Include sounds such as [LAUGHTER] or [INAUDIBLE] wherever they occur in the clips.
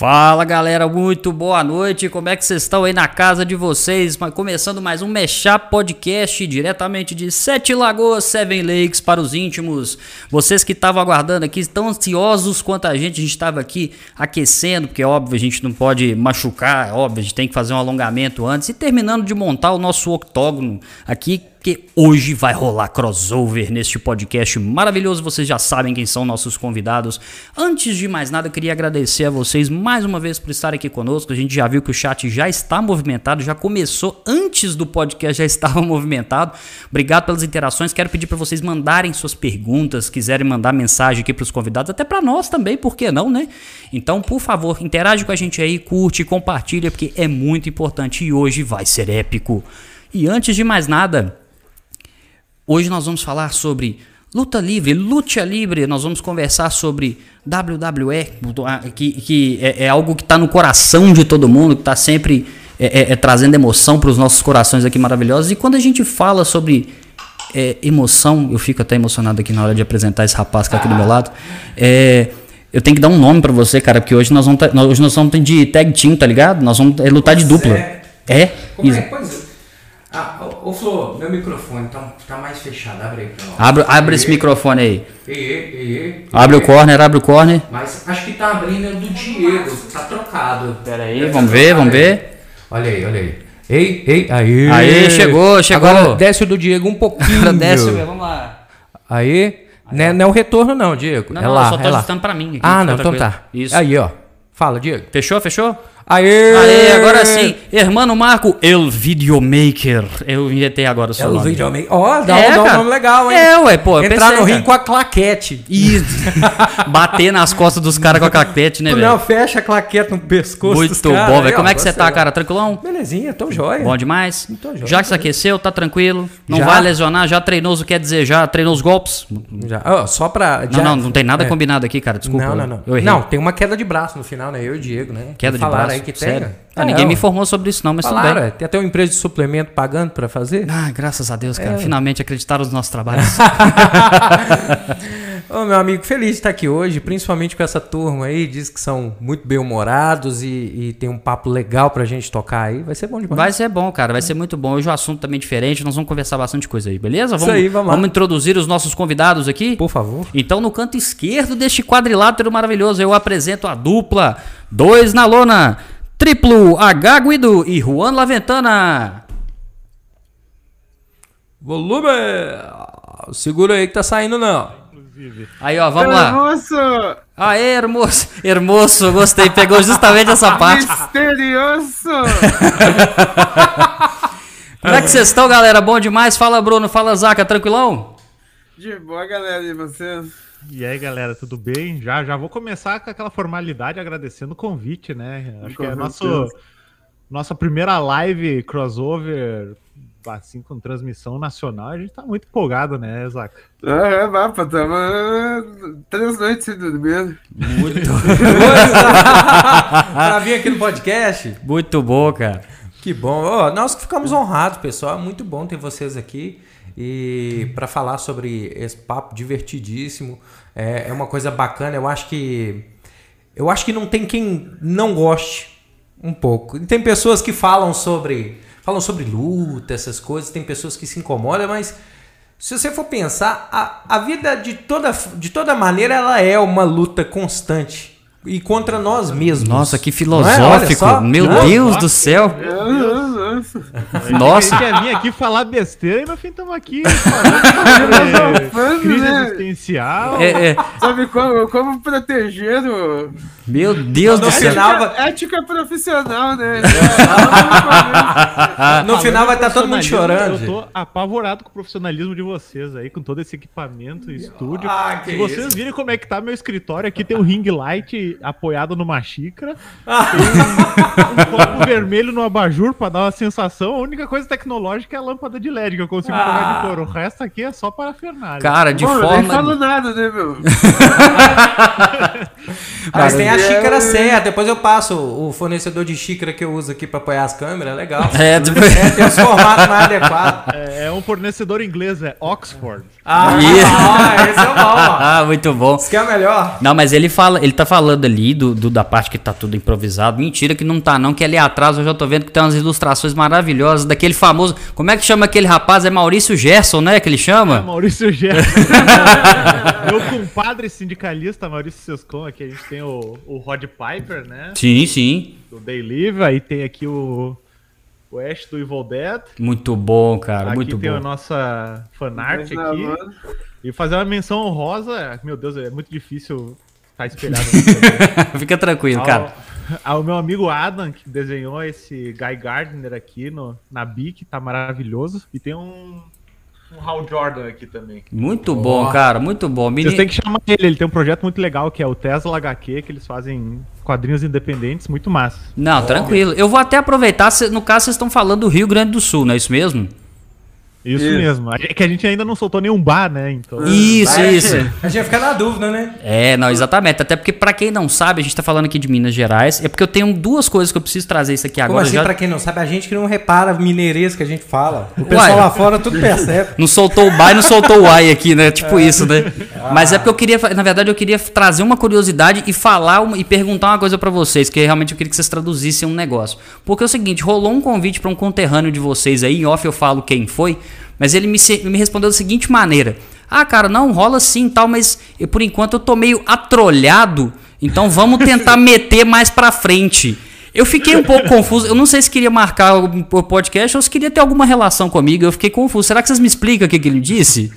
Fala galera, muito boa noite. Como é que vocês estão aí na casa de vocês? Começando mais um Meshap Podcast diretamente de Sete Lagoas, Seven Lakes para os íntimos. Vocês que estavam aguardando aqui, estão ansiosos quanto a gente, a gente estava aqui aquecendo, porque óbvio a gente não pode machucar, é óbvio, a gente tem que fazer um alongamento antes e terminando de montar o nosso octógono aqui porque hoje vai rolar crossover neste podcast maravilhoso. Vocês já sabem quem são nossos convidados. Antes de mais nada, queria agradecer a vocês mais uma vez por estarem aqui conosco. A gente já viu que o chat já está movimentado, já começou antes do podcast, já [LAUGHS] estava movimentado. Obrigado pelas interações. Quero pedir para vocês mandarem suas perguntas, quiserem mandar mensagem aqui para os convidados, até para nós também, por que não, né? Então, por favor, interage com a gente aí, curte, compartilha, porque é muito importante e hoje vai ser épico. E antes de mais nada, Hoje nós vamos falar sobre luta livre, luta livre. Nós vamos conversar sobre WWE, que, que é, é algo que está no coração de todo mundo, que está sempre é, é, é, trazendo emoção para os nossos corações aqui maravilhosos. E quando a gente fala sobre é, emoção, eu fico até emocionado aqui na hora de apresentar esse rapaz que está aqui do meu lado. É, eu tenho que dar um nome para você, cara, porque hoje nós vamos tá, hoje nós vamos de tag team, tá ligado? Nós vamos lutar de dupla. É? Como é? Pois ah, ô, Flor, meu microfone tá, tá mais fechado. Abre aí pra nós. Abre, abre esse microfone aí. E, e, e, abre o corner, abre o corner. Mas acho que tá abrindo do Diego, tá trocado. Pera aí, vamos ver, vamos ver. Olha aí, olha aí. Ei, ei, aí. Aí, chegou, chegou. Agora desce o do Diego um pouquinho. Agora desce, vamos lá. Aí. Não é, não é o retorno, não, Diego. Não, é não, lá, eu só tô é ajustando pra mim. Aqui, ah, não, então tá. Isso. Aí, ó. Fala, Diego. Fechou, fechou? Aê! Aê, agora sim. Hermano Marco, El Videomaker. Eu inventei agora o seu El nome. Videomaker. Ó, oh, dá, é, um, dá um nome legal, hein? É, ué, pô. Entrar pensei, no ringue com a claquete. Isso. [LAUGHS] Bater nas costas dos caras com a claquete, né, velho? Não, fecha a claquete no pescoço Muito bom, velho. Como é que você tá, cara? Tranquilão? Belezinha, tô jóia. Bom demais? Tô jóia. Já que se aqueceu, tá tranquilo? Não já? vai lesionar? Já treinou, o quer dizer, já treinou os golpes? Já. Oh, só pra... Já... Não, não, não tem nada é. combinado aqui, cara. Desculpa. Não, não, não. Não, tem uma queda de braço no final, né? Eu e o Diego, né? Queda de braço? aí que tem. Sério? Ah, ninguém me informou sobre isso não, mas Falaram, tudo bem. Tem até uma empresa de suplemento pagando para fazer. Ah, graças a Deus, cara. É. Finalmente acreditaram nos nossos trabalhos. [LAUGHS] Ô, meu amigo, feliz de estar aqui hoje, principalmente com essa turma aí. Diz que são muito bem-humorados e, e, tem um papo legal pra gente tocar aí. Vai ser bom demais. Vai ser bom, cara. Vai ser muito bom. Hoje o assunto também é diferente. Nós vamos conversar bastante coisa aí, beleza? Vamos, Isso aí, vamos lá. Vamos introduzir os nossos convidados aqui? Por favor. Então, no canto esquerdo deste quadrilátero maravilhoso, eu apresento a dupla Dois na Lona. Triplo H Guido e Juan Laventana. Volume! Segura aí que tá saindo não. Aí, ó, vamos lá. Hermoso! Aê, hermoso! Hermoso, gostei. Pegou justamente essa parte. Misterioso! [LAUGHS] Como é que vocês estão, galera? Bom demais? Fala, Bruno. Fala, Zaca. Tranquilão? De boa, galera. E vocês? E aí, galera, tudo bem? Já, já vou começar com aquela formalidade agradecendo o convite, né? Acho que é nosso, nossa primeira live crossover, assim, com transmissão nacional. A gente tá muito empolgado, né, Zaca? Ah, é, mapa, tava três noites sem dormir. Muito. [LAUGHS] pra vir aqui no podcast. Muito bom, cara. Que bom. Oh, nós ficamos honrados, pessoal. É muito bom ter vocês aqui e para falar sobre esse papo divertidíssimo. É, é uma coisa bacana. Eu acho que eu acho que não tem quem não goste um pouco. E tem pessoas que falam sobre falam sobre luta, essas coisas. Tem pessoas que se incomodam, mas se você for pensar, a, a vida de toda, de toda maneira ela é uma luta constante e contra nós mesmos. Nossa, que é? filosófico. É? Meu Deus Nossa. do céu. Nossa. A gente quer vir aqui falar besteira e no fim estamos aqui [LAUGHS] falando é, crise né? existencial. É, é. Sabe como, como proteger o... Meu Deus do céu. Ética, ética profissional, né? [LAUGHS] no final vai estar tá todo mundo chorando. Eu tô apavorado com o profissionalismo de vocês aí, com todo esse equipamento, estúdio. Ah, Se vocês isso? virem como é que tá meu escritório, aqui tem um ring light apoiado numa xícara, tem um, um copo vermelho no abajur para dar uma sensação sensação, a única coisa tecnológica é a lâmpada de LED que eu consigo Ah. pegar de cor. O resto aqui é só para Fernandes. Cara, de Pô, eu nem forma. falo nada, né, meu? [LAUGHS] Mas tem a é- xícara certa, depois eu passo o fornecedor de xícara que eu uso aqui pra apoiar as câmeras, [LAUGHS] é legal. É, tipo- É, tem os formatos mais adequados. É, é um fornecedor inglês, é Oxford. Ah, ah, esse é o bom. [LAUGHS] ah, muito bom. Esse que é o melhor. Não, mas ele fala, ele tá falando ali do, do- da parte que tá tudo improvisado. Mentira que não tá, não, que ali atrás eu já tô vendo que tem umas ilustrações maravilhosas daquele famoso. Como é que chama aquele rapaz? É Maurício Gerson, né? Que ele É, chama? Maurício Gerson. [LAUGHS] Meu compadre sindicalista, Maurício Sescon, aqui a gente tem o, o Rod Piper, né? Sim, sim. Do Day Live, aí tem aqui o, o Ash do Evil Dead. Muito bom, cara. aqui muito tem a bom. nossa fanart Mas, aqui. mano, E fazer uma menção honrosa, meu Deus, é muito difícil estar espelhado. [LAUGHS] nisso aqui. Fica tranquilo, cara. Ao, [LAUGHS] ao meu amigo Adam, que desenhou esse Guy Gardner aqui no, na BIC, tá maravilhoso. E tem um, um Hal Jordan aqui também. Muito bom, cara. Muito bom. Vocês Menino... têm que chamar ele, ele tem um projeto muito legal que é o Tesla HQ, que eles fazem quadrinhos independentes, muito massa. Não, tranquilo. Eu vou até aproveitar, no caso vocês estão falando do Rio Grande do Sul, não é isso mesmo? Isso, Isso. mesmo. É que a gente ainda não soltou nenhum bar, né? Então. Isso, Vai, isso. A gente fica na dúvida, né? É, não, exatamente. Até porque, pra quem não sabe, a gente tá falando aqui de Minas Gerais. É porque eu tenho duas coisas que eu preciso trazer isso aqui Como agora. assim, já... pra quem não sabe, a gente que não repara mineirês que a gente fala. O pessoal Uai. lá fora tudo percebe. Não soltou o bai, não soltou o ai aqui, né? Tipo isso, né? Mas é porque eu queria, na verdade, eu queria trazer uma curiosidade e falar uma- e perguntar uma coisa pra vocês, que realmente eu queria que vocês traduzissem um negócio. Porque é o seguinte, rolou um convite pra um conterrâneo de vocês aí, em off eu falo quem foi, mas ele me, me respondeu da seguinte maneira: "Ah, cara, não rola sim, e tal, mas eu, por enquanto eu tô meio atrolhado, então vamos [LAUGHS] tentar meter mais pra frente." Eu fiquei um pouco confuso. Eu não sei se queria marcar o o podcast ou se queria ter alguma relação comigo. Eu fiquei confuso. Será que vocês me explicam o que, que ele disse?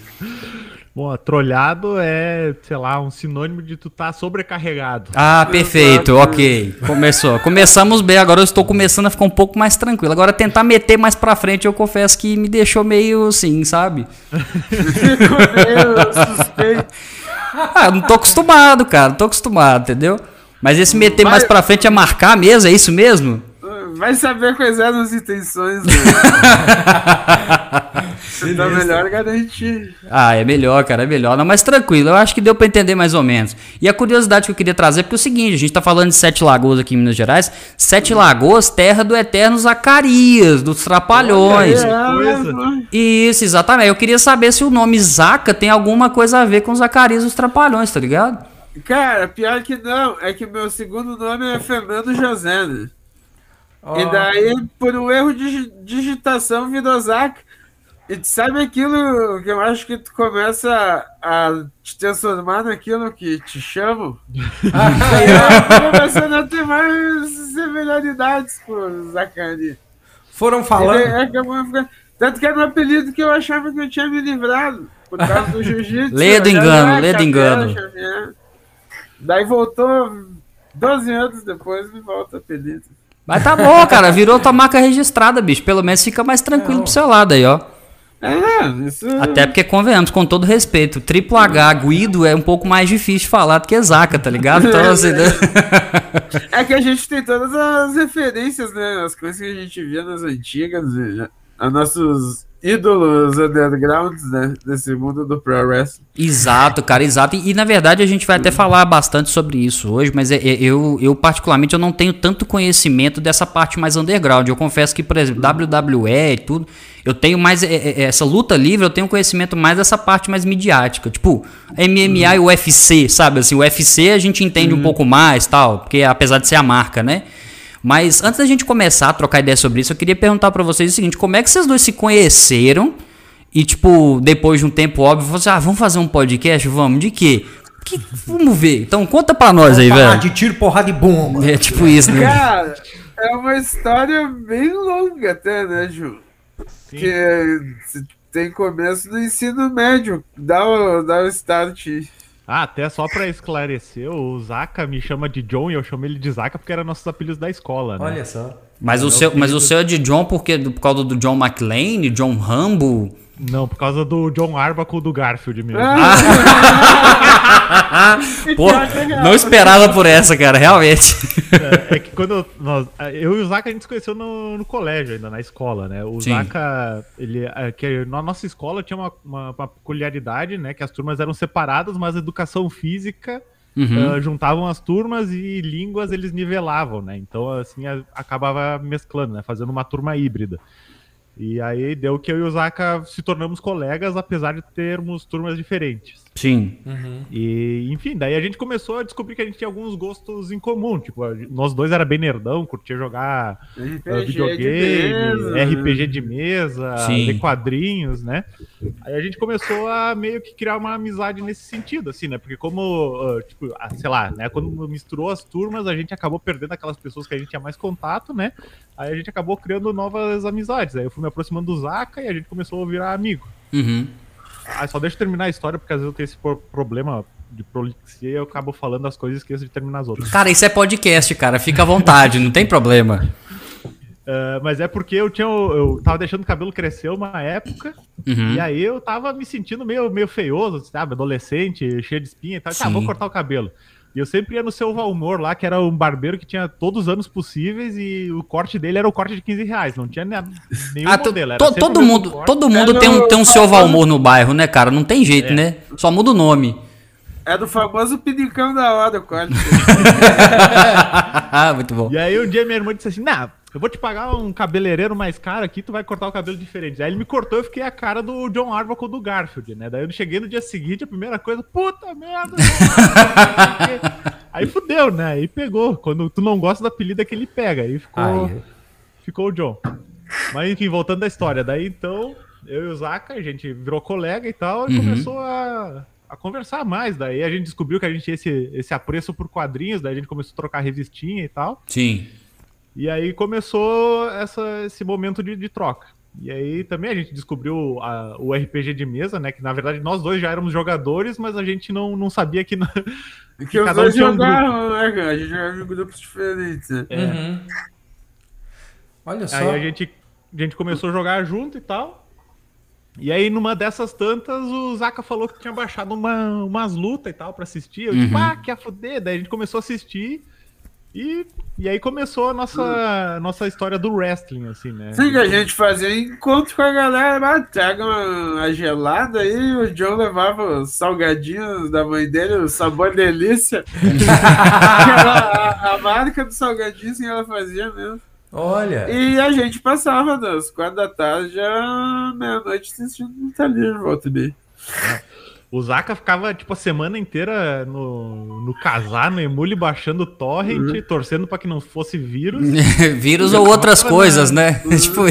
Bom, trolhado é, sei lá, um sinônimo de tu tá sobrecarregado. Ah, perfeito. Ok. Começou. Começamos bem. Agora eu estou começando a ficar um pouco mais tranquilo. Agora tentar meter mais pra frente, eu confesso que me deixou meio assim, sabe? Fico meio suspeito. Ah, eu não tô acostumado, cara. Não tô acostumado, entendeu? Mas esse meter mais Vai- pra frente é marcar mesmo? É isso mesmo? Vai saber quais eram as intenções, né? [LAUGHS] então melhor garantir. Ah, é melhor, cara, é melhor. Não, mas tranquilo, eu acho que deu pra entender mais ou menos. E a curiosidade que eu queria trazer, porque é o seguinte, a gente tá falando de Sete Lagoas aqui em Minas Gerais. Sete Lagoas, terra do eterno Zacarias, dos Trapalhões. Olha mano. Isso, exatamente. Eu queria saber se o nome Zaca tem alguma coisa a ver com Zacarias dos Trapalhões, tá ligado? Cara, pior que não. É que meu segundo nome é Fernando José, né? Ó, E daí, por um erro de digi- digitação, virou Zac. E tu sabe aquilo que eu acho que tu começa a te transformar naquilo que te chamam? [LAUGHS] [LAUGHS] Aí eu tô começando a ter mais similaridades com Zacari. Foram Ele falando. é ficando- Tanto que era um apelido que eu achava que eu tinha me livrado. Por causa do [LAUGHS] jiu-jitsu. Lê do engano, lê do engano. Xavier. Daí voltou 12 anos depois me volta o apelido. Mas tá bom, cara, virou tua marca registrada, bicho. Pelo menos fica mais tranquilo pro seu lado aí, ó. É, isso. Até porque, convenhamos, com todo respeito, triplo H, Guido, é um pouco mais difícil de falar do que Zaca, tá ligado? Então, assim, né? [LAUGHS] É que a gente tem todas as referências, né? As coisas que a gente via nas antigas, né? a nossos ídolos undergrounds, né? Desse mundo do pro wrestling. Exato, cara, exato. E, e, na verdade a gente vai até falar bastante sobre isso hoje, mas é- é- eu, eu particularmente eu não tenho tanto conhecimento dessa parte mais underground. Eu confesso que, por exemplo, WWE e tudo, eu tenho mais é, é, essa luta livre, eu tenho conhecimento mais dessa parte mais midiática, tipo MMA e UFC, sabe? Assim, o UFC a gente entende um pouco mais, tal, porque apesar de ser a marca, né? Mas antes da gente começar a trocar ideia sobre isso, eu queria perguntar pra vocês o seguinte: como é que vocês dois se conheceram? E, tipo, depois de um tempo óbvio, você, ah, vamos fazer um podcast? Vamos, de quê? Que, vamos ver. Então conta pra nós aí, falar velho. de tiro, porrada e bomba. É tipo isso, né? Cara, é uma história bem longa até, né, Ju? Sim. Que tem começo do ensino médio. Dá o, dá o start. Ah, até só pra esclarecer, o Zaka me chama de John e eu chamo ele de Zaka porque era nossos apelidos da escola, né? Olha só. Mas, o, seu, mas o seu é de John porque, por causa do John McClane, John Rambo? Não, por causa do John Arbuckle do Garfield mesmo. [LAUGHS] Pô, não esperava por essa, cara, realmente. É, é que quando nós, eu e o Zaka a gente se conheceu no, no colégio ainda, na escola, né? O Sim. Zaka, ele, é, que na nossa escola tinha uma, uma, uma peculiaridade, né? Que as turmas eram separadas, mas a educação física Uhum. ah, juntavam as turmas e línguas eles nivelavam, né? Então, assim, a- acabava mesclando, né? Fazendo uma turma híbrida. E aí deu que eu e o Zaka se tornamos colegas, apesar de termos turmas diferentes. Sim. E, enfim, daí a gente começou a descobrir que a gente tinha alguns gostos em comum. Tipo, nós dois era bem nerdão, curtia jogar ah, RPG videogame, de mesa. RPG de mesa, Sim. ler quadrinhos, né? Aí a gente começou a meio que criar uma amizade nesse sentido, assim, né? Porque como, ah, tipo, ah, sei lá, né? Quando misturou as turmas, a gente acabou perdendo aquelas pessoas que a gente tinha mais contato, né? Aí a gente acabou criando novas amizades. Aí eu fui me aproximando do Zaka e a gente começou a virar amigo. Uhum. Ah, só deixa eu terminar a história, porque às vezes eu tenho esse pro- problema de prolixia e eu acabo falando as coisas e esqueço de terminar as outras. Cara, isso é podcast, cara. Fica à vontade, não tem problema. Ah, mas é porque eu tinha. Eu tava deixando o cabelo crescer uma época, Uhum. e aí eu tava me sentindo meio, meio feioso, sabe? Adolescente, cheio de espinha e tal. Tá, Sim. vou cortar o cabelo. E eu sempre ia no seu Valmor lá, que era um barbeiro que tinha todos os anos possíveis, e o corte dele era o corte de 15 reais. Não tinha ne- nenhum Ah, modelo. Era to- todo mundo, corte. todo mundo É tem um, tem um seu Valmor no bairro, né, cara? Não tem jeito, né? Só muda o nome. É do famoso pinicão da hora, o corte. [LAUGHS] [LAUGHS] Muito bom. E aí um dia minha irmã disse assim, nah, eu vou te pagar um cabeleireiro mais caro aqui, tu vai cortar o cabelo diferente. Aí ele me cortou e eu fiquei a cara do John Arbuckle do Garfield, né? Daí eu cheguei no dia seguinte, a primeira coisa, puta merda! John Arbuckle." aí fudeu, né? Aí pegou. Quando tu não gosta do apelido é que ele pega. Aí ficou, ficou o John. Mas enfim, voltando à história. Daí então, eu e o Zaka, a gente virou colega e tal, e Uhum. começou a, a conversar mais. Daí a gente descobriu que a gente tinha esse, esse apreço por quadrinhos, daí a gente começou a trocar revistinha e tal. Sim. E aí começou essa, esse momento de, de troca. E aí também a gente descobriu a- o RPG de mesa, né? Que na verdade nós dois já éramos jogadores, mas a gente não, não sabia que. [LAUGHS] Que os cada um dois tinha um jogavam, né, cara? A gente jogava em grupos diferentes. né? É. Uhum. Olha só. Aí a gente, a gente começou a jogar junto e tal. E aí, numa dessas tantas, o Zaka falou que tinha baixado uma, umas lutas e tal pra assistir. Eu, tipo, Uhum. ah, quer foder? Daí a gente começou a assistir. E, e aí começou a nossa, nossa história do wrestling, assim, né? Sim, a gente fazia encontro com a galera, mas pega uma, a gelada aí, o John levava os salgadinhos da mãe dele, o sabor delícia. [LAUGHS] a, a marca do salgadinho sim, ela fazia mesmo. Olha. E a gente passava das quatro da tarde já meia-noite assistindo Luta Livre, volta e meia. O Zaka ficava, tipo, a semana inteira no, no casar, no emule, baixando torrent, torcendo pra que não fosse vírus. [LAUGHS] Vírus ou outras coisas, né? [LAUGHS] tipo,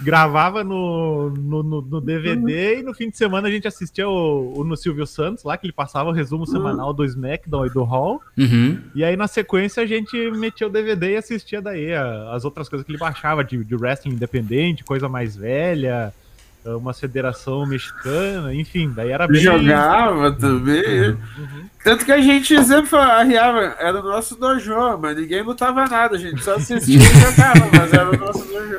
Gravava no, no, no- no DVD e no fim de semana a gente assistia o, o no Silvio Santos, lá que ele passava o resumo semanal do SmackDown e do Hall. Uhum. E aí na sequência a gente metia o DVD e assistia daí a- as outras coisas que ele baixava, de, de wrestling independente, coisa mais velha, uma federação mexicana, enfim, daí era bem. Jogava também. Tanto que a gente sempre arriava, era o nosso dojo, mas ninguém lutava nada, a gente só assistia e jogava, mas era o nosso dojo.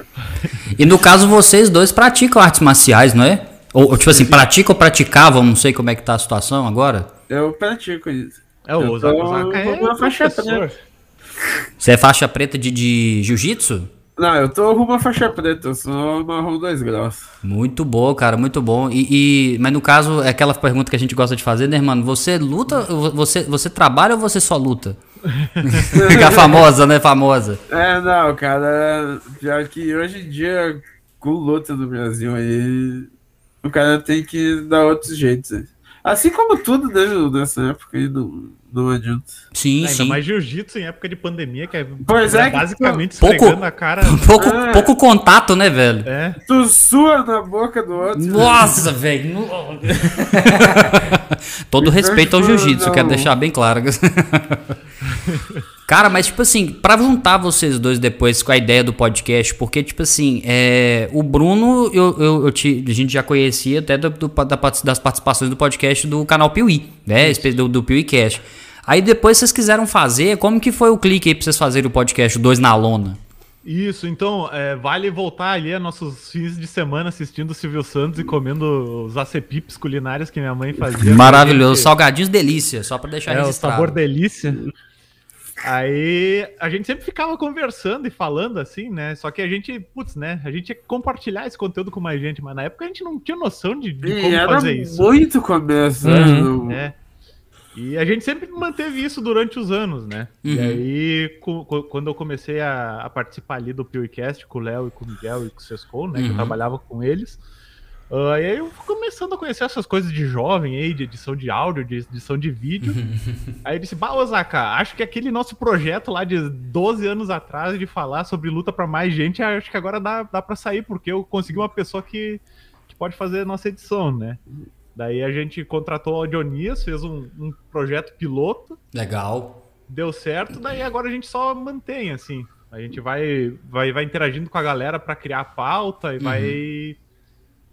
E no caso, vocês dois praticam artes marciais, não é? Ou, ou, tipo assim, praticam ou praticavam? Não sei como é que tá a situação agora. Eu pratico isso. É, o Eu Zaka, tô- o Zaka eu é na faixa preta. Você é faixa preta de, de jiu-jitsu? Não, eu tô rumo à faixa preta, eu sou marrom 2 graus. Muito bom, cara, muito bom. E, e- mas no caso, é aquela pergunta que a gente gosta de fazer, né, mano? Você luta, você, você trabalha ou você só luta? [LAUGHS] Fica famosa, né? Famosa. É, não, cara, pior que hoje em dia, com luta no Brasil aí, o cara tem que dar outros jeitos. Assim como tudo, né, nessa época aí, não, não adianta. Sim, Ainda sim. mais jiu-jitsu em época de pandemia, que é, Pois é que- basicamente Pouco- esfregando a cara. [LAUGHS] Pouco, Ah. pouco contato, né, velho? É. Tu sua na boca do outro. Nossa, velho. [LAUGHS] Todo respeito ao jiu-jitsu, quero deixar bem claro. [LAUGHS] Cara, mas tipo assim, pra juntar vocês dois depois com a ideia do podcast, porque tipo assim, é, o Bruno, eu, eu, eu te- a gente já conhecia até do- do- da das participações do podcast do canal Piuí, né? Do, do PiuíCast. Aí depois vocês quiseram fazer, como que foi o clique aí pra vocês fazerem o podcast Dois na Lona? Isso, então, é, vale voltar ali a nossos fins de semana assistindo o Silvio Santos e comendo os acepipes culinários que minha mãe fazia. Maravilhoso, salgadinhos delícia, só pra deixar é, registrado. o sabor delícia. Aí a gente sempre ficava conversando e falando assim, né? Só que a gente, putz, né? A gente ia compartilhar esse conteúdo com mais gente, mas na época a gente não tinha noção de, de como era fazer isso. muito começo, né? Uhum. É. E a gente sempre manteve isso durante os anos, né? E Uhum. aí, co- co- quando eu comecei a, a participar ali do PewCast com o Léo e com o Miguel e com o Sescon, né? Que Uhum. eu trabalhava com eles. ah, e aí eu fui começando a conhecer essas coisas de jovem aí, de edição de áudio, de edição de vídeo. [LAUGHS] aí eu disse, bah, Osaka, acho que aquele nosso projeto lá de 12 anos atrás de falar sobre luta pra mais gente, acho que agora dá, dá pra sair, porque eu consegui uma pessoa que, que pode fazer a nossa edição, né? Daí a gente contratou o Audionias, fez um, um projeto piloto, Legal. deu certo, daí agora a gente só mantém, assim. A gente vai, vai, vai interagindo com a galera para criar a pauta e vai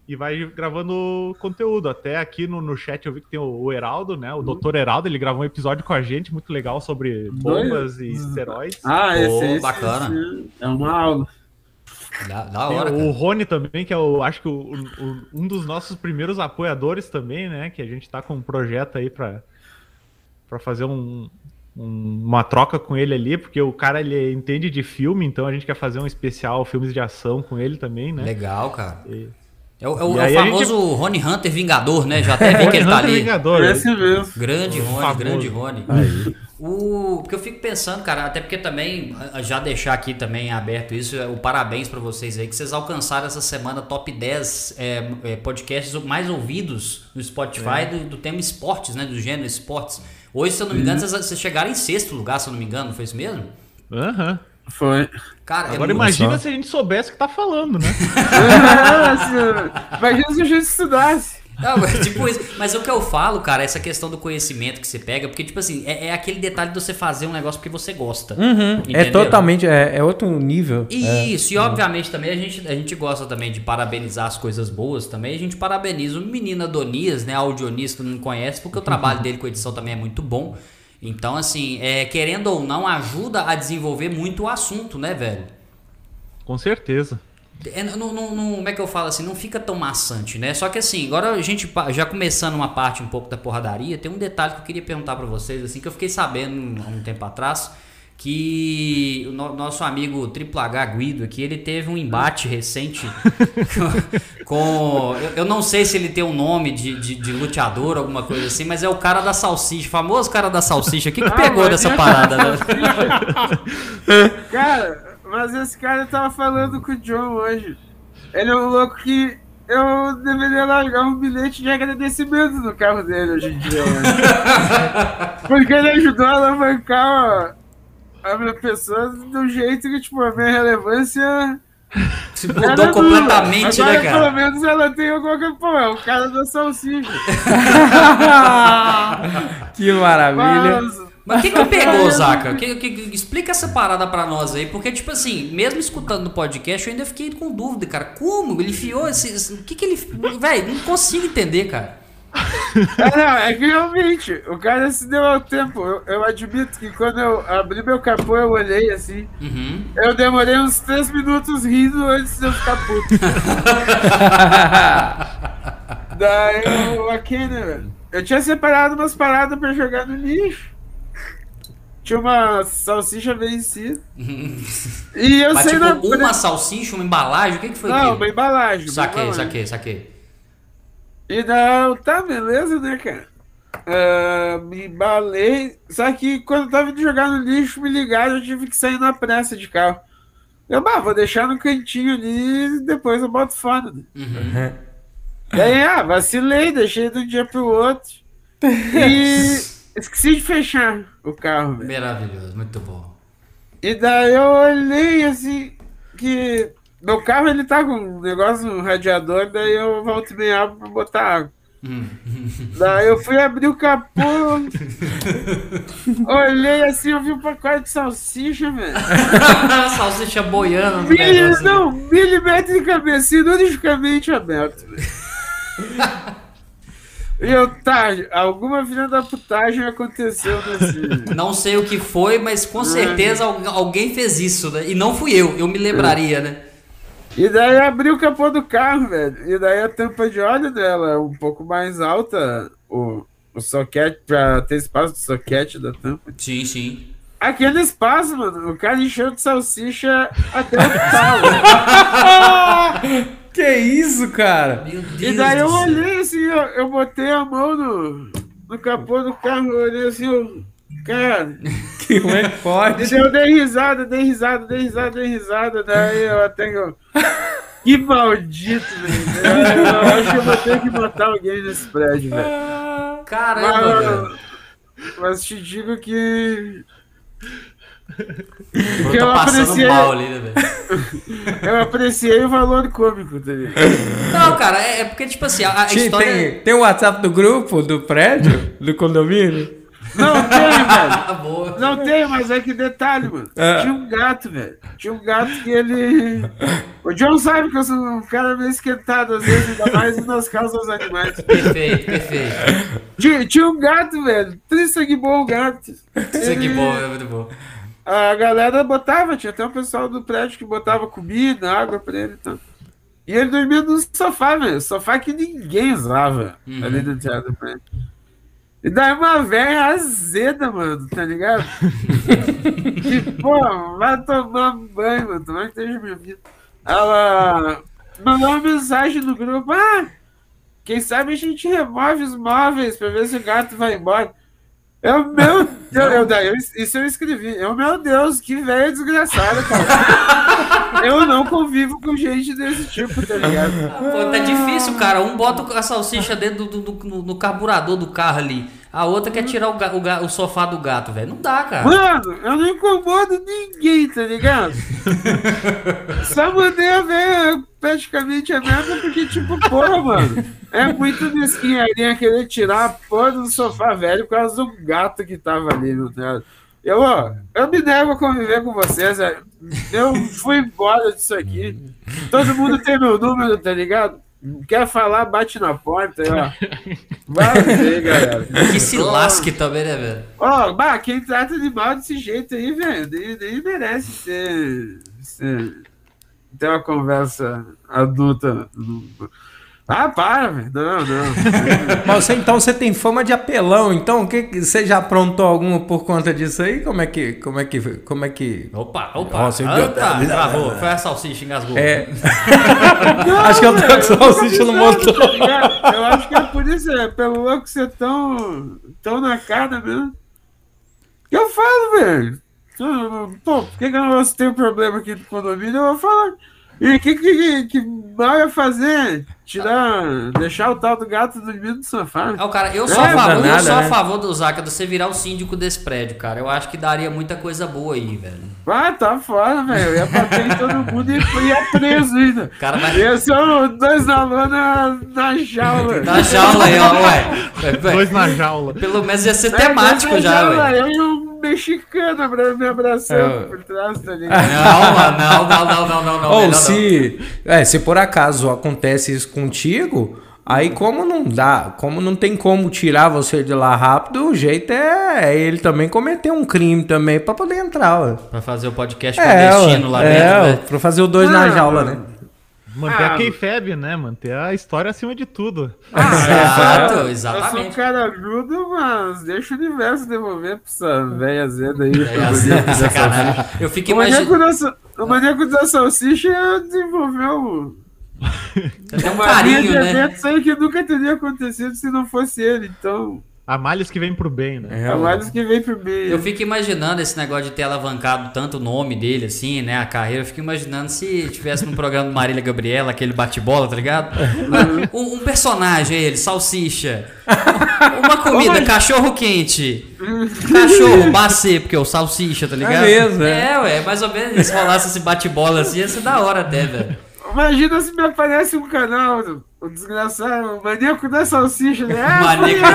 e vai gravando conteúdo. Até aqui no, no chat eu vi que tem o, o Heraldo, né? O Dr. Heraldo, ele gravou um episódio com a gente muito legal sobre bombas e esteroides. Ah, esse, Pô, esse, bacana. esse é uma aula. Da, da hora, o cara. Rony também, que é o, acho que o- o- um dos nossos primeiros apoiadores também, né? Que a gente tá com um projeto aí pra, pra fazer um, um- uma troca com ele ali, porque o cara ele entende de filme, então a gente quer fazer um especial filmes de ação com ele também, né? Legal, cara. E- É o, é o- é o famoso Rony Hunter Vingador, né? Já até vi [LAUGHS] que ele tá Hunter ali. Vingador, Esse mesmo. Grande Rony, famoso. grande Rony. O porque eu fico pensando, cara, até porque também já deixar aqui também aberto isso, é o parabéns pra vocês aí que vocês alcançaram essa semana top 10 é, é, podcasts mais ouvidos no Spotify do, do tema esportes, né, do gênero esportes. Hoje, se eu não me engano, vocês, vocês chegaram em sexto lugar, se eu não me engano, não foi isso mesmo? Aham. Foi. Cara, é Agora muito- imagina só. se a gente soubesse o que tá falando, né? Imagina se a gente estudasse. Não, mas, tipo isso. Mas o que eu falo, cara, é essa questão do conhecimento que você pega, porque, tipo assim, é, é aquele detalhe de você fazer um negócio porque você gosta. É Entendeu? totalmente, é, é outro nível. É. Isso, e obviamente também a gente, a gente gosta também de parabenizar as coisas boas também. A gente parabeniza o menino Adonias, né? Audionista não conhece, porque o trabalho dele com edição também é muito bom. Então, assim, é, querendo ou não, ajuda a desenvolver muito o assunto, né, velho? Com certeza. É, não, não- não- como é que eu falo assim? Não fica tão maçante, né? Só que assim, agora a gente já começando uma parte um pouco da porradaria, tem um detalhe que eu queria perguntar pra vocês, assim, que eu fiquei sabendo há um tempo atrás, que o no- nosso amigo Triplo H Guido aqui, ele teve um embate recente com. [LAUGHS] com- eu, eu não sei se ele tem um nome de, de, de luteador, alguma coisa assim, mas é o cara da salsicha, famoso cara da salsicha. O que, que pegou mas dessa é- parada, né? [LAUGHS] Cara, mas esse cara tava falando com o John hoje. Ele é um louco que eu deveria largar um bilhete de agradecimento no carro dele hoje em dia. né? [LAUGHS] Porque ele ajudou a alavancar a minha pessoa um jeito que, tipo, a minha relevância. Se mudou nula. completamente, Agora, né, cara? Pelo menos ela tem alguma coisa. Pô, é o cara da salsicha. [LAUGHS] que maravilha. Mas, Mas o que, que pegou, Zaca? Que, que- que- explica essa parada pra nós aí, porque, tipo assim, mesmo escutando no podcast, eu ainda fiquei com dúvida, cara. Como? Ele enfiou esse. o que, que ele. Velho, não consigo entender, cara. É, não, é que realmente, o cara se deu ao tempo. Eu, eu admito que quando eu abri meu capô, eu olhei assim. Uhum. Eu demorei uns 3 minutos rindo antes de eu ficar puto. [LAUGHS] Daí eu, aqui, né, velho? Eu tinha separado umas paradas pra jogar no lixo. Tinha uma salsicha vencida. E eu Mas, sei tipo, na uma salsicha, uma embalagem, o que, que foi Não, aquilo? uma embalagem. uma Saquei, embalagem. saquei, saquei. E não, tá beleza, né, cara? Ah, me embalei. Só que quando eu tava indo jogar no lixo, me ligaram, eu tive que sair na pressa de carro. Eu, bah, vou deixar no cantinho ali e depois eu boto fora. Né? Uhum. Daí, ah, vacilei, deixei de um dia pro outro. E [LAUGHS] esqueci de fechar o carro, velho. Maravilhoso, muito bom. E daí eu olhei assim, que meu carro ele tá com um negócio no radiador, daí eu volto e meia abro pra botar água. Hum. Daí eu fui abrir o capô, [LAUGHS] olhei assim, eu vi um pacote de salsicha, velho. [LAUGHS] salsicha boiando no Mili, não, milimetricamente, cirurgicamente aberto. velho. [LAUGHS] E eu, tá, alguma filha da putagem aconteceu nesse. Não sei o que foi, mas com certeza alguém fez isso, né? E não fui eu, eu me lembraria, né? E daí abriu o capô do carro, velho. E daí a tampa de óleo dela é um pouco mais alta, o, o soquete, pra ter espaço do soquete da tampa. Sim, sim. Aquele espaço, mano, o cara encheu de salsicha até o talo. [LAUGHS] que isso, cara? Meu Deus E daí eu olhei assim, eu, eu botei a mão no, no capô do carro, eu olhei assim, eu, cara. [LAUGHS] Como é que E pode? daí eu dei risada, dei risada, dei risada, dei risada, daí eu até que eu. [LAUGHS] Que maldito, velho. Eu acho que eu vou ter que botar alguém nesse prédio, velho. Caramba, velho. Mas, mas te digo que. Eu eu apreciei, mal ali, né, velho? [LAUGHS] eu apreciei o valor cômico dele. Não, cara, é, é porque, tipo assim, a, a Tinha- história. Tem, tem o WhatsApp do grupo, do prédio, do condomínio? Não tem, [LAUGHS] velho. Boa. Não tem, mas é que detalhe, mano. É. Tinha um gato, velho. Tinha um gato que ele. O John sabe que eu sou um cara meio esquentado, às vezes, ainda mais nas casas dos animais. Perfeito, perfeito. Tinha, tinha um gato, velho. Tri sangue bom o gato. Aqui Ele- bom, é muito bom. A galera botava, tinha até um pessoal do prédio que botava comida, água pra ele e tal. E ele dormia no sofá, velho. Sofá que ninguém usava Uhum. ali no teatro do prédio. E daí uma velha azeda, mano, tá ligado? que, [LAUGHS] pô, vai tomar banho, mano. Tomara que esteja minha vida. Ela mandou uma mensagem no grupo. Ah, quem sabe a gente remove os móveis pra ver se o gato vai embora. Eu, meu Deus, eu, eu- isso eu escrevi. Eu, meu Deus, que velha desgraçada, cara. [LAUGHS] eu não convivo com gente desse tipo, tá ligado? Pô, tá difícil, cara. Um bota a salsicha dentro do, do- do- no carburador do carro ali. A outra quer tirar o, ga- o ga- o sofá do gato, velho. Não dá, cara. Mano, eu não incomodo ninguém, tá ligado? [LAUGHS] Só mandei a ver praticamente a merda porque, tipo, porra, mano. É muito mesquinharia querer tirar a porra do sofá velho por causa do gato que tava ali, meu Deus. Eu, ó, eu me nego a conviver com vocês. Eu fui embora disso aqui. Todo mundo tem meu número, tá ligado? Quer falar, bate na porta, aí, ó. Vai ver, galera. Que se lasque também, né, velho? Ó, bah, quem trata animal desse jeito aí, velho, nem, nem merece ser, ser. ter uma conversa adulta. Ah, para, velho. Não, não. [LAUGHS] Mas você, então você tem fama de apelão, então o que que- você já aprontou alguma por conta disso aí? Como é que como é que como é que Opa, opa. Nossa, Opa, eu- travou. Foi a salsicha, engasgou. é Não, [LAUGHS] Acho que eu tô com salsicha no motor. tá ligado? Eu acho que é por isso, é pelo louco ser tão, tão na cara mesmo. Que eu falo, velho. Pô, por que, que eu não tenho problema aqui do condomínio? Eu vou falar. E o que, que, que mal ia fazer? Tirar, deixar o tal do gato dormindo no sofá? Ó, cara, eu sou, É, a favor, eu sou a né? favor do Zaca, de você virar o síndico desse prédio, cara. Eu acho que daria muita coisa boa aí, velho. Ah, tá fora, velho. Eu ia bater em todo mundo e ia preso ainda. O cara vai. Ia ser dois na lona na jaula. Na jaula aí, ó, [LAUGHS] ué. Dois na jaula. Pelo menos ia ser É, temático já, jaula, velho. Eu e um mexicano abra- me abraçando É. por trás, tá ligado? Não, mano, não, não, não, não, não, não. Ou se, é, se por acaso acontece isso contigo, aí como não dá, como não tem como tirar você de lá rápido, o jeito é ele também cometer um crime também pra poder entrar, ué. Pra fazer o podcast É, clandestino ué, lá é, dentro, né? pra fazer o dois na Ah, jaula, né? Manter Ah, a kayfabe, né? Manter a história acima de tudo. [LAUGHS] Exato, Eu sou um exatamente. cara agudo, mas deixa o universo devolver pra essa velha azeda aí. É, assim, sacanagem. Eu maníaco, imaginando. o maníaco da salsicha desenvolveu [LAUGHS] Tem um carinho, né? eventos aí que nunca teria acontecido se não fosse ele. Então, Há males que vem pro bem, né? É, é mais que vem pro meio. Eu fico imaginando esse negócio de ter alavancado tanto o nome dele, assim, né? A carreira. Eu fico imaginando se tivesse num programa do Marília Gabriela, aquele bate-bola, tá ligado? Um, um personagem, ele, salsicha. Uma comida, cachorro quente. Cachorro, bacê, porque é o salsicha, tá ligado? mesmo, é. É, ué, mais ou menos. Se rolasse esse bate-bola assim, ia ser da hora até, velho. Imagina se me aparece um canal, o desgraçado, o maníaco da salsicha, né? [LAUGHS] Ah, Maníaco da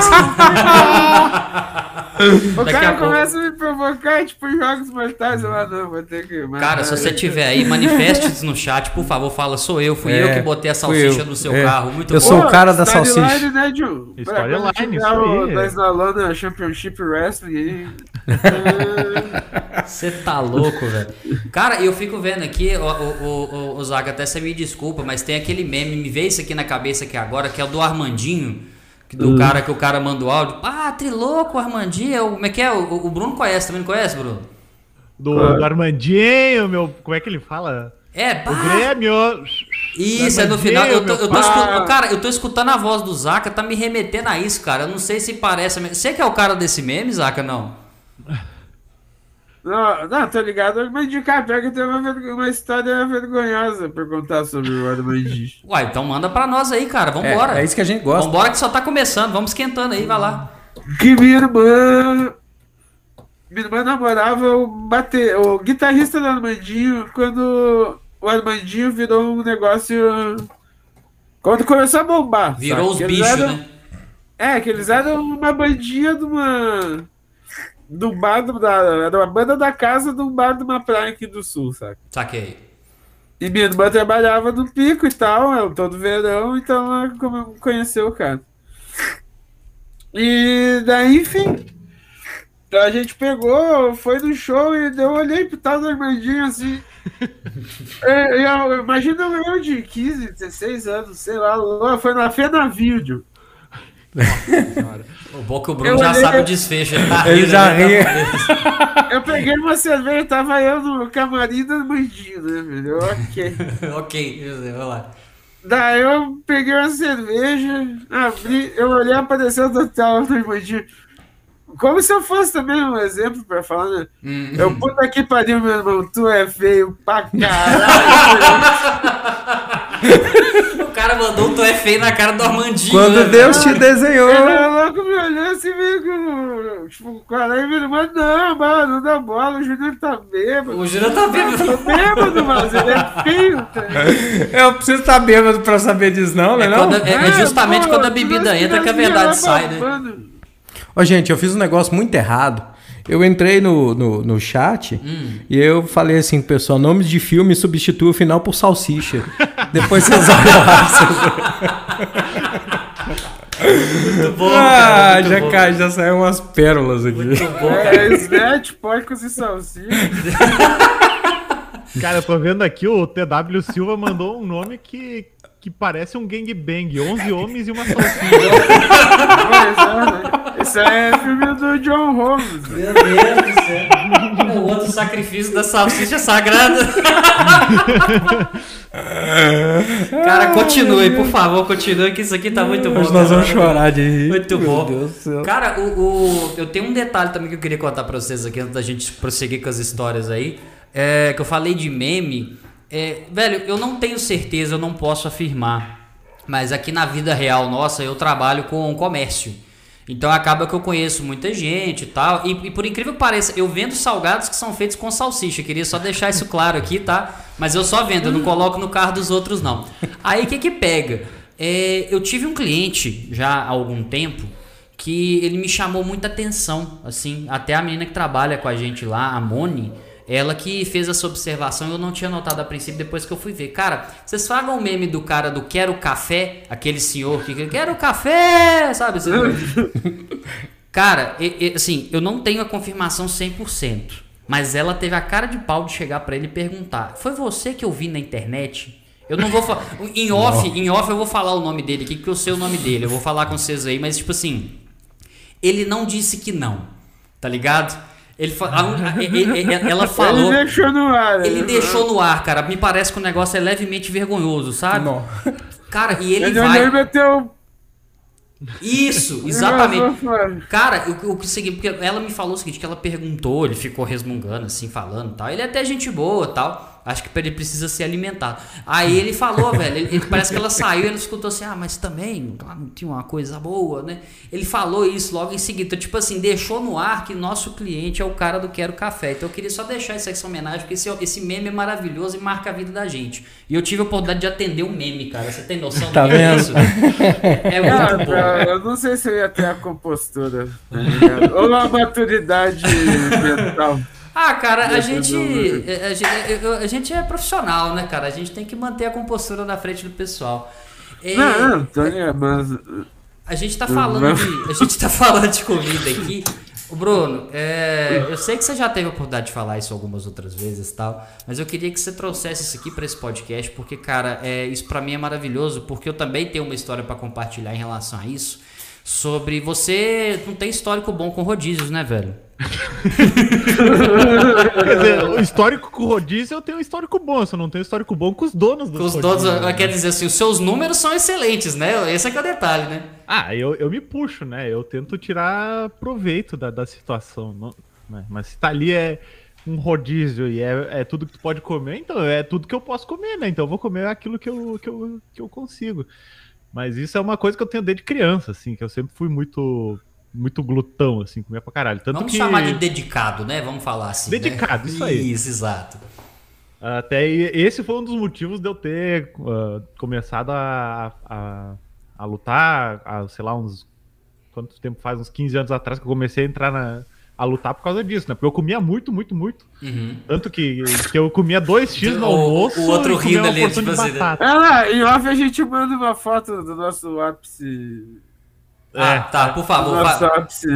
eu. O Daqui cara a pouco- começa a me provocar, tipo, em jogos mortais. Eu, ah, não, vou ter que. Cara, se você tiver aí, manifeste no chat, por favor, fala, sou eu, fui É, eu que botei a salsicha no seu É. carro. Muito Eu bom. sou o cara da storyline, salsicha. né, Ju? Storyline, isso o- aí. Nós na Lona Championship Wrestling aí. [LAUGHS] Você tá louco, velho. Cara, eu fico vendo aqui, o, o, o, o Zaga, até você me desculpa, mas tem aquele meme, me veio isso aqui na cabeça aqui agora, que é o do Armandinho, que do Hum. cara que o cara manda o áudio. Ah, trilouco, Armandinho. é o- Como é que é? O, o Bruno conhece, também não conhece, Bruno? Do, do Armandinho, meu. Como é que ele fala? É, O pá. Grêmio. Isso, é no final. Eu tô, eu tô cara, eu tô escutando a voz do Zaca, tá me remetendo a isso, cara. Eu não sei se parece. Você que é o cara desse meme, Zaca, não? Não, não, tô ligado. Mas de que tem uma, uma história vergonhosa pra contar sobre o Armandinho. [LAUGHS] Uai, então manda pra nós aí, cara. Vambora. É, é isso que a gente gosta. Vambora que só tá começando. Vamos esquentando aí, vai lá. Que minha irmã. Minha irmã namorava o, bate, o guitarrista do Armandinho quando o Armandinho virou um negócio. Quando começou a bombar. Virou sabe? os bichos, eram- né? É, que eles eram uma bandinha de uma. Do bar do, da. Era uma banda da casa um bar de uma praia aqui do sul, sabe? Saquei. E minha irmã trabalhava no pico e tal, é, todo verão, então ela conheceu o cara. E daí, enfim. Então a gente pegou, foi no show e eu olhei pro tal do Armandinho assim. [LAUGHS] É, eu- Imagina eu de 15, 16 anos, sei lá, foi na Fena Vídeo. O bom que o Bruno Eu já olhei- sabe o desfecho. Ele, [LAUGHS] tá Ele já né? ri. [LAUGHS] Eu peguei uma cerveja, tava eu no camarim do Armandinho, né, velho? Ok. [LAUGHS] ok, vamos lá. Daí eu peguei uma cerveja, abri, eu olhei, apareceu o total do Armandinho. Como se eu fosse também um exemplo pra falar, né? Hum. Eu, puta que pariu, meu irmão, tu é feio pra caralho. O cara mandou um tu é feio na cara do Armandinho. Quando né, Deus te desenhou. Ele louco me olhou assim, meio com. Tipo, caralho, meu irmão, não, mano, não dá bola, o Júnior tá bêbado. O Júnior tá bêbado. Tô bêbado, mas ele é feio, tá? Eu preciso estar bêbado pra saber disso, não, né? É, não? quando- é- é justamente pô, quando a bebida entra que a verdade sai, né? Ô, gente, eu fiz um negócio muito errado. Eu entrei no, no, no chat e eu falei assim, pessoal, nomes de filme substitua o final por salsicha. [LAUGHS] Depois vocês olham lá. Muito bom, ah, cara. Muito já, bom. cai, já saiu umas pérolas aqui. Muito bom, cara. É, snatch, porcos e salsicha. [LAUGHS] Cara, eu tô vendo aqui, o TW Silva mandou um nome que, que parece um gangbang. 11 homens e uma salsicha. [LAUGHS] É? Isso é filme do John Holmes. Meu Deus do céu. É o outro sacrifício da salsicha sagrada. Cara, continue, por favor, continue, que isso aqui tá muito bom. Hoje nós cara. vamos chorar de rir. Muito Meu bom. Deus do céu. Cara, o, o- eu tenho um detalhe também que eu queria contar pra vocês aqui antes da gente prosseguir com as histórias aí. É, que eu falei de meme. É, velho, eu não tenho certeza, eu não posso afirmar. Mas aqui na vida real nossa, eu trabalho com comércio. Então acaba que eu conheço muita gente e tal. E, e por incrível que pareça, eu vendo salgados que são feitos com salsicha. Eu queria só deixar isso claro aqui, tá? Mas eu só vendo, eu não coloco no carro dos outros, não. Aí o que que pega? É, eu tive um cliente já há algum tempo que ele me chamou muita atenção, assim, até a menina que trabalha com a gente lá, a Moni, ela que fez essa observação, eu não tinha notado a princípio, depois que eu fui ver. Cara, vocês falam o meme do cara do quero café, aquele senhor que quero café, sabe? [LAUGHS] Cara, e- e, assim, eu não tenho a confirmação 100%, mas ela teve a cara de pau de chegar pra ele e perguntar: "Foi você que eu vi na internet?" Eu não vou falar em off, em off eu vou falar o nome dele aqui, porque eu sei o nome dele. Eu vou falar com vocês aí, mas tipo assim, ele não disse que não. Tá ligado? Ele a ela falou Ele deixou no ar. ele deixou no ar, cara. Me parece que o negócio é levemente vergonhoso, sabe? Não. Cara, e ele Ele vai. e meteu. Isso, [LAUGHS] exatamente. Cara, o, o que segui, porque ela me falou o seguinte, que ela perguntou, ele ficou resmungando assim, falando e tal. Ele é até gente boa e tal. Acho que ele precisa ser alimentado. Aí ele falou, velho, ele, ele- parece que ela saiu e ele escutou assim, ah, mas também lá não tinha uma coisa boa, né? Ele falou isso logo em seguida. Então, tipo assim, deixou no ar que nosso cliente é o cara do Quero Café. Então eu queria só deixar isso aqui essa homenagem, porque esse, esse meme é maravilhoso e marca a vida da gente. E eu tive a oportunidade de atender um meme, cara. Você tem noção Tá do que [LAUGHS] é vendo? isso? É Cara, muito bom. eu não sei se eu ia ter a compostura, tá? Ou a maturidade mental. Ah, cara, a gente, a, gente, eu- a gente é profissional, né, cara? A gente tem que manter a compostura na frente do pessoal. É, Não, ligado, mas. a gente tá falando de, a gente tá [LAUGHS] falando de comida aqui. O Bruno, é, eu sei que você já teve a oportunidade de falar isso algumas outras vezes e tal, mas eu queria que você trouxesse isso aqui pra esse podcast, porque, cara, é, isso pra mim é maravilhoso, porque eu também tenho uma história pra compartilhar em relação a isso. Sobre você não tem histórico bom com rodízios, né, velho? Quer dizer, [LAUGHS] o histórico com o rodízio eu tenho um histórico bom, eu só não tenho histórico bom com os donos dos Os donos, né? quer dizer assim, os seus números são excelentes, né? Esse é que é o detalhe, né? Ah, eu, eu me puxo, né? Eu tento tirar proveito da, da situação. não- né? Mas se tá ali é um rodízio e é, é tudo que tu pode comer, então é tudo que eu posso comer, né? Então eu vou comer aquilo que eu, que eu, que eu consigo. Mas isso é uma coisa que eu tenho desde criança, assim, que eu sempre fui muito muito glutão, assim, comia pra caralho. Tanto Vamos que chamar de dedicado, né? Vamos falar assim. né? Dedicado, isso aí. Isso, exato. Até e- esse foi um dos motivos de eu ter ah, começado a, a, a lutar, a, sei lá, uns. Quanto tempo faz? Uns 15 anos atrás que eu comecei a entrar na, a lutar por causa disso, né? Porque eu comia muito, muito, muito. Uhum. Tanto que, que eu comia 2x no O- almoço o outro e rindo ali, tipo de assim, né? Ah lá, em off a gente manda uma foto do nosso ápice. Ah, tá, por favor. nosso fa- ápice.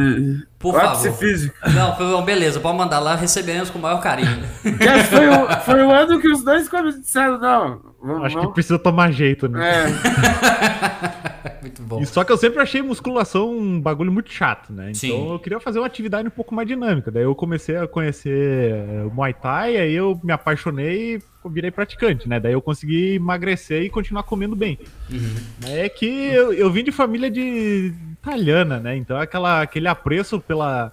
Por ápice favor. físico. Não, foi- bom, beleza, pode mandar lá, receberemos com o maior carinho. Foi, o, foi o ano que os dois disseram, não. Vamos, Acho que precisa tomar jeito, né? É, [LAUGHS] [LAUGHS] Muito bom. E só que eu sempre achei musculação um bagulho muito chato, né? Então Sim. eu queria fazer uma atividade um pouco mais dinâmica. Daí eu comecei a conhecer eh, o Muay Thai, aí eu me apaixonei e virei praticante, né? Daí eu consegui emagrecer e continuar comendo bem. Uhum. É que eu, eu vim de família de italiana, né? Então aquela, aquele apreço pela,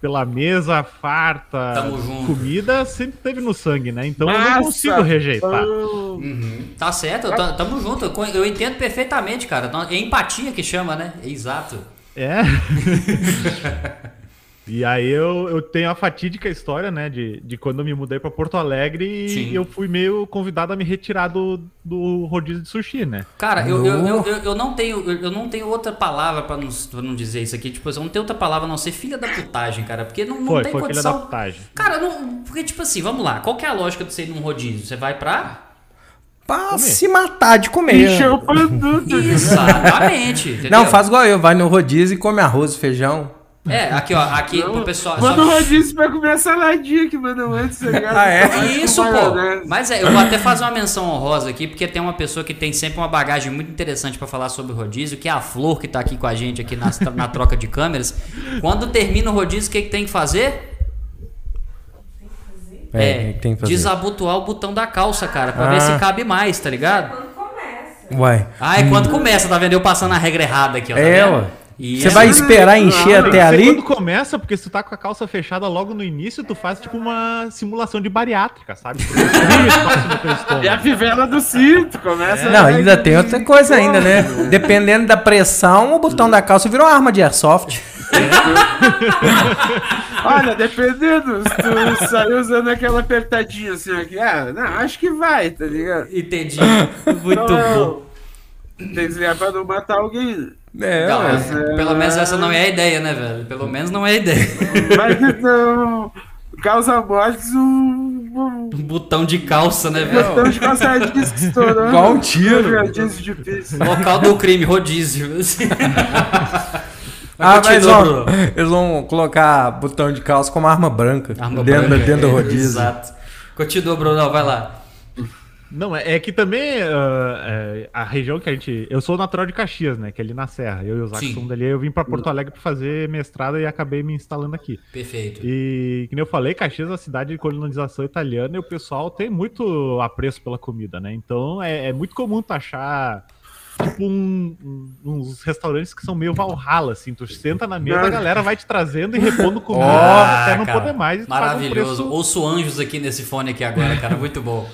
pela mesa farta, Tamo junto. comida sempre teve no sangue, né? Então eu Massa, não consigo rejeitar. Uhum. Tá certo, ta- tamo junto. Eu, eu entendo perfeitamente, cara. É empatia que chama, né? Exato. É. [LAUGHS] e aí eu, eu tenho a fatídica história, né, de, de quando eu me mudei pra Porto Alegre e Sim. eu fui meio convidado a me retirar do, do rodízio de sushi, né? Cara, eu, eu, eu, eu- eu não tenho, eu não tenho outra palavra pra não, pra não dizer isso aqui. Tipo, eu não tenho outra palavra a não ser filha da putagem, cara. Porque não, não Foi, tem foi filha da condição. putagem. Cara, não, porque, tipo assim, vamos lá. Qual que é a lógica de você ir num rodízio? Você vai pra. Pra se matar de comer. Encheu o produto. Exatamente. entendeu? Não, faz igual eu, vai no rodízio e come arroz e feijão. É, aqui, ó. Aqui pro pessoal. Manda um só- rodízio pra comer a saladinha que mandam antes, tá ligado? Ah, é? Isso, pô. Mas é, eu vou até fazer uma menção honrosa aqui, porque tem uma pessoa que tem sempre uma bagagem muito interessante pra falar sobre o rodízio, que é a Flor, que tá aqui com a gente aqui na, na troca de câmeras. Quando termina o rodízio, o que, que tem que fazer? É, tem que fazer. desabotoar o botão da calça, cara, pra ver Ah. se cabe mais, tá ligado? Quando começa. Uai. Ah, é quando começa, tá vendo? Eu passando a regra errada aqui, ó. Tá É, vendo? ué. E Você é- vai esperar encher Tem até ali? quando começa, porque se tu tá com a calça fechada logo no início, tu faz tipo uma simulação de bariátrica, sabe? Tu destrui o espaço do teu estômago. E a fivela do cinto, começa. Não, ainda tem outra coisa ainda, né? Dependendo da pressão, o botão da calça virou uma arma de airsoft. [LAUGHS] Olha, dependendo, se tu sair usando aquela apertadinha assim aqui, ah, não, acho que vai, tá ligado? Entendi. Muito Então, bom. Tem que ligar pra não matar alguém. É, Não, mas, pelo menos essa não é a ideia, né, velho? Pelo menos não é a ideia. Mas então, causa mortes um, um Um botão de calça, né, velho? botão de calça jeans que estourou. Igual um tiro. Jeans de pizza. Local do crime, rodízio. [LAUGHS] Ah, mas ó, Bruno. eles vão colocar botão de calça como arma branca. Arma dentro, branca, dentro do é, rodízio. Exato. Continua, Bruno, vai lá. Não, é, é que também ah, é, a região que a gente. Eu sou natural de Caxias, né? Que é ali na Serra. Eu e o Zac somos dali. Eu vim pra Porto Alegre pra fazer mestrado e acabei me instalando aqui. Perfeito. E, que nem eu falei, Caxias é uma cidade de colonização italiana e o pessoal tem muito apreço pela comida, né? Então é, é muito comum tu achar tipo um, um, uns restaurantes que são meio Valhalla, assim. Tu senta na mesa, a galera vai te trazendo e repondo comida Oh, [LAUGHS] até não cara, poder mais. paga um Maravilhoso. preço- Ouço anjos aqui nesse fone aqui agora, cara. Muito bom.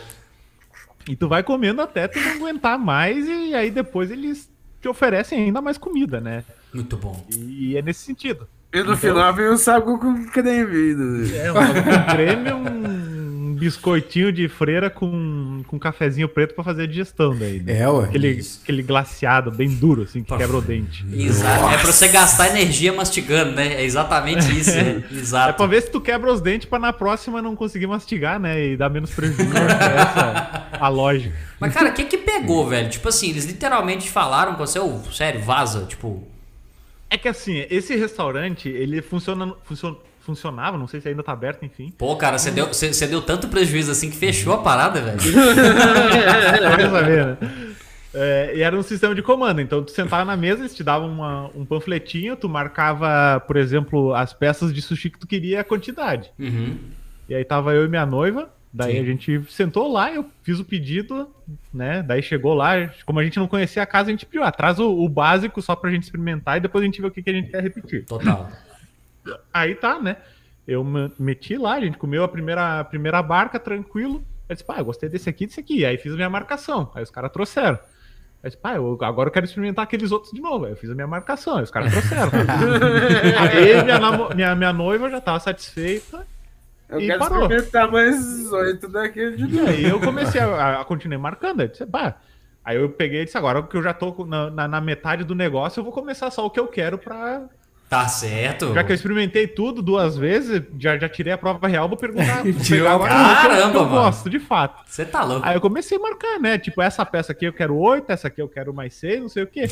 E tu vai comendo até tu não aguentar mais e aí depois eles te oferecem ainda mais comida, né? Muito bom. E é nesse sentido. E no final vem o saco com creme. né? É, um bagulho com creme, um biscoitinho de freira com, com cafezinho preto pra fazer a digestão daí. né? É, ué. Aquele, aquele glaciado bem duro, assim, que quebra o dente. Exato. É pra você gastar energia mastigando, né? É exatamente isso. né? É Exato. pra ver se tu quebra os dentes pra na próxima não conseguir mastigar, né? E dar menos prejuízo. [LAUGHS] Essa é a lógica. Mas, cara, o que que pegou, velho? Tipo assim, eles literalmente falaram com você, ô, sério, vaza. Tipo, É que assim, esse restaurante, ele funciona, funciona, funcionava, não sei se ainda tá aberto, enfim. pô, cara, você deu, você, você deu tanto prejuízo assim que fechou a parada, velho. [LAUGHS] Saber, né? É, e era um sistema de comando, então tu sentava na mesa, eles te davam uma- um panfletinho, tu marcava, por exemplo, as peças de sushi que tu queria e a quantidade. Uhum. E aí tava eu e minha noiva, daí Sim. a gente sentou lá, eu fiz o pedido, né? Daí chegou lá, como a gente não conhecia a casa, a gente pediu, ah, traz o, o básico só pra gente experimentar e depois a gente vê o que, que a gente quer repetir. Total. Aí tá, né? Eu me- meti lá, a gente comeu a primeira, a primeira barca, tranquilo. Eu disse, pá, eu gostei desse aqui, desse aqui. Aí fiz a minha marcação. Aí os caras trouxeram. Aí eu disse, pá, eu, agora eu quero experimentar aqueles outros de novo. Aí eu fiz a minha marcação, aí os caras trouxeram. [LAUGHS] aí minha, namo- minha, minha noiva já tava satisfeita. Eu E quero parou. experimentar mais oito daquele de E novo. aí eu comecei a, a continuar marcando. Aí, eu disse, pá. Aí eu peguei e disse, agora que eu já tô na, na, na metade do negócio, eu vou começar só o que eu quero pra, Tá certo. Já que eu experimentei tudo duas vezes, já, já tirei a prova real, vou perguntar. [LAUGHS] vou Tirou pegar Caramba, que eu mano. gosto, de fato. Você tá louco. Aí eu comecei a marcar, né? Tipo, essa peça aqui eu quero oito, essa aqui eu quero mais seis, não sei o quê.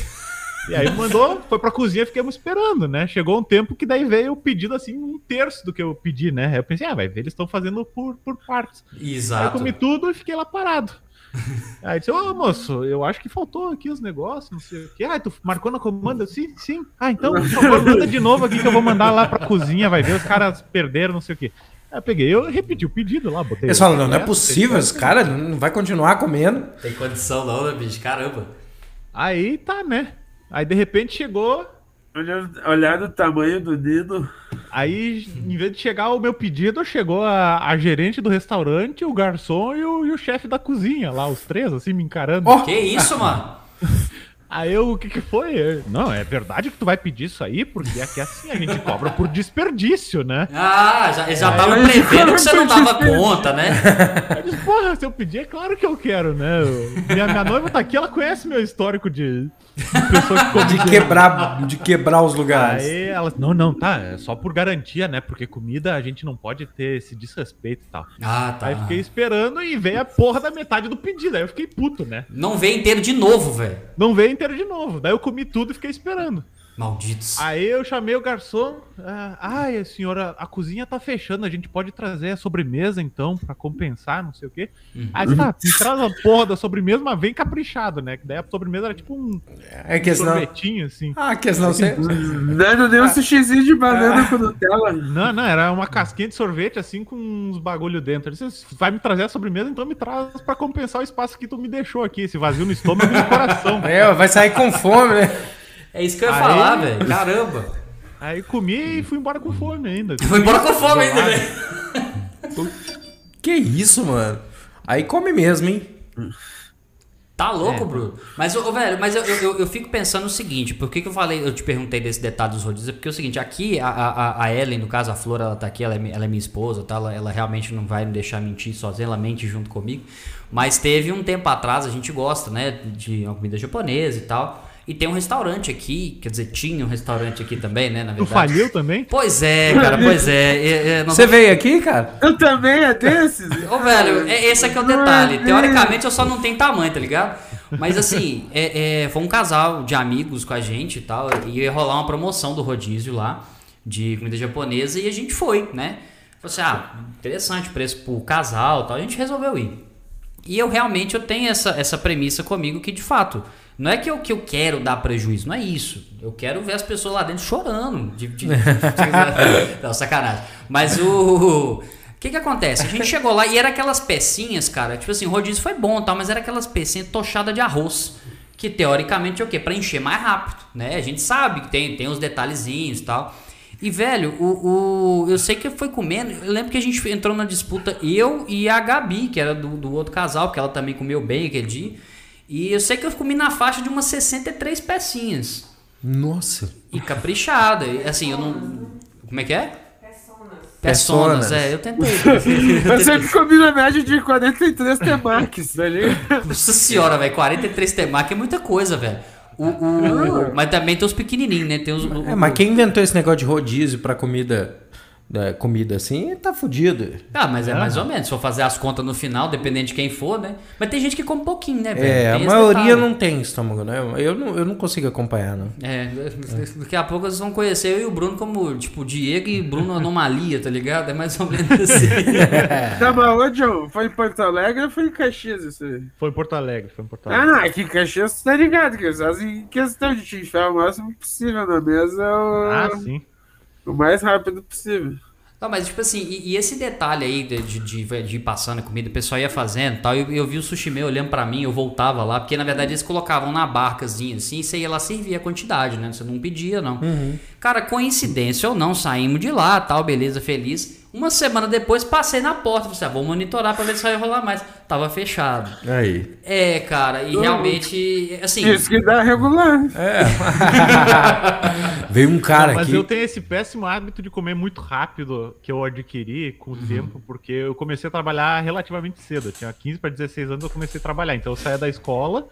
E aí mandou, foi pra cozinha, ficamos esperando, né? Chegou um tempo que daí veio o pedido assim, um terço do que eu pedi, né? Aí eu pensei, ah, vai ver, eles estão fazendo por, por partes. Aí eu Exato. comi tudo e fiquei lá parado. [LAUGHS] Aí disse, ô moço, eu acho que faltou aqui os negócios, não sei o quê. Ah, tu marcou na comanda? Sim, sim. Ah, então, por favor, manda de novo aqui que eu vou mandar lá pra cozinha, vai ver, os caras perderam, não sei o quê. Aí eu peguei, eu repeti o pedido lá, botei. Eles falam, não, não é essa, possível, esse cara não vai continuar comendo. Tem condição não, né, bicho? Caramba. Aí tá, né? Aí de repente chegou, Olhar, olhar o tamanho do Nino. aí em vez de chegar o meu pedido, chegou a, a gerente do restaurante, o garçom e o, e o chefe da cozinha lá, os três, assim, me encarando. Ó, Que isso, mano? [LAUGHS] Aí eu, o que que foi? Não, é verdade que tu vai pedir isso aí? Porque aqui é assim, a gente cobra por desperdício, né? Ah, já, já estavam Aí, prevendo que você não dava conta, né? Eu disse, porra, se eu pedir, é claro que eu quero, né? Eu- minha, minha noiva tá aqui, ela conhece meu histórico de, de pessoa que de quebrar, de quebrar os lugares. Aí ela, não, não, tá, é só por garantia, né? Porque comida a gente não pode ter esse desrespeito e tal. Ah, tá. Aí fiquei esperando e veio a porra da metade do pedido. Aí eu fiquei puto, né? Não veio inteiro de novo, velho. Não veio inteiro de novo. Daí eu comi tudo e fiquei esperando. Malditos. Aí eu chamei o garçom. Ah, ai, senhora, a cozinha tá fechando. A gente pode trazer a sobremesa então, pra compensar, não sei o quê. Aí tá, me traz a porra da sobremesa, mas vem caprichado, né? Que daí a sobremesa era tipo um É que senão. sorvetinho, assim. Ah, que senão você. Nada nem um sushizinho de banana com Nutella. Não, não, era uma casquinha de sorvete assim com uns bagulho dentro. Disse, vai me trazer a sobremesa, então me traz pra compensar o espaço que tu me deixou aqui, esse vazio no estômago e no coração. [LAUGHS] É, vai sair com fome, né? É isso que eu ia Aí- falar, velho. Caramba. Aí comi e fui embora com fome ainda. Foi embora com fome ainda, velho. Que isso, mano? Aí come mesmo, hein? Tá É. louco, Bruno? Mas, ô, velho, mas eu, eu, eu fico pensando o seguinte, por que, que eu falei, eu te perguntei desse detalhe dos rodízios? É porque é o seguinte, aqui a, a, a Ellen, no caso, a Flor, ela tá aqui, ela é, ela é minha esposa, tá? Ela, ela realmente não vai me deixar mentir sozinha, ela mente junto comigo. Mas teve um tempo atrás, a gente gosta, né, de uma comida japonesa e tal. E tem um restaurante aqui, quer dizer, tinha um restaurante aqui também, né, na Tu verdade. faliu também? Pois é, cara, pois é. é, é, Você veio aqui, cara? Eu também é desses. [LAUGHS] Ô, velho, é, esse aqui é o detalhe. Teoricamente eu só não tenho tamanho, tá ligado? Mas assim, é, é, foi um casal de amigos com a gente e tal. E ia rolar uma promoção do rodízio lá, de comida japonesa, e a gente foi, né? Falei assim, ah, interessante o preço pro casal e tal. A gente resolveu ir. E eu realmente eu tenho essa, essa premissa comigo que, de fato, não é que eu, que eu quero dar prejuízo, não é isso. Eu quero ver as pessoas lá dentro chorando. De, de- [LAUGHS] não, sacanagem. Mas o. O que que acontece? A gente chegou lá e era aquelas pecinhas, cara. Tipo assim, o rodízio foi bom e tal, mas era aquelas pecinhas tochadas de arroz. que teoricamente é o quê? Pra encher mais rápido, né? A gente sabe que tem, tem uns detalhezinhos e tal. E, velho, o, o, eu sei que foi comendo. Eu lembro que a gente entrou na disputa, eu e a Gabi, que era do, do outro casal, porque ela também comeu bem aquele dia. E eu sei que eu comi na faixa de umas 63 pecinhas. Nossa. E caprichada. E, Assim, eu não. Como é que é? Personas. Personas, é, eu tentei. [LAUGHS] Eu sempre comi na média de 43 temakis, ligado? Nossa senhora, velho, 43 temaki é muita coisa, velho. O, o- mas também tem os pequenininhos, né? Tem os, o- É, mas quem inventou esse negócio de rodízio pra comida, né, comida assim, tá fudido. Ah, mas é mais ou menos. Se for fazer as contas no final, dependendo de quem for, né? Mas tem gente que come pouquinho, né, velho? É, a Tem esse maioria detalhe. não tem estômago, né? Eu não, eu não consigo acompanhar, não. É, [LAUGHS] daqui a pouco vocês vão conhecer eu e o Bruno como, tipo, Diego e Bruno Anomalia, tá ligado? É mais ou menos [LAUGHS] assim. Tá, mas ô, John, foi em Porto Alegre ou foi em Caxias isso aí? Foi em Porto Alegre, foi em Porto Ah, Alegre. não, aqui em Caxias tá ligado, que eles fazem questão de te enfiar o máximo possível na mesa, o, Ah, sim. O mais rápido possível. Não, mas tipo assim, e, e esse detalhe aí de, de, de- de ir passando a comida, o pessoal ia fazendo e tal, eu, eu vi o sushi meu olhando pra mim, eu voltava lá, porque na verdade eles colocavam na barcazinha assim, e você ia lá servir a quantidade, né? Você não pedia, não. Cara, coincidência ou não, saímos de lá, tal, beleza, feliz. Uma semana depois passei na porta, falei assim, ah, vou monitorar pra ver se vai rolar mais. Tava fechado. Aí. É, cara, e realmente, assim... Isso que dá regular. [LAUGHS] Veio um cara Não, mas aqui. eu tenho esse péssimo hábito de comer muito rápido que eu adquiri com o tempo, porque eu comecei a trabalhar relativamente cedo. Eu tinha 15 para 16 anos, eu comecei a trabalhar. Então eu saía da escola,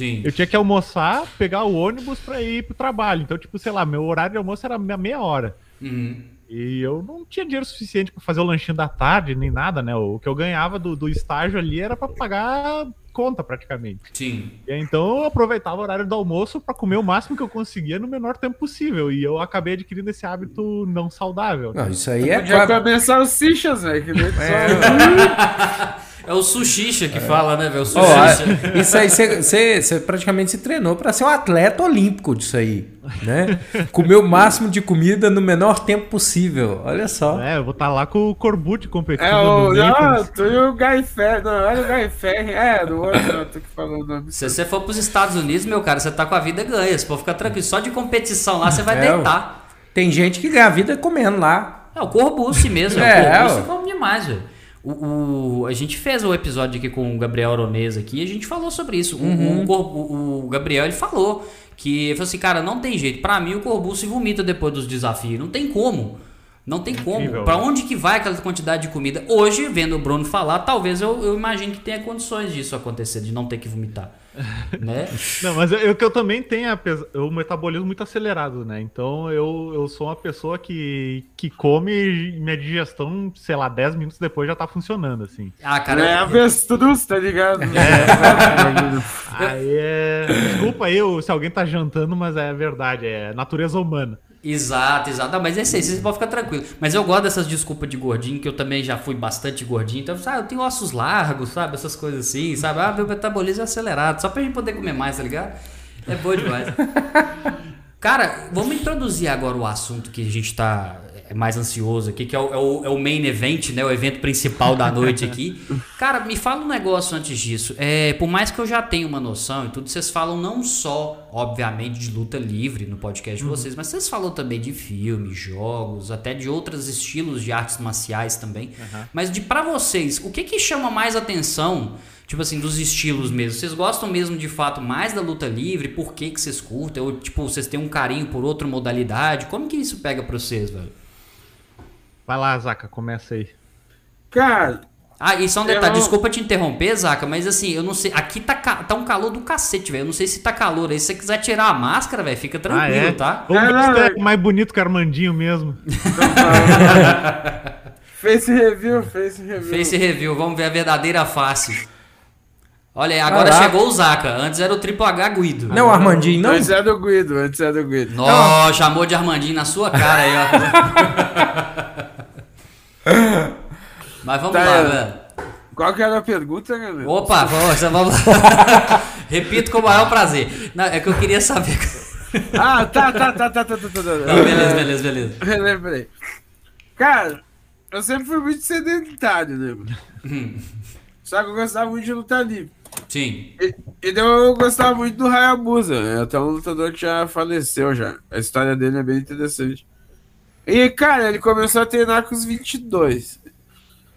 Sim. eu tinha que almoçar, pegar o ônibus para ir pro trabalho. Então, tipo, sei lá, meu horário de almoço era meia- meia hora. Uhum. E eu não tinha dinheiro suficiente para fazer o lanchinho da tarde, nem nada, né? O que eu ganhava do, do estágio ali era para pagar conta, praticamente. Sim. E aí, então eu aproveitava o horário do almoço para comer o máximo que eu conseguia no menor tempo possível. E eu acabei adquirindo esse hábito não saudável. Não, isso aí é Podia claro. comer salsichas, velho, só... [LAUGHS] É o sushicha que fala, né, velho? O Ó, a- sushicha. isso aí, você- praticamente se treinou pra ser um atleta olímpico disso aí, né? Comer o máximo de comida no menor tempo possível. Olha só. É, eu vou estar lá com o Corbucci competindo É o... no Não, tu e o Guy Ferri. Não, olha o Guy Ferri. É, do outro, não, tu que falou o nome. Se você for pros Estados Unidos, meu cara, você tá com a vida ganha. Você pode ficar tranquilo. Só de competição lá, você vai É, deitar. Tem gente que ganha a vida comendo lá. É o Corbucci mesmo. É, É, o Corbucci come demais, velho. O, o- a gente fez o episódio aqui com o Gabriel Aronês aqui e a gente falou sobre isso. O- Uhum. O, o- o Gabriel ele falou que ele falou assim, cara, não tem jeito. Pra mim o Corbucci vomita depois dos desafios. Não tem como. Não tem como. Incrível, Pra né? onde que vai aquela quantidade de comida? Hoje, vendo o Bruno falar, talvez eu, eu imagine que tenha condições disso acontecer, de não ter que vomitar. [LAUGHS] né? Não, mas eu, eu, que eu também tenho o metabolismo muito acelerado, né? Então eu, eu sou uma pessoa que, que come e minha digestão, sei lá, 10 minutos depois já tá funcionando, assim. Ah, cara, É eu- avestruz, tá ligado? [LAUGHS] Aí é. Desculpa aí eu- se alguém tá jantando, mas é verdade, é natureza humana. Exato, exato. Não, mas é isso aí, você pode ficar tranquilo. Mas eu gosto dessas desculpas de gordinho, que eu também já fui bastante gordinho. Então, sabe, eu tenho ossos largos, sabe? Essas coisas assim, sabe? Ah, meu metabolismo é acelerado, só pra gente poder comer mais, tá ligado? É bom demais. [LAUGHS] Cara, vamos introduzir agora o assunto que a gente tá mais ansioso aqui, que é o, é o- é o main event, né? O evento principal da noite aqui. [LAUGHS] Cara, me fala um negócio antes disso. É, por mais que eu já tenha uma noção e tudo, vocês falam não só, obviamente, de luta livre no podcast de vocês, mas vocês falam também de filmes, jogos, até de outros estilos de artes marciais também. Mas de para vocês, o que que chama mais atenção? Tipo assim, dos estilos mesmo. Vocês gostam mesmo de fato mais da luta livre? Por que que vocês curtem? Ou tipo, vocês têm um carinho por outra modalidade? Como que isso pega pra vocês, velho? Vai lá, Zaca, começa aí. Cara, Ah, e só um detalhe, Eu- desculpa te interromper, Zaca, mas assim, eu não sei. Aqui tá, ca- tá um calor do cacete, velho. Eu não sei se tá calor aí. Se você quiser tirar a máscara, velho, fica tranquilo, tá? Não, ver não, se é- é mais bonito que o Armandinho mesmo. face review, face review. Face review, vamos ver a verdadeira face. Olha aí, agora Caraca. chegou o Zaca. Antes era o Triple H Guido. Não, Armandinho, não. Antes é do Guido, antes é do Guido. Nó, chamou de Armandinho na sua cara aí, ó. [LAUGHS] Mas vamos tá, lá, né? Qual que era a pergunta, galera? Opa, vamos, vamos lá. [LAUGHS] Repito com o maior prazer. Não, é que eu queria saber. [LAUGHS] ah, tá, tá, tá, tá, tá, tá, tá, tá. Não, beleza, beleza, beleza. [LAUGHS] Peraí, peraí. Cara, eu sempre fui muito sedentário, né? Hum. Só que eu gostava muito de lutar livre. Sim. E, então eu gostava muito do Hayabusa, né? Até um lutador que já faleceu já. A história dele é bem interessante. E, cara, ele começou a treinar com os 22.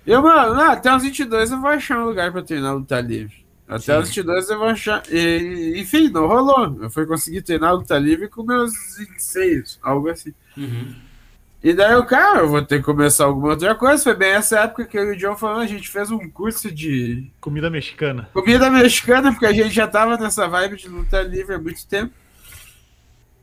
E eu, mano, ah, até os 22 eu vou achar um lugar pra treinar luta livre. Até Sim. os 22 eu vou achar. E, enfim, não rolou. Eu fui conseguir treinar luta livre com meus 26, algo assim. Uhum. E daí eu, cara, eu vou ter que começar alguma outra coisa. Foi bem essa época que eu e o John falando, a gente fez um curso de Comida mexicana. comida mexicana, porque a gente já tava nessa vibe de luta livre há muito tempo.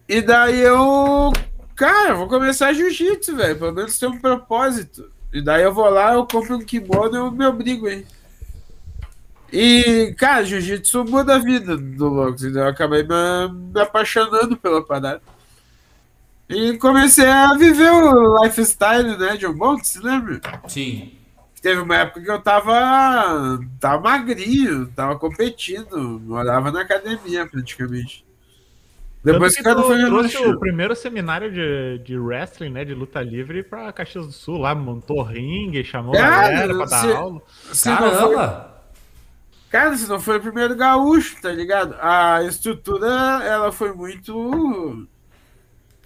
E daí eu, cara, eu vou começar jiu-jitsu, velho. Pelo menos tem um propósito. E daí eu vou lá, eu compro um kimono e eu me obrigo, hein. E, cara, jiu-jitsu muda a vida do louco. Então eu acabei me, me apaixonando pela parada. E comecei a viver o lifestyle, né, John Bond, se lembra? Sim. Teve uma época que eu tava, tava magrinho, tava competindo, morava na academia praticamente. Depois que Tanto o cara tu foi trouxe o primeiro seminário de, de wrestling, né? De luta livre pra Caxias do Sul. Lá montou ringue, chamou a Cara, galera pra dar se- aula. Se não foi, Caramba! cara, se não foi o primeiro gaúcho, tá ligado? A estrutura, ela foi muito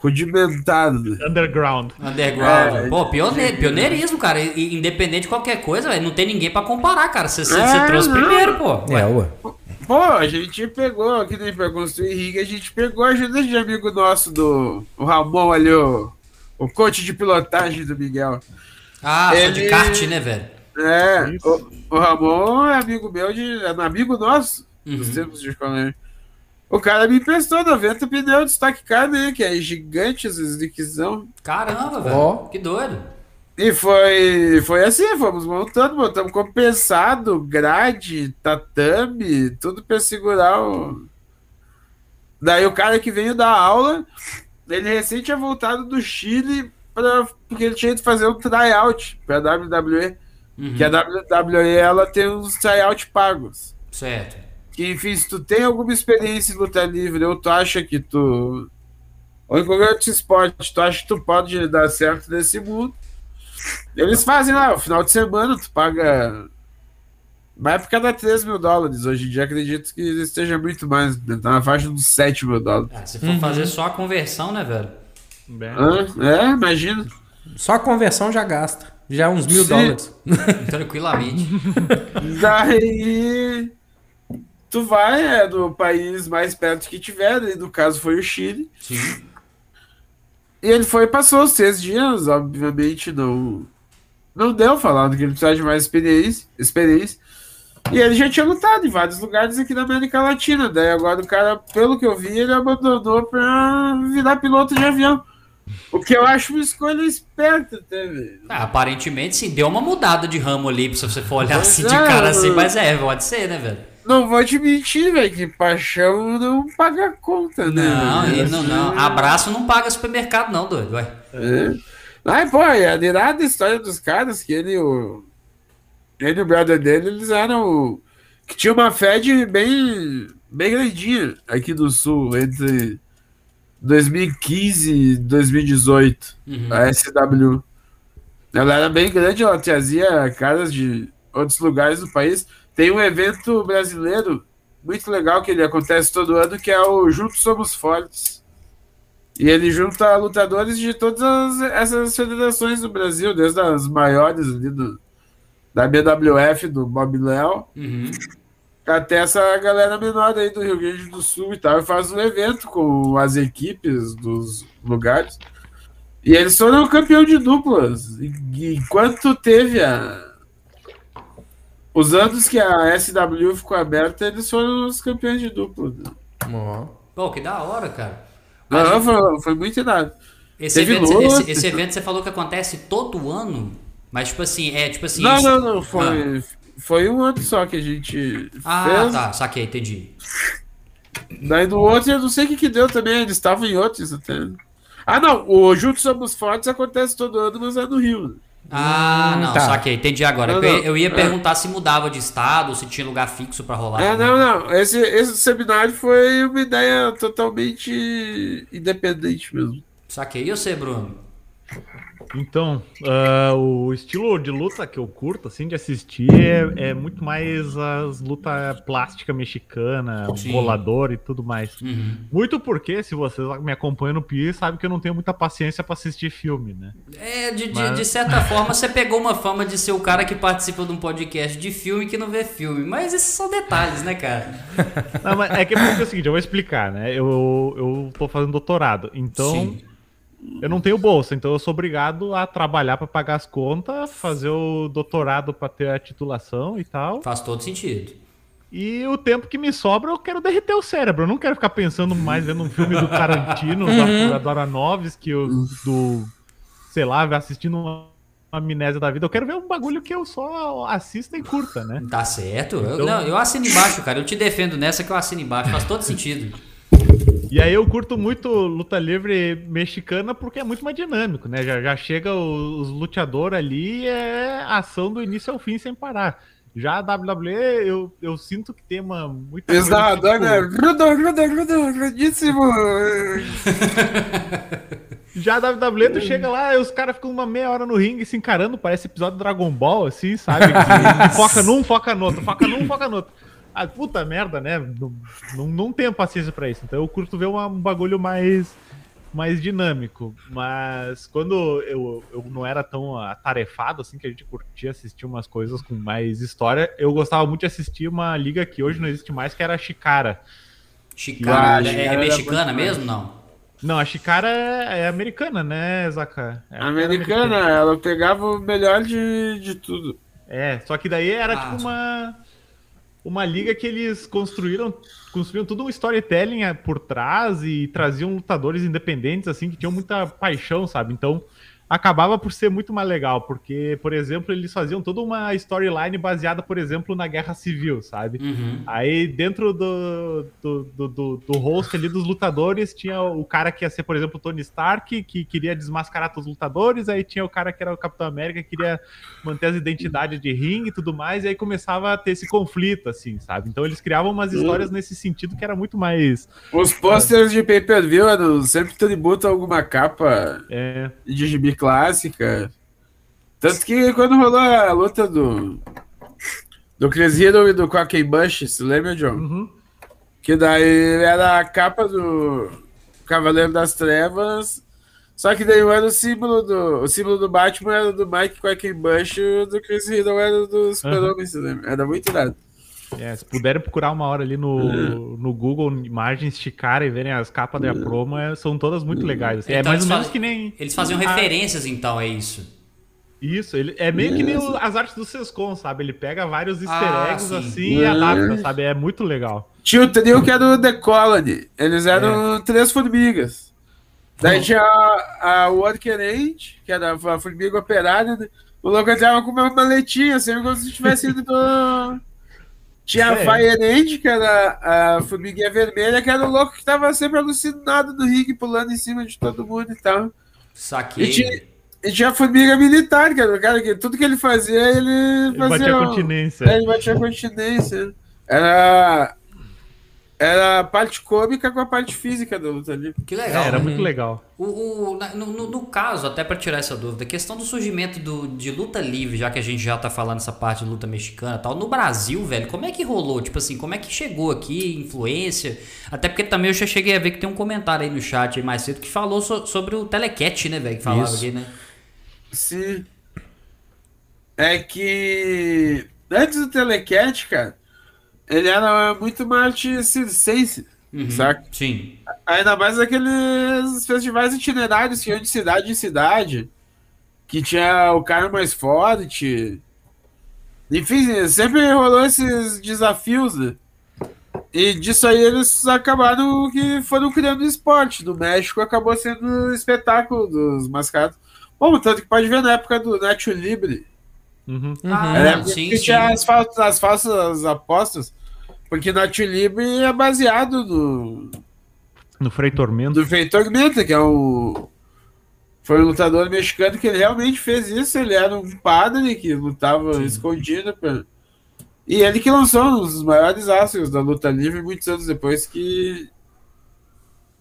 rudimentada. Underground. Underground. É, Pô, pione- pioneirismo, cara. Independente de qualquer coisa, velho, não tem ninguém pra comparar, cara. Você É, trouxe não. primeiro, pô. É, ué. Pô, a gente pegou, que nem pra construir ringue, a gente pegou a ajuda de amigo nosso do o Ramon ali, o, o coach de pilotagem do Miguel. Ah, só de Ele- kart, né, velho? É, o, o Ramon é amigo meu, de, é um amigo nosso, dos Uhum. tempos de colégio. O cara me emprestou 90 pneus de Stock Car, né, que é gigante, esses slickzão. Caramba, velho. Ó. Que doido. E foi, foi assim, fomos montando, montamos compensado, grade, tatame, tudo pra segurar o... Daí o cara que veio dar aula, ele recém tinha voltado do Chile pra, porque ele tinha ido fazer um tryout pra WWE. Uhum. Que a WWE ela tem uns tryout pagos. Certo. Que, enfim, se tu tem alguma experiência em luta livre, ou tu acha que tu. Ou em qualquer outro esporte, tu acha que tu pode dar certo nesse mundo. Eles fazem lá, no final de semana, tu paga. Na época dá 3 mil dólares. Hoje em dia acredito que esteja muito mais. né? Tá na faixa dos 7 mil dólares. Ah, se for fazer só a conversão, né, velho? Hã? É, imagina. Só a conversão já gasta. Já uns mil Sim. dólares. [LAUGHS] Tranquilamente. Daí. Tu vai, é do país mais perto que tiver, e no caso foi o Chile. Sim. E ele foi e passou os seis dias, obviamente não. Não deu falando que ele precisava de mais experiência, experiência. E ele já tinha lutado em vários lugares aqui na América Latina. Daí agora o cara, pelo que eu vi, ele abandonou pra virar piloto de avião. O que eu acho uma escolha esperta até, velho. Ah, aparentemente, sim, deu uma mudada de ramo ali, se você for olhar assim de é, cara assim, mas é, pode ser, né, velho? Não vou te mentir, velho, que paixão não paga conta, né? Não, não, não. Abraço não paga supermercado, não, doido. Ué. É. Ai, pô, é admirada a história dos caras que ele, o. Ele e o brother dele, eles eram. Que tinha uma Fed bem. bem grandinha aqui do sul, entre 2015 e 2018. Uhum. A SW. Ela era bem grande, ela trazia caras de outros lugares do país. Tem um evento brasileiro muito legal que ele acontece todo ano, que é o Juntos Somos Fortes. E ele junta lutadores de todas as- essas federações do Brasil, desde as maiores ali do, da BWF, do Bob Léo, Uhum. até essa galera menor aí do Rio Grande do Sul e tal, e faz um evento com as equipes dos lugares. E eles foram campeão de duplas. Enquanto teve a. Os anos que a SW ficou aberta, eles foram os campeões de dupla. Ó. Pô, que da hora, cara. Não, foi, foi muito irado. esse, evento, esse, esse evento você falou que acontece todo ano, mas tipo assim, é tipo assim. Não, isso- não, não. Foi, foi um ano só que a gente Ah, fez. tá, saquei, entendi. Daí no outro eu não sei o que, que deu também, eles estavam em outros até. Ah, não, o Juntos Somos Fortes acontece todo ano, mas é no Rio. Ah, não, tá. saquei, entendi agora. Não, eu, ia- não. eu ia É. perguntar se mudava de estado, se tinha lugar fixo pra rolar. É, não, não. Esse, esse seminário foi uma ideia totalmente independente mesmo. Saquei. E você, Bruno? Então, uh, o estilo de luta que eu curto, assim, de assistir é, é muito mais as lutas plástica mexicana, Sim. bolador e tudo mais. Uhum. Muito porque, se vocês me acompanham no PI, sabe que eu não tenho muita paciência para assistir filme, né? É, de, Mas... de, de, certa [LAUGHS] forma, você pegou uma fama de ser o cara que participa de um podcast de filme que não vê filme. Mas esses são detalhes, né, cara? Não, é que é, é o seguinte, eu vou explicar, né? Eu, eu tô fazendo doutorado, então... Sim eu não tenho bolsa, então eu sou obrigado a trabalhar para pagar as contas, fazer o doutorado para ter a titulação e tal. Faz todo sentido. E o tempo que me sobra, eu quero derreter o cérebro. Eu não quero ficar pensando mais vendo um filme do Tarantino, uhum. da, da Aronofsky, do, sei lá, assistindo uma amnésia da vida. Eu quero ver um bagulho que eu só assista e curta, né? Tá certo. Então... Eu, não, eu assino embaixo, cara. Eu te defendo nessa que eu assino embaixo. Faz todo sentido. E aí eu curto muito luta livre mexicana porque é muito mais dinâmico, né? Já, já chega os, os luteadores ali é ação do início ao fim sem parar. Já a WWE, eu, eu sinto que tem uma Exato, tipo... né? Rudo, rudo, rudo, rudíssimo. Já a WWE, tu chega lá e os caras ficam uma meia hora no ringue se encarando, parece episódio do Dragon Ball, assim, sabe? Que foca num, foca no outro, foca num, foca no outro. Ah, puta merda, né? Não, não, não tenho paciência para isso. Então eu curto ver uma, um bagulho mais, mais dinâmico. Mas quando eu, eu não era tão atarefado assim, que a gente curtia assistir umas coisas com mais história, eu gostava muito de assistir uma liga que hoje não existe mais, que era a Chicara. Chicara, é, é mexicana mesmo, não? Não, a Chicara é, é americana, né, Zaka? É americana, americana, ela pegava o melhor de, de tudo. É, só que daí era ah, tipo uma uma liga que eles construíram, construíram todo um storytelling eh, por trás e traziam lutadores independentes, assim, que tinham muita paixão, sabe? Então, acabava por ser muito mais legal, porque, por exemplo, eles faziam toda uma storyline baseada, por exemplo, na Guerra Civil, sabe? Uhum. Aí, dentro do, do, do, do, do host ali dos lutadores, tinha o cara que ia ser, por exemplo, o Tony Stark, que queria desmascarar todos os lutadores, aí tinha o cara que era o Capitão América, que queria manter as identidades de ringue e tudo mais, e aí começava a ter esse conflito, assim, sabe? Então eles criavam umas uhum. histórias uhum. nesse sentido que era muito mais... Os posters de pay-per-view eram sempre tributo a alguma capa é. de gibi clássica. Tanto que quando rolou a luta do. Do Chris Hero e do Cocky Bush, se lembra, John? Uhum. Que daí era a capa do Cavaleiro das Trevas. Só que daí era o símbolo do. O símbolo do Batman era do Mike Quackenbush e o do Chris Hero era do Super-Homem, uhum. Era muito irado. É, se puderem procurar uma hora ali no, uhum. no Google, imagens esticar e verem as capas da promo, é, são todas muito legais. Assim. É então é mais ou menos que nem. Eles faziam referências, então, é isso. Isso, ele é meio que nem o, as artes do Sescom, sabe? Ele pega vários easter ah, eggs assim e adapta, sabe? É muito legal. Tinha o trio que era o The Colony. Eles eram é. três formigas. Daí tinha a, a Worker Age, que era a formiga operária. O louco entrava com uma maletinha, assim, como se tivesse ido do. [LAUGHS] Tinha a Fire End, que era a formiguinha vermelha, que era o louco que tava sempre alucinado no ringue, pulando em cima de todo mundo e tal. Saquei. E tinha, e tinha a formiga militar, que era o cara que tudo que ele fazia, ele, ele fazia. Batia continência. É, ele batia continência. Era era a parte cômica com a parte física da luta ali. Que legal. É, era muito legal. O, o no, no, no, caso, até para tirar essa dúvida, a questão do surgimento do, de luta livre, já que a gente já tá falando essa parte de luta mexicana e tal, no Brasil, velho, como é que rolou? Tipo assim, como é que chegou aqui, influência? Até porque também eu já cheguei a ver que tem um comentário aí no chat aí mais cedo que falou so, sobre o Telecat, né, velho, que falava Isso. aqui, né? Sim. É que antes do Telecat, cara, ele era muito mais circense, uhum, saca? Sim. Ainda mais aqueles festivais itinerários que iam de cidade em cidade, que tinha o cara mais forte. Enfim, sempre rolou esses desafios, né? E disso aí eles acabaram que foram criando esporte. No México acabou sendo o espetáculo dos mascarados. Bom, tanto que pode ver na época do Nacho Libre Uhum. Ah, é, sim, sim. tinha as falsas, as falsas apostas, porque na Libre é baseado no. No Frei Tormento. Do Frei Tormento, que é o. Foi um lutador mexicano que ele realmente fez isso. Ele era um padre que lutava sim. escondido. Pra... E ele que lançou um dos maiores astros da luta livre muitos anos depois que.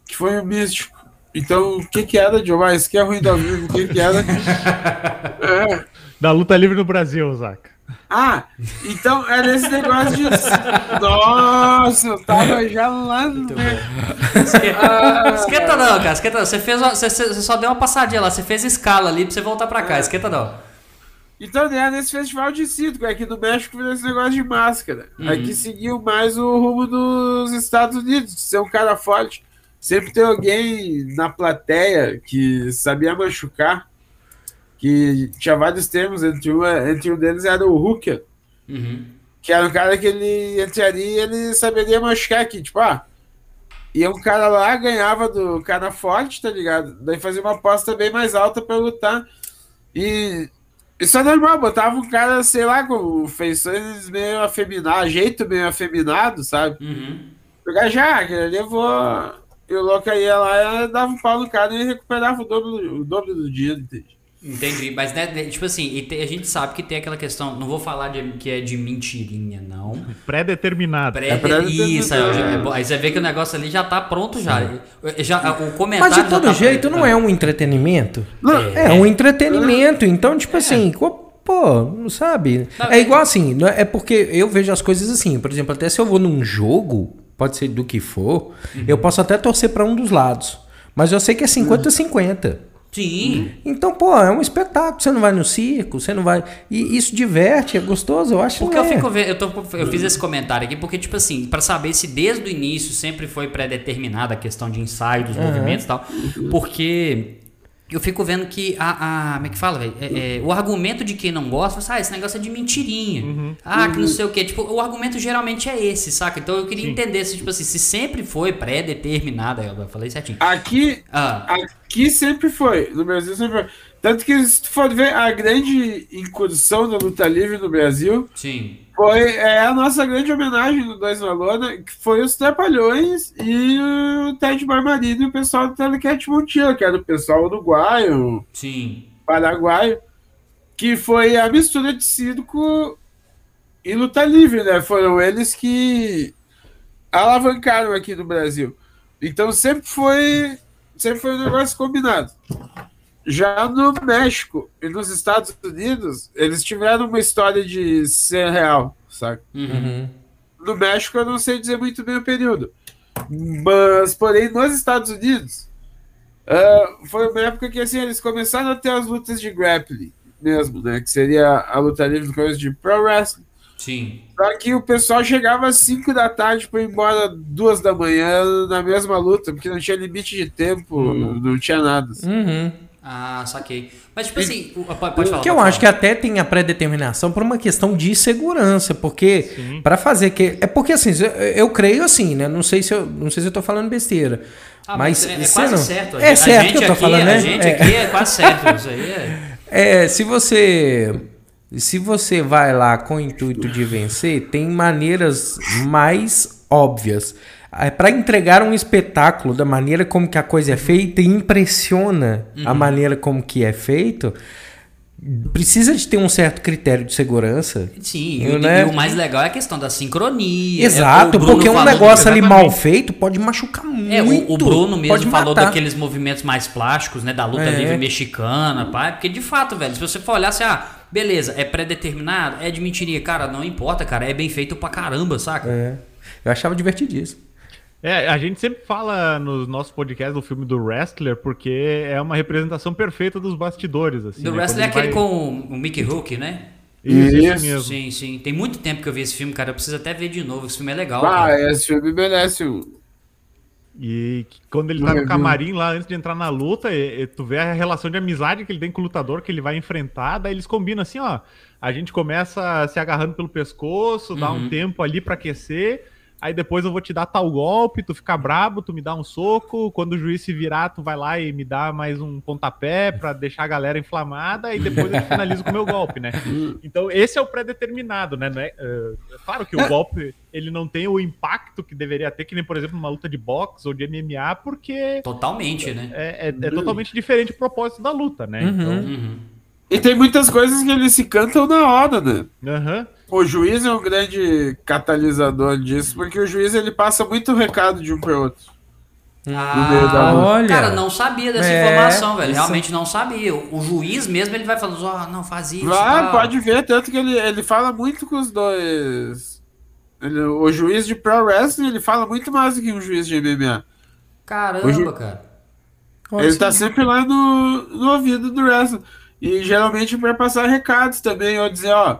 que foi um místico. Então, o que que era? Ah, isso que é ruim do ao vivo, o que que era? [LAUGHS] É. Da luta livre no Brasil, Zaca. Ah, então era esse negócio de. Nossa, eu tava já lá no. Esquenta, esquenta não, cara, esquenta não. Você, fez uma- você, você só deu uma passadinha lá, você fez escala ali pra você voltar pra cá, esquenta não. Então, né, nesse festival de circo, aqui no México, fez esse negócio de máscara. Aqui seguiu mais o rumo dos Estados Unidos, de ser um cara forte. Sempre tem alguém na plateia que sabia machucar, que tinha vários termos, entre um, entre um deles era o hooker, Uhum. que era um cara que ele entraria e ele saberia machucar aqui, tipo, ah, ia um cara lá, ganhava do cara forte, tá ligado? Daí fazia uma aposta bem mais alta pra lutar. E isso é normal, botava um cara, sei lá, com feições meio afeminadas, jeito meio afeminado, sabe? Uhum. Pegar já, que ele levou. E o louco ia lá, dava um pau no cara e recuperava o dobro, do- o dobro do dinheiro, entende? Entendi, mas né, né, tipo assim, e te- a gente sabe que tem aquela questão, não vou falar de, que é de mentirinha, não. Pré-determinado. Pré pré-determinado. isso, aí, é aí você vê que o negócio ali já tá pronto já. já o comentário Mas de já todo tá jeito pronto. não é um entretenimento. Não, É um entretenimento. Então, tipo assim, co- pô, não sabe? Não, É é- igual assim, é é porque eu vejo as coisas assim. Por exemplo, até se eu vou num jogo, pode ser do que for, eu posso até torcer pra um dos lados. Mas eu sei que é 50-50. Sim. Então, pô, é um espetáculo. Você não vai no circo, você não vai. E isso diverte, é gostoso, eu acho Porque que eu é. fico vendo, eu, tô, eu fiz esse comentário aqui porque, tipo assim, pra saber se desde o início sempre foi pré-determinada a questão de ensaio dos movimentos e tal, porque eu fico vendo que a. a como é que fala, velho? É, é, o argumento de quem não gosta, fala, ah, esse negócio é de mentirinha. Ah, que não sei o quê. Tipo, o argumento geralmente é esse, saca? Então eu queria entender se, tipo assim, se sempre foi pré-determinada, eu falei certinho. Aqui, Ah, aqui sempre foi. No Brasil sempre foi. Tanto que se tu for ver a grande incursão da luta livre no Brasil, sim. Foi é, a nossa grande homenagem no Dois na Lona, que foi os Trapalhões e o Ted Barbarino e o pessoal do Telecat Montiel, que era o pessoal uruguaio, Sim. paraguaio, que foi a mistura de circo e luta livre, né? Foram eles que alavancaram aqui no Brasil. Então sempre foi, sempre foi um negócio combinado. Já no México e nos Estados Unidos, eles tiveram uma história de ser real, sabe? Uhum. No México eu não sei dizer muito bem o período. Mas, porém, nos Estados Unidos, ah, foi uma época que assim, eles começaram a ter as lutas de grappling mesmo, né? Que seria a luta livre coisa de pro wrestling. Sim. Só que o pessoal chegava às 5 da tarde para ir embora duas da manhã na mesma luta, porque não tinha limite de tempo, não tinha nada. assim. Uhum. Ah, saquei. Mas, tipo assim, o- pode, pode falar. Que eu pode acho que até tem a pré-determinação por uma questão de segurança, porque para fazer que é porque assim, eu, eu creio assim, né? Não sei se eu não sei se eu tô falando besteira. Ah, mas é, é você quase não- certo. É A certo gente que eu tô aqui- falando, né? A gente É. aqui é quase certo. Isso aí é. [LAUGHS] É, se você se você vai lá com o intuito de vencer, tem maneiras mais óbvias. Para entregar um espetáculo da maneira como que a coisa é feita e impressiona Uhum. a maneira como que é feito, precisa de ter um certo critério de segurança. Sim, Eu, e, né? e o mais legal é a questão da sincronia. Exato, É, o Bruno porque um negócio ali mal feito pode machucar muito. É, o, o Bruno mesmo falou matar. daqueles movimentos mais plásticos, né? Da luta É. livre mexicana, pá. Porque de fato, velho, se você for olhar assim, ah, beleza, é pré-determinado, é de mentirinha. Cara, não importa, cara, é bem feito pra caramba, saca? É. Eu achava divertidíssimo. É, a gente sempre fala nos nossos podcasts do filme do Wrestler, porque é uma representação perfeita dos bastidores. Assim, Do né? Wrestler é aquele vai- com o Mickey Hook, né? Isso, isso mesmo. Sim, sim. Tem muito tempo que eu vi esse filme, cara. Eu preciso até ver de novo. Esse filme é legal. Ah, cara. esse filme merece um. E quando ele tá no review. camarim lá, antes de entrar na luta, e- e tu vê a relação de amizade que ele tem com o lutador que ele vai enfrentar, daí eles combinam assim, ó. A gente começa se agarrando pelo pescoço, dá Uhum. um tempo ali pra aquecer, aí depois eu vou te dar tal golpe, tu fica brabo, tu me dá um soco, quando o juiz se virar, tu vai lá e me dá mais um pontapé pra deixar a galera inflamada, e depois eu finalizo com o meu golpe, né? Então esse é o pré-determinado, né? Não é, é, é claro que o golpe ele não tem o impacto que deveria ter, que nem, por exemplo, numa luta de boxe ou de MMA, porque Totalmente, né? é, é- é totalmente diferente o propósito da luta, né? Uhum. E tem muitas coisas que eles se cantam na hora, né? Então, aham. O juiz é um grande catalisador disso, porque o juiz ele passa muito recado de um para outro. Ah, olha. Cara, não sabia dessa É, informação, velho. isso- Realmente não sabia. O juiz mesmo, ele vai falando, ó, não, faz isso. Ah, tal. pode ver, tanto que ele, ele fala muito com os dois. Ele- o juiz de Pro Wrestling, ele fala muito mais do que um juiz de MMA. Caramba, ju- cara. ele tá sempre lá no, no ouvido do wrestling. E geralmente para passar recados também, ou dizer, ó,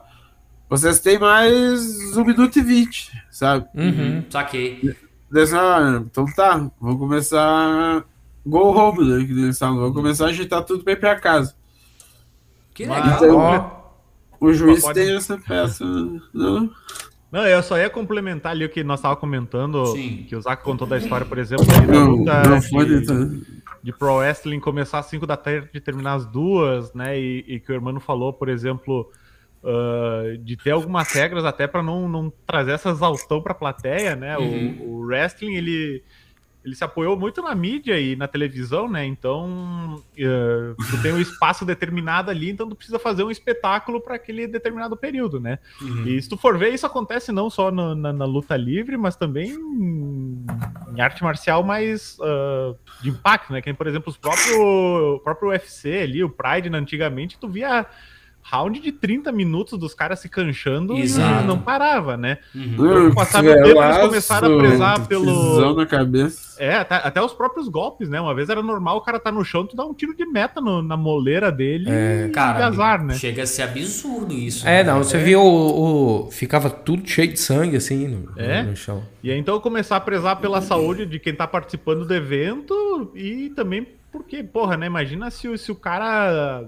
vocês têm mais um minuto e vinte, sabe? Uhum. Saquei. Daí, assim, ah, então tá, vou começar go home, né? Que eles falam, vou começar a agitar tudo ir pra casa. Que legal. Então, Ó, O juiz Pode- tem essa peça, não? Não, eu só ia complementar ali o que nós tava comentando, Sim. que o Zac contou da história, por exemplo, Não, luta não de- de Pro Wrestling começar às 5 da tarde e terminar às duas, né? E, e que o irmão falou, por exemplo, ah, de ter algumas regras até para não, não trazer essa exaustão para a plateia, né? Uhum. O, o wrestling ele ele se apoiou muito na mídia e na televisão, né? Então eh, tu tem um espaço determinado ali, então tu precisa fazer um espetáculo para aquele determinado período, né? Uhum. E se tu for ver, isso acontece não só na, na- na luta livre, mas também em, em arte marcial mais ah, de impacto, né? Que nem, por exemplo, os próprios, o próprio UFC ali, o Pride, né, antigamente, tu via round de 30 minutos dos caras se canchando Exato. e não parava, né? Uhum. Com o tempo, eles começaram a prezar pelo- na cabeça. É, até, até os próprios golpes, né? Uma vez era normal o cara tá no chão, tu dá um tiro de meta no- na moleira dele e Cara, azar, né? chega a ser absurdo isso. É, né? não, você viu o, o- Ficava tudo cheio de sangue, assim, no, É? no chão. E aí, então começar a prezar pela saúde de quem tá participando do evento e também porque, porra, né? Imagina se, o- se o cara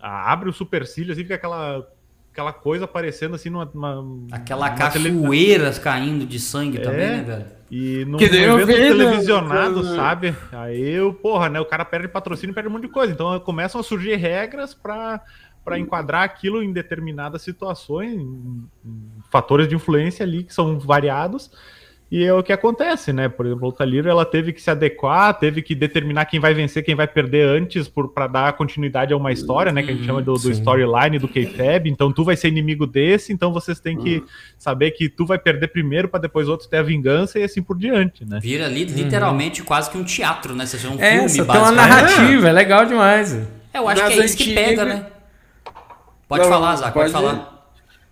abre o supercílio assim, fica aquela, aquela coisa aparecendo assim numa. numa- Aquela numa tele- cachoeira caindo de sangue É. também, né, velho? E num, Que evento né, televisionado, coisa- sabe? Aí, eu, porra, né? O cara perde patrocínio, perde um monte de coisa. Então começam a surgir regras pra para enquadrar aquilo em determinadas situações, em- em fatores de influência ali que são variados. E é o que acontece, né? Por exemplo, a Luta Livre ela teve que se adequar, teve que determinar quem vai vencer, quem vai perder antes para dar continuidade a uma história, né? Que a gente chama do, do storyline, do K-Fab. Então tu vai ser inimigo desse, então vocês têm que saber que tu vai perder primeiro para depois outro ter a vingança e assim por diante, né? Vira li- literalmente quase que um teatro, né? Você vê um Uhum. É, filme, essa tem uma narrativa, é legal demais. É, eu acho Nas que é isso que antigas- pega, né? Pode Não, falar, Zac, pode, pode- falar.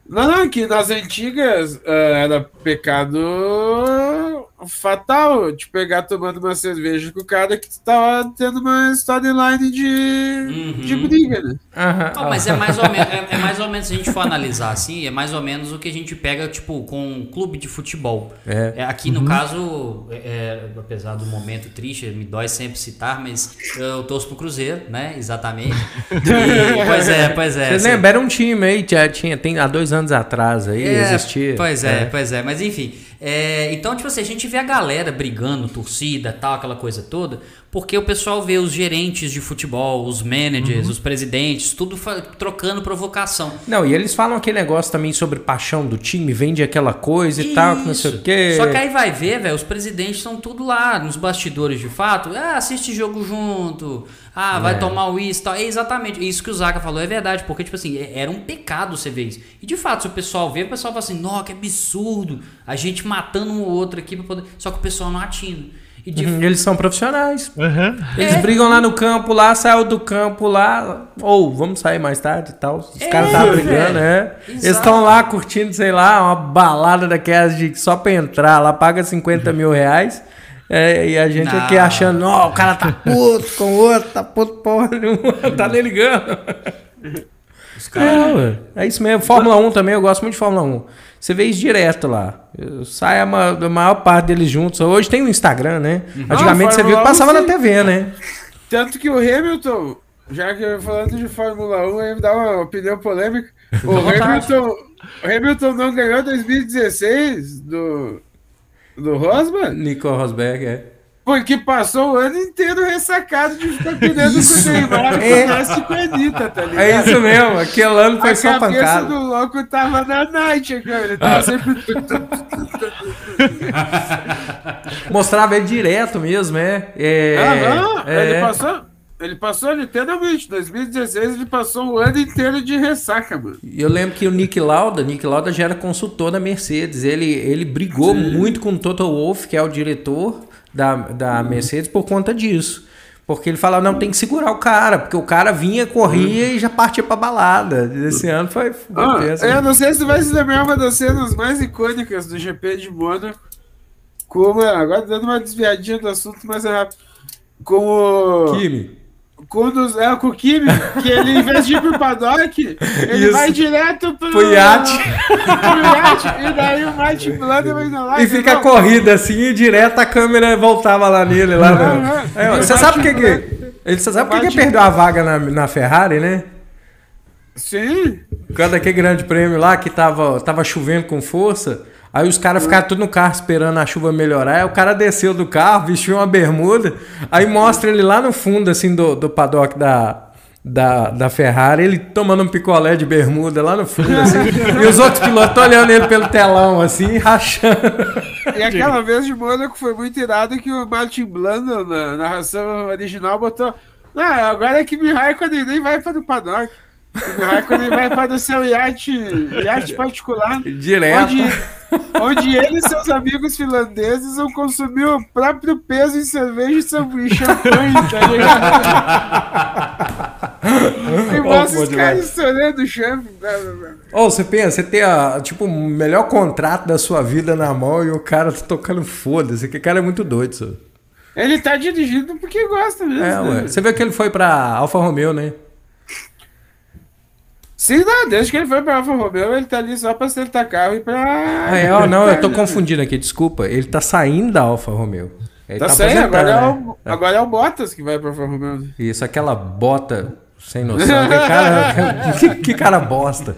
Não, não, que nas antigas ah, era pecado fatal de pegar tomando uma cerveja com o cara que tava tendo uma storyline de, Uhum. de briga, né? Aham. Não, mas é mais, ou menos, é, é mais ou menos, se a gente for analisar assim, é mais ou menos o que a gente pega, tipo, com um clube de futebol. É. É, aqui, no caso, é, é, apesar do momento triste, me dói sempre citar, mas eu torço pro Cruzeiro, né? Exatamente. [LAUGHS] E- pois é, pois é. Vocês Cê- lembram? Era um time aí, tinha, tinha, tem há dois anos atrás aí, É, existia. Pois é, pois é. Mas enfim. É, então, tipo assim, a gente vê a galera brigando, torcida, tal, aquela coisa toda, porque o pessoal vê os gerentes de futebol, os Uhum. managers, os presidentes, tudo trocando provocação. Não, e eles falam aquele negócio também sobre paixão do time, vende aquela coisa e tal, que não sei o Isso. quê. Só que aí vai ver, velho, os presidentes estão tudo lá, nos bastidores de fato. Ah, assiste jogo junto. Ah, vai É. tomar o uísque e tal. É exatamente isso que o Zaca falou, é verdade. Porque, tipo assim, é- era um pecado você ver isso. E de fato, se o pessoal vê, o pessoal fala assim, nossa, que absurdo. A gente matando um ou outro aqui pra poder. Só que o pessoal não atina. E de Uhum, Eles são profissionais. Aham. Eles É. brigam lá no campo, lá, saiu do campo lá, ou vamos sair mais tarde e tal. Os É, caras estavam brigando, é. Eles estão lá curtindo, sei lá, uma balada daquelas de só pra entrar lá, paga 50 mil reais. É, e a gente Não. aqui achando, ó, o cara tá puto com o outro, tá puto porra [LAUGHS] nenhuma, tá nem ligando. os caras. É, é isso mesmo. Fórmula 1 também, eu gosto muito de Fórmula 1. Você vê isso direto lá. Sai a, ma- a maior parte deles juntos. Hoje tem o Instagram, né? Antigamente você viu Fórmula que 1 passava na. TV, né? Tanto que o Hamilton, já que falando de Fórmula 1, aí me dá uma opinião polêmica. O Hamilton, o Hamilton não ganhou 2016 do, do Rosberg Nico Rosberg, é. porque passou o ano inteiro ressacado de ficar cuidando com o Neymar [LAUGHS] É. com a Anitta, tá ligado? É isso mesmo, aquele ano foi a só cabeça pancada. do louco tava na night, cara. Ele tava sempre. [LAUGHS] Mostrava ele direto mesmo, é. é, Aham, é. Ele passou. Ele passou literalmente, 2016 ele passou o ano inteiro de ressaca, mano. E Eu lembro que o Nick Lauda, Nick Lauda já era consultor da Mercedes. Ele, ele brigou muito com o Toto Wolff, que é o diretor, da, da Mercedes por conta disso. Porque ele falava, não, tem que segurar o cara, porque o cara vinha, corria e já partia pra balada. Esse ano foi. Ah, eu não sei se tu vai se lembrar uma das cenas mais icônicas do GP de Mônaco. Como, agora dando uma desviadinha do assunto, mas é rápido. Com o. Kimi. Com, dos, é, com o Kimi, que ele, em vez de ir pro paddock, ele Isso. vai direto pro, Pro iate. pro iate, e daí o Blanda vai indo lá E fica a não, corrida assim, e direto a câmera voltava lá nele. Lá Aham. É, o você sabe por que, que ele Você sabe por que perdeu a vaga na, na Ferrari, né? Sim, Por causa daquele grande prêmio lá que tava, tava chovendo com força. Aí os caras ficaram tudo no carro esperando a chuva melhorar. Aí o cara desceu do carro, vestiu uma bermuda. Aí mostra ele lá no fundo, assim, do, do paddock da, da, da Ferrari, ele tomando um picolé de bermuda lá no fundo, assim. [LAUGHS] e os outros pilotos olhando ele pelo telão, assim, rachando. E aquela vez de Mônaco foi muito irado que o Martin Blanda, na narração original, botou. Não, agora é que o Raikkonen nem vai para o paddock. O Raikkonen vai para o seu iate, iate particular, Direto. onde, onde ele e seus amigos finlandeses vão consumir o próprio peso em cerveja e champanhe, tá ligado? [LAUGHS] E mostra os caras estourando o champanhe. né, né, você pensa, você tem a, tipo, o melhor contrato da sua vida na mão e o cara tá tocando foda-se. Que cara é muito doido, senhor. Ele tá dirigindo porque gosta mesmo. É, né? Você viu que ele foi pra Alfa Romeo, né? Sim, não, desde que ele foi pra Alfa Romeo, ele tá ali só pra acertar carro e pra. Ah, é, ó, [LAUGHS] não, eu tô confundindo aqui, desculpa. Ele tá saindo da Alfa Romeo. Ele Tá certo, agora, é aposentando, o, agora é o Bottas que vai pra Alfa Romeo. né? Isso, aquela bota sem noção. Que cara, [LAUGHS] que, que cara bosta.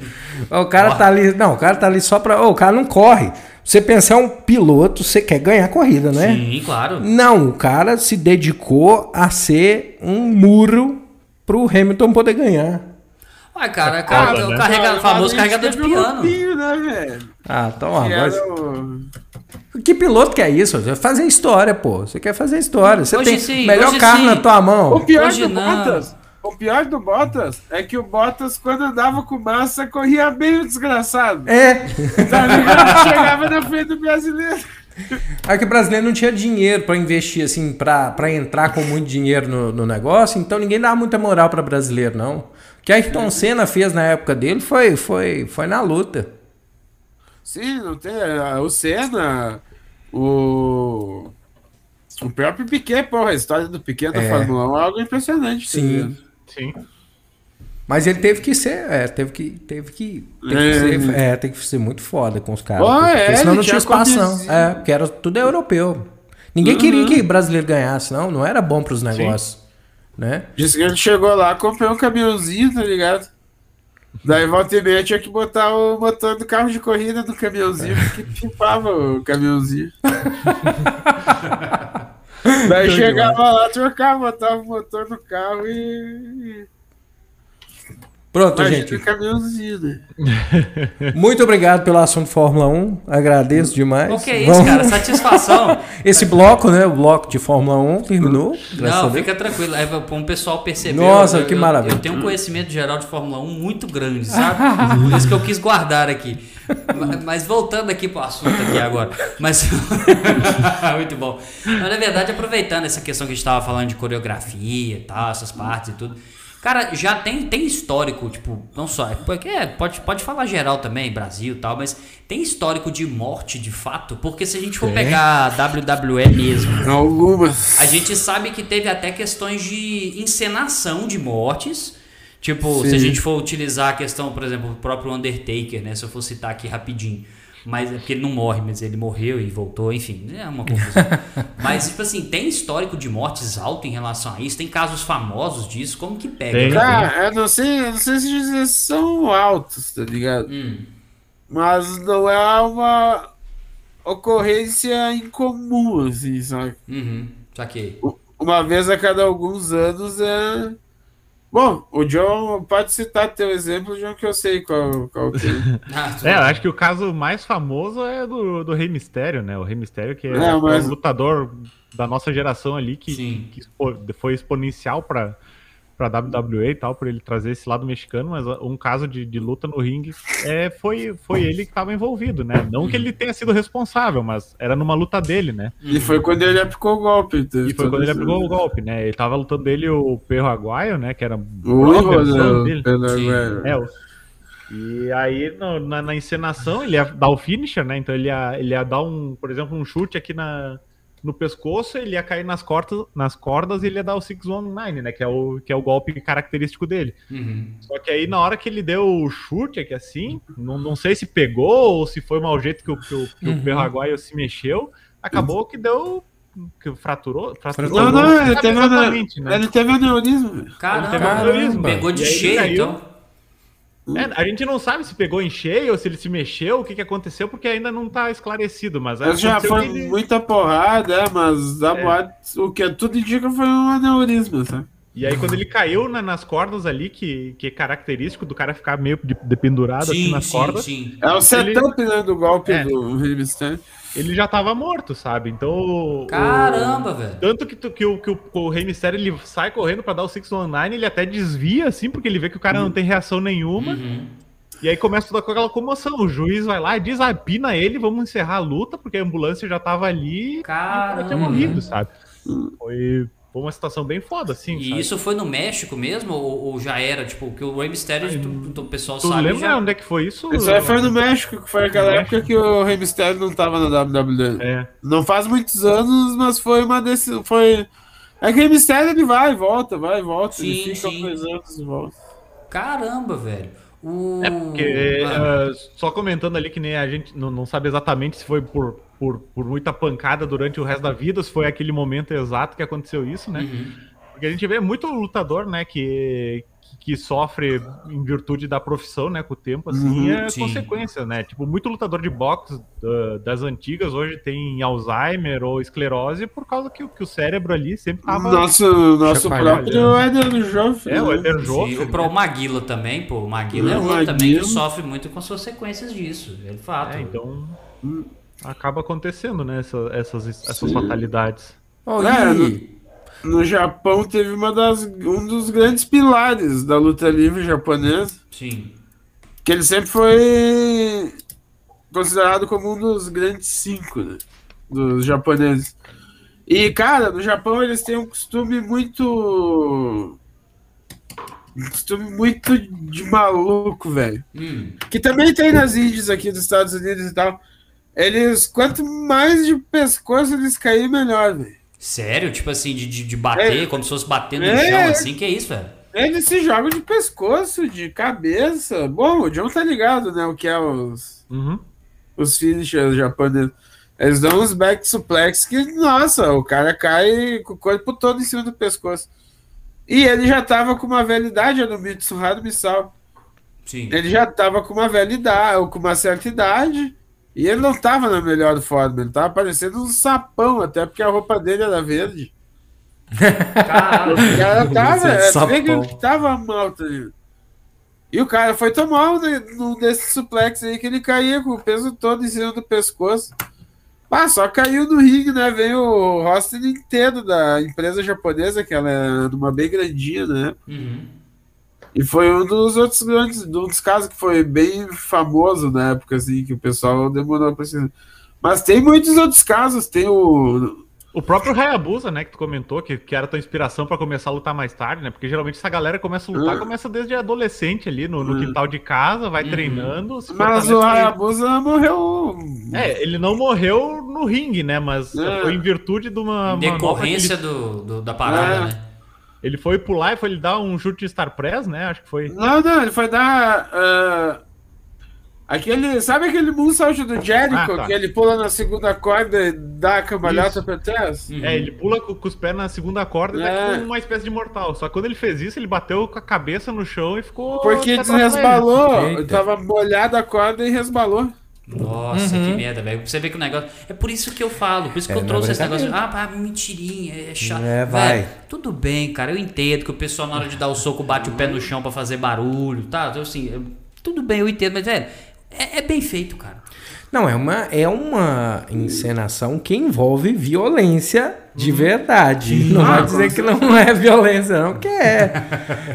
O cara tá ali. Não, o cara tá ali só pra. ô, o cara não corre. Você pensar um piloto, você quer ganhar a corrida, né? Sim, claro. Não, o cara se dedicou a ser um muro pro Hamilton poder ganhar. Ué, cara, cara, né? carrega- Cara, famoso carregador de um piano. grupinho, né, velho? Ah, toma, era o- Que piloto que é isso? Você vai fazer história, pô. Você quer fazer história. Você Hoje tem sim, melhor carro sim. na tua mão. O pior Hoje do não. Bottas. O pior do Bottas é que o Bottas, quando andava com massa, corria bem o desgraçado. É. Tá? [LAUGHS] Chegava na frente do brasileiro. Aí que o brasileiro não tinha dinheiro pra investir, assim, pra pra entrar com muito dinheiro no, no negócio, então ninguém dava muita moral pra brasileiro, não. O que Ayrton Senna fez na época dele foi, foi, foi na luta. Sim, não tem. O Senna, o. O próprio Piquet, porra, a história do Piquet da É. Fórmula 1 é algo impressionante. tá Sim. Sim. Mas ele teve que ser, é, teve que, teve que, teve que É. ser, é, tem que ser muito foda com os caras. Ó, porque é, senão não tinha espaço, não. É, porque era tudo europeu. Ninguém Uhum. queria que brasileiro ganhasse, não. Não era bom pros negócios. Né? Disse que ele chegou lá, comprou um caminhãozinho, tá ligado? Daí volta e meia tinha que botar o motor do carro de corrida no caminhãozinho, porque pimpava o caminhãozinho. [LAUGHS] Daí chegava lá, trocava, botava o motor no carro e. Pronto, Imagina gente. o caminhãozinho? [LAUGHS] Muito obrigado pelo assunto Fórmula 1. Agradeço demais. O que é isso, Vamos- cara? Satisfação. [LAUGHS] Esse bloco, né? O bloco de Fórmula 1 terminou. Não, fica tranquilo. É para um pessoal perceber. Nossa, eu- que eu- maravilha. Eu tenho um conhecimento geral de Fórmula 1 muito grande, sabe? Por isso que eu quis guardar aqui. Ma- Mas voltando aqui pro assunto aqui agora. Mas [LAUGHS] muito bom. Mas, na verdade, aproveitando essa questão que a gente tava falando de coreografia e tal, essas partes e tudo. Cara, já tem, tem histórico, tipo, não só. Porque é, pode, pode falar geral também, Brasil e tal, mas tem histórico de morte de fato, porque se a gente for pegar a WWE mesmo, Algumas. a gente sabe que teve até questões de encenação de mortes. Tipo, se a Sim. gente for utilizar a questão, por exemplo, o próprio Undertaker, né? Se eu for citar aqui rapidinho. Mas é porque ele não morre, mas ele morreu e voltou, enfim, é uma confusão. [LAUGHS] mas, tipo assim, tem histórico de mortes alto em relação a isso? Tem casos famosos disso? Como que pega? Tem. né? Cara, eu não sei, eu não sei se dizer se são altos, tá ligado? Hum, Mas não é uma ocorrência incomum, assim, sabe? uhum, saquei. Uma vez a cada alguns anos é. Bom, o John pode citar teu exemplo, John, que eu sei qual, qual que é. [LAUGHS] Ah, É, eu acho que o caso mais famoso é do, do Rei Mistério, né? O Rei Mistério, que é, É, mas- um lutador da nossa geração ali, que, Sim. que foi exponencial pra, pra WWE e tal, por ele trazer esse lado mexicano, mas um caso de, de luta no ringue é, foi, foi ele que estava envolvido, né? Não que ele tenha sido responsável, mas era numa luta dele, né? E foi quando ele aplicou o golpe. E foi quando ele aplicou o golpe, né? Ele tava lutando dele o Perro Aguaio, né? Que era o Ivo, né? dele. É, o e aí, no, na, na, encenação, ele ia dar o finisher, né? Então ele ia, ele ia dar um, por exemplo, um chute aqui na, no pescoço, ele ia cair nas cordas, nas cordas e ele ia dar o 619, né? Que é o, que é o golpe característico dele. Uhum. Só que aí, na hora que ele deu o chute aqui assim, não, não sei se pegou ou se foi mau jeito que o, que o, que uhum. o se mexeu, acabou que deu que fraturou, fraturou. Não, não, ele teve, né? ele teve aneurisma. Caramba, pegou de cheio, então. É, a gente não sabe se pegou em cheio ou se ele se mexeu, o que, que aconteceu, porque ainda não tá esclarecido. Mas já foi ele... muita porrada, é, mas a é. boate, o que tudo indica foi um aneurisma, sabe? E aí, quando ele caiu na, nas cordas ali, que, que é característico do cara ficar meio de, dependurado sim, assim nas sim, cordas. Sim. É o setup ele... né, do golpe é. do Rey ele já tava morto, sabe? Então. Caramba, o... velho. Tanto que, tu, que, o, que o, o Rei Mistério ele sai correndo para dar o 619, ele até desvia, assim, porque ele vê que o cara uhum. não tem reação nenhuma. Uhum. E aí começa toda aquela comoção. O juiz vai lá e diz: ah, pina ele, vamos encerrar a luta, porque a ambulância já tava ali Caramba. e tinha morrido, sabe? Foi, foi uma situação bem foda, assim. E sabe? isso foi no México mesmo? Ou, ou já era? Tipo, que o Rey Mysterio, Ai, tu, o pessoal tu sabe. lembra já... onde é que foi isso? Isso aí foi no México, que foi aquela época que o Rey Mysterio não tava na WWE. É. Não faz muitos anos, mas foi uma decisão. Foi. É que o Rey Mysterio ele vai e volta, vai e volta. Sim, ele fica sim. dois anos e volta. Caramba, velho. O... É porque, uh, só comentando ali que nem a gente não, não sabe exatamente se foi por por, por muita pancada durante o resto da vida, se foi aquele momento exato que aconteceu isso, né? Uhum. Porque a gente vê muito lutador, né, que, que sofre em virtude da profissão, né, com o tempo, assim, uhum, é sim. consequência, né? Tipo, muito lutador de boxe uh, das antigas hoje tem Alzheimer ou esclerose por causa que, que o cérebro ali sempre tava... Nosso, nosso próprio Eder Joffre. É, o né? Eder Joffre. o pro Maguila também, pô, o Maguila é outro também que sofre muito com as consequências disso, é fato. É, então... Hum acaba acontecendo, né? Essa, essas, essas fatalidades. Oh, é, no, no, Japão teve uma das, um dos grandes pilares da luta livre japonesa. Sim. Que ele sempre foi considerado como um dos grandes cinco né, dos japoneses. E, cara, no Japão eles têm um costume muito. Um costume muito de maluco, velho. Hum. Que também tem nas índias aqui dos Estados Unidos e tal. Eles, quanto mais de pescoço eles caírem, melhor, velho. Sério? Tipo assim, de, de, de bater, é, como se fosse batendo no é, chão, assim? Que é isso, velho? Eles se jogam de pescoço, de cabeça. Bom, o John tá ligado, né? O que é os. Uhum. Os finishers japoneses. Eles dão uns back suplex que, nossa, o cara cai com o corpo todo em cima do pescoço. E ele já tava com uma velha idade, no Mitsuhado Misal. Sim. Ele já tava com uma velha idade, ou com uma certa idade. E ele não tava na melhor forma, ele tava parecendo um sapão, até porque a roupa dele era verde. Caralho, o cara tava, é, que tava mal, tá E o cara foi tomar um, um desses suplex aí que ele caía com o peso todo em cima do pescoço. Ah, só caiu no ringue, né? Veio o roster inteiro da empresa japonesa, que ela é uma bem grandinha, né? Uhum. E foi um dos outros grandes, um dos casos que foi bem famoso na época, assim, que o pessoal demorou pra se. Mas tem muitos outros casos, tem o. O próprio Hayabusa, né, que tu comentou, que, que era tua inspiração para começar a lutar mais tarde, né? Porque geralmente essa galera começa a lutar, ah. começa desde adolescente ali, no, no ah. quintal de casa, vai uhum. treinando. Mas o Hayabusa morreu. É, ele não morreu no ringue, né? Mas é. foi em virtude de uma. Decorrência ele... do, do, da parada, é. né? Ele foi pular e foi ele dar um chute de Star Press, né? Acho que foi. Não, não, ele foi dar. Uh, aquele. Sabe aquele moonsault do Jericho? Ah, tá. Que ele pula na segunda corda e dá a cambalhota pra trás? Uhum. É, ele pula com, com, os pés na segunda corda e é. dá uma espécie de mortal. Só que quando ele fez isso, ele bateu com a cabeça no chão e ficou. Porque resbalou. Tava molhada a corda e resbalou. Nossa, uhum. que merda, velho. Você vê que o negócio. É por isso que eu falo, por isso que é, eu trouxe esse negócio. Ah, pá, mentirinha, é chato. É, vai. Véio, tudo bem, cara. Eu entendo que o pessoal, na hora de dar o soco, bate o pé no chão para fazer barulho, tá? Então, assim, tudo bem, eu entendo, mas, velho, é, é bem feito, cara. Não, é uma, é uma encenação que envolve violência De verdade. Não vai dizer que não é violência, não, que é.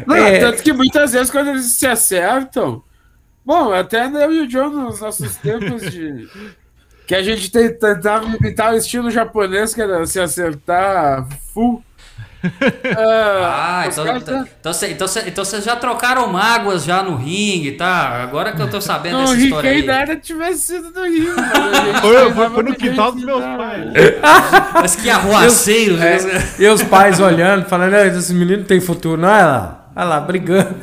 Não, É. tanto que muitas vezes quando eles se acertam. Bom, até eu e o John nos nossos tempos de. Que a gente tentava imitar o estilo japonês, que era se acertar full. [LAUGHS] Ah, os então, então, tá- então, então, cê- então vocês já trocaram mágoas já no ringue, tá? Agora que eu tô sabendo Não, dessa o história Riquei aí. nada tivesse sido a [LAUGHS] gente Foi, foi, foi no quintal dos meus pais. [LAUGHS] Mas que arruaceiro. É, e os pais olhando, falando, "Ah, esse menino não tem futuro, não. Olha lá, olha lá, brigando.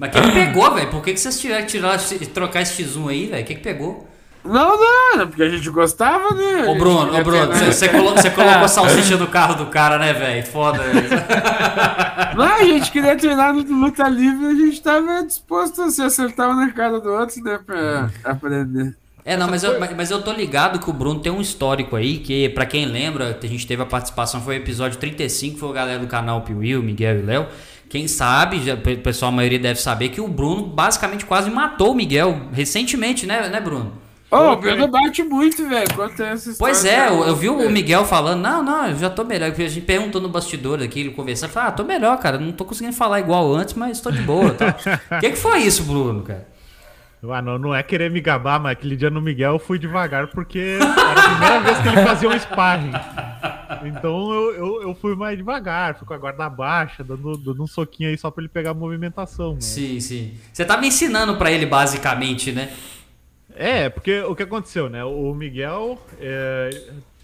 Mas quem que pegou, velho? Por que, que vocês tiveram que tirar, trocar esse X1 aí, velho? O que, que pegou? Não, não, porque a gente gostava, né? Ô, Bruno, ô, Bruno, você você colo- você colocou a [LAUGHS] salsicha do carro do cara, né, velho? Foda. velho. [LAUGHS] Não, a gente queria treinar no luta livre a gente tava disposto a se acertar na cara do outro, né? Pra aprender. É, não, mas eu, mas- eu tô ligado que o Bruno tem um histórico aí, que pra quem lembra, a gente teve a participação, foi o episódio 35, foi o galera do canal Piuí, o Miguel e o Léo. Quem sabe, já, o pessoal, a maioria deve saber, que o Bruno basicamente quase matou o Miguel recentemente, né, né Bruno? Ô, o Bruno bate muito, velho. Essa história. Pois é, eu, eu vi o. Miguel falando, não, não, eu já tô melhor. A gente perguntou no bastidor aqui, ele conversando, falou, ah, tô melhor, cara, não tô conseguindo falar igual antes, mas tô de boa. tá? O [LAUGHS] que, que foi isso, Bruno, cara? Ah, não, não é querer me gabar, mas aquele dia no Miguel eu fui devagar porque era a primeira vez que ele fazia um sparring. Então eu, eu, eu fui mais devagar, fui com a guarda baixa, dando, dando um soquinho aí só pra ele pegar a movimentação. Né? Sim, sim. Você me ensinando pra ele, basicamente, né? É, porque o que aconteceu, né? O Miguel é,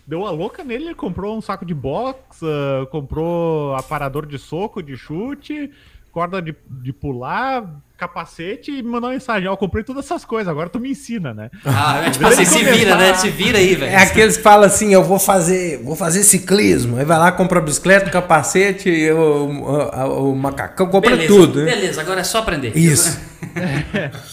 deu a louca nele, ele comprou um saco de box, ah, comprou aparador de soco, de chute, corda de, de pular, capacete e me mandou uma mensagem. Ó, eu comprei todas essas coisas, agora tu me ensina, né? Ah, é tipo assim, se vira, né? Se vira aí, velho. É aqueles que falam assim, eu vou fazer, vou fazer ciclismo. Aí vai lá, compra a bicicleta, o capacete, o, o, o macacão, compra beleza, tudo, né? beleza, agora é só aprender. Isso. [LAUGHS]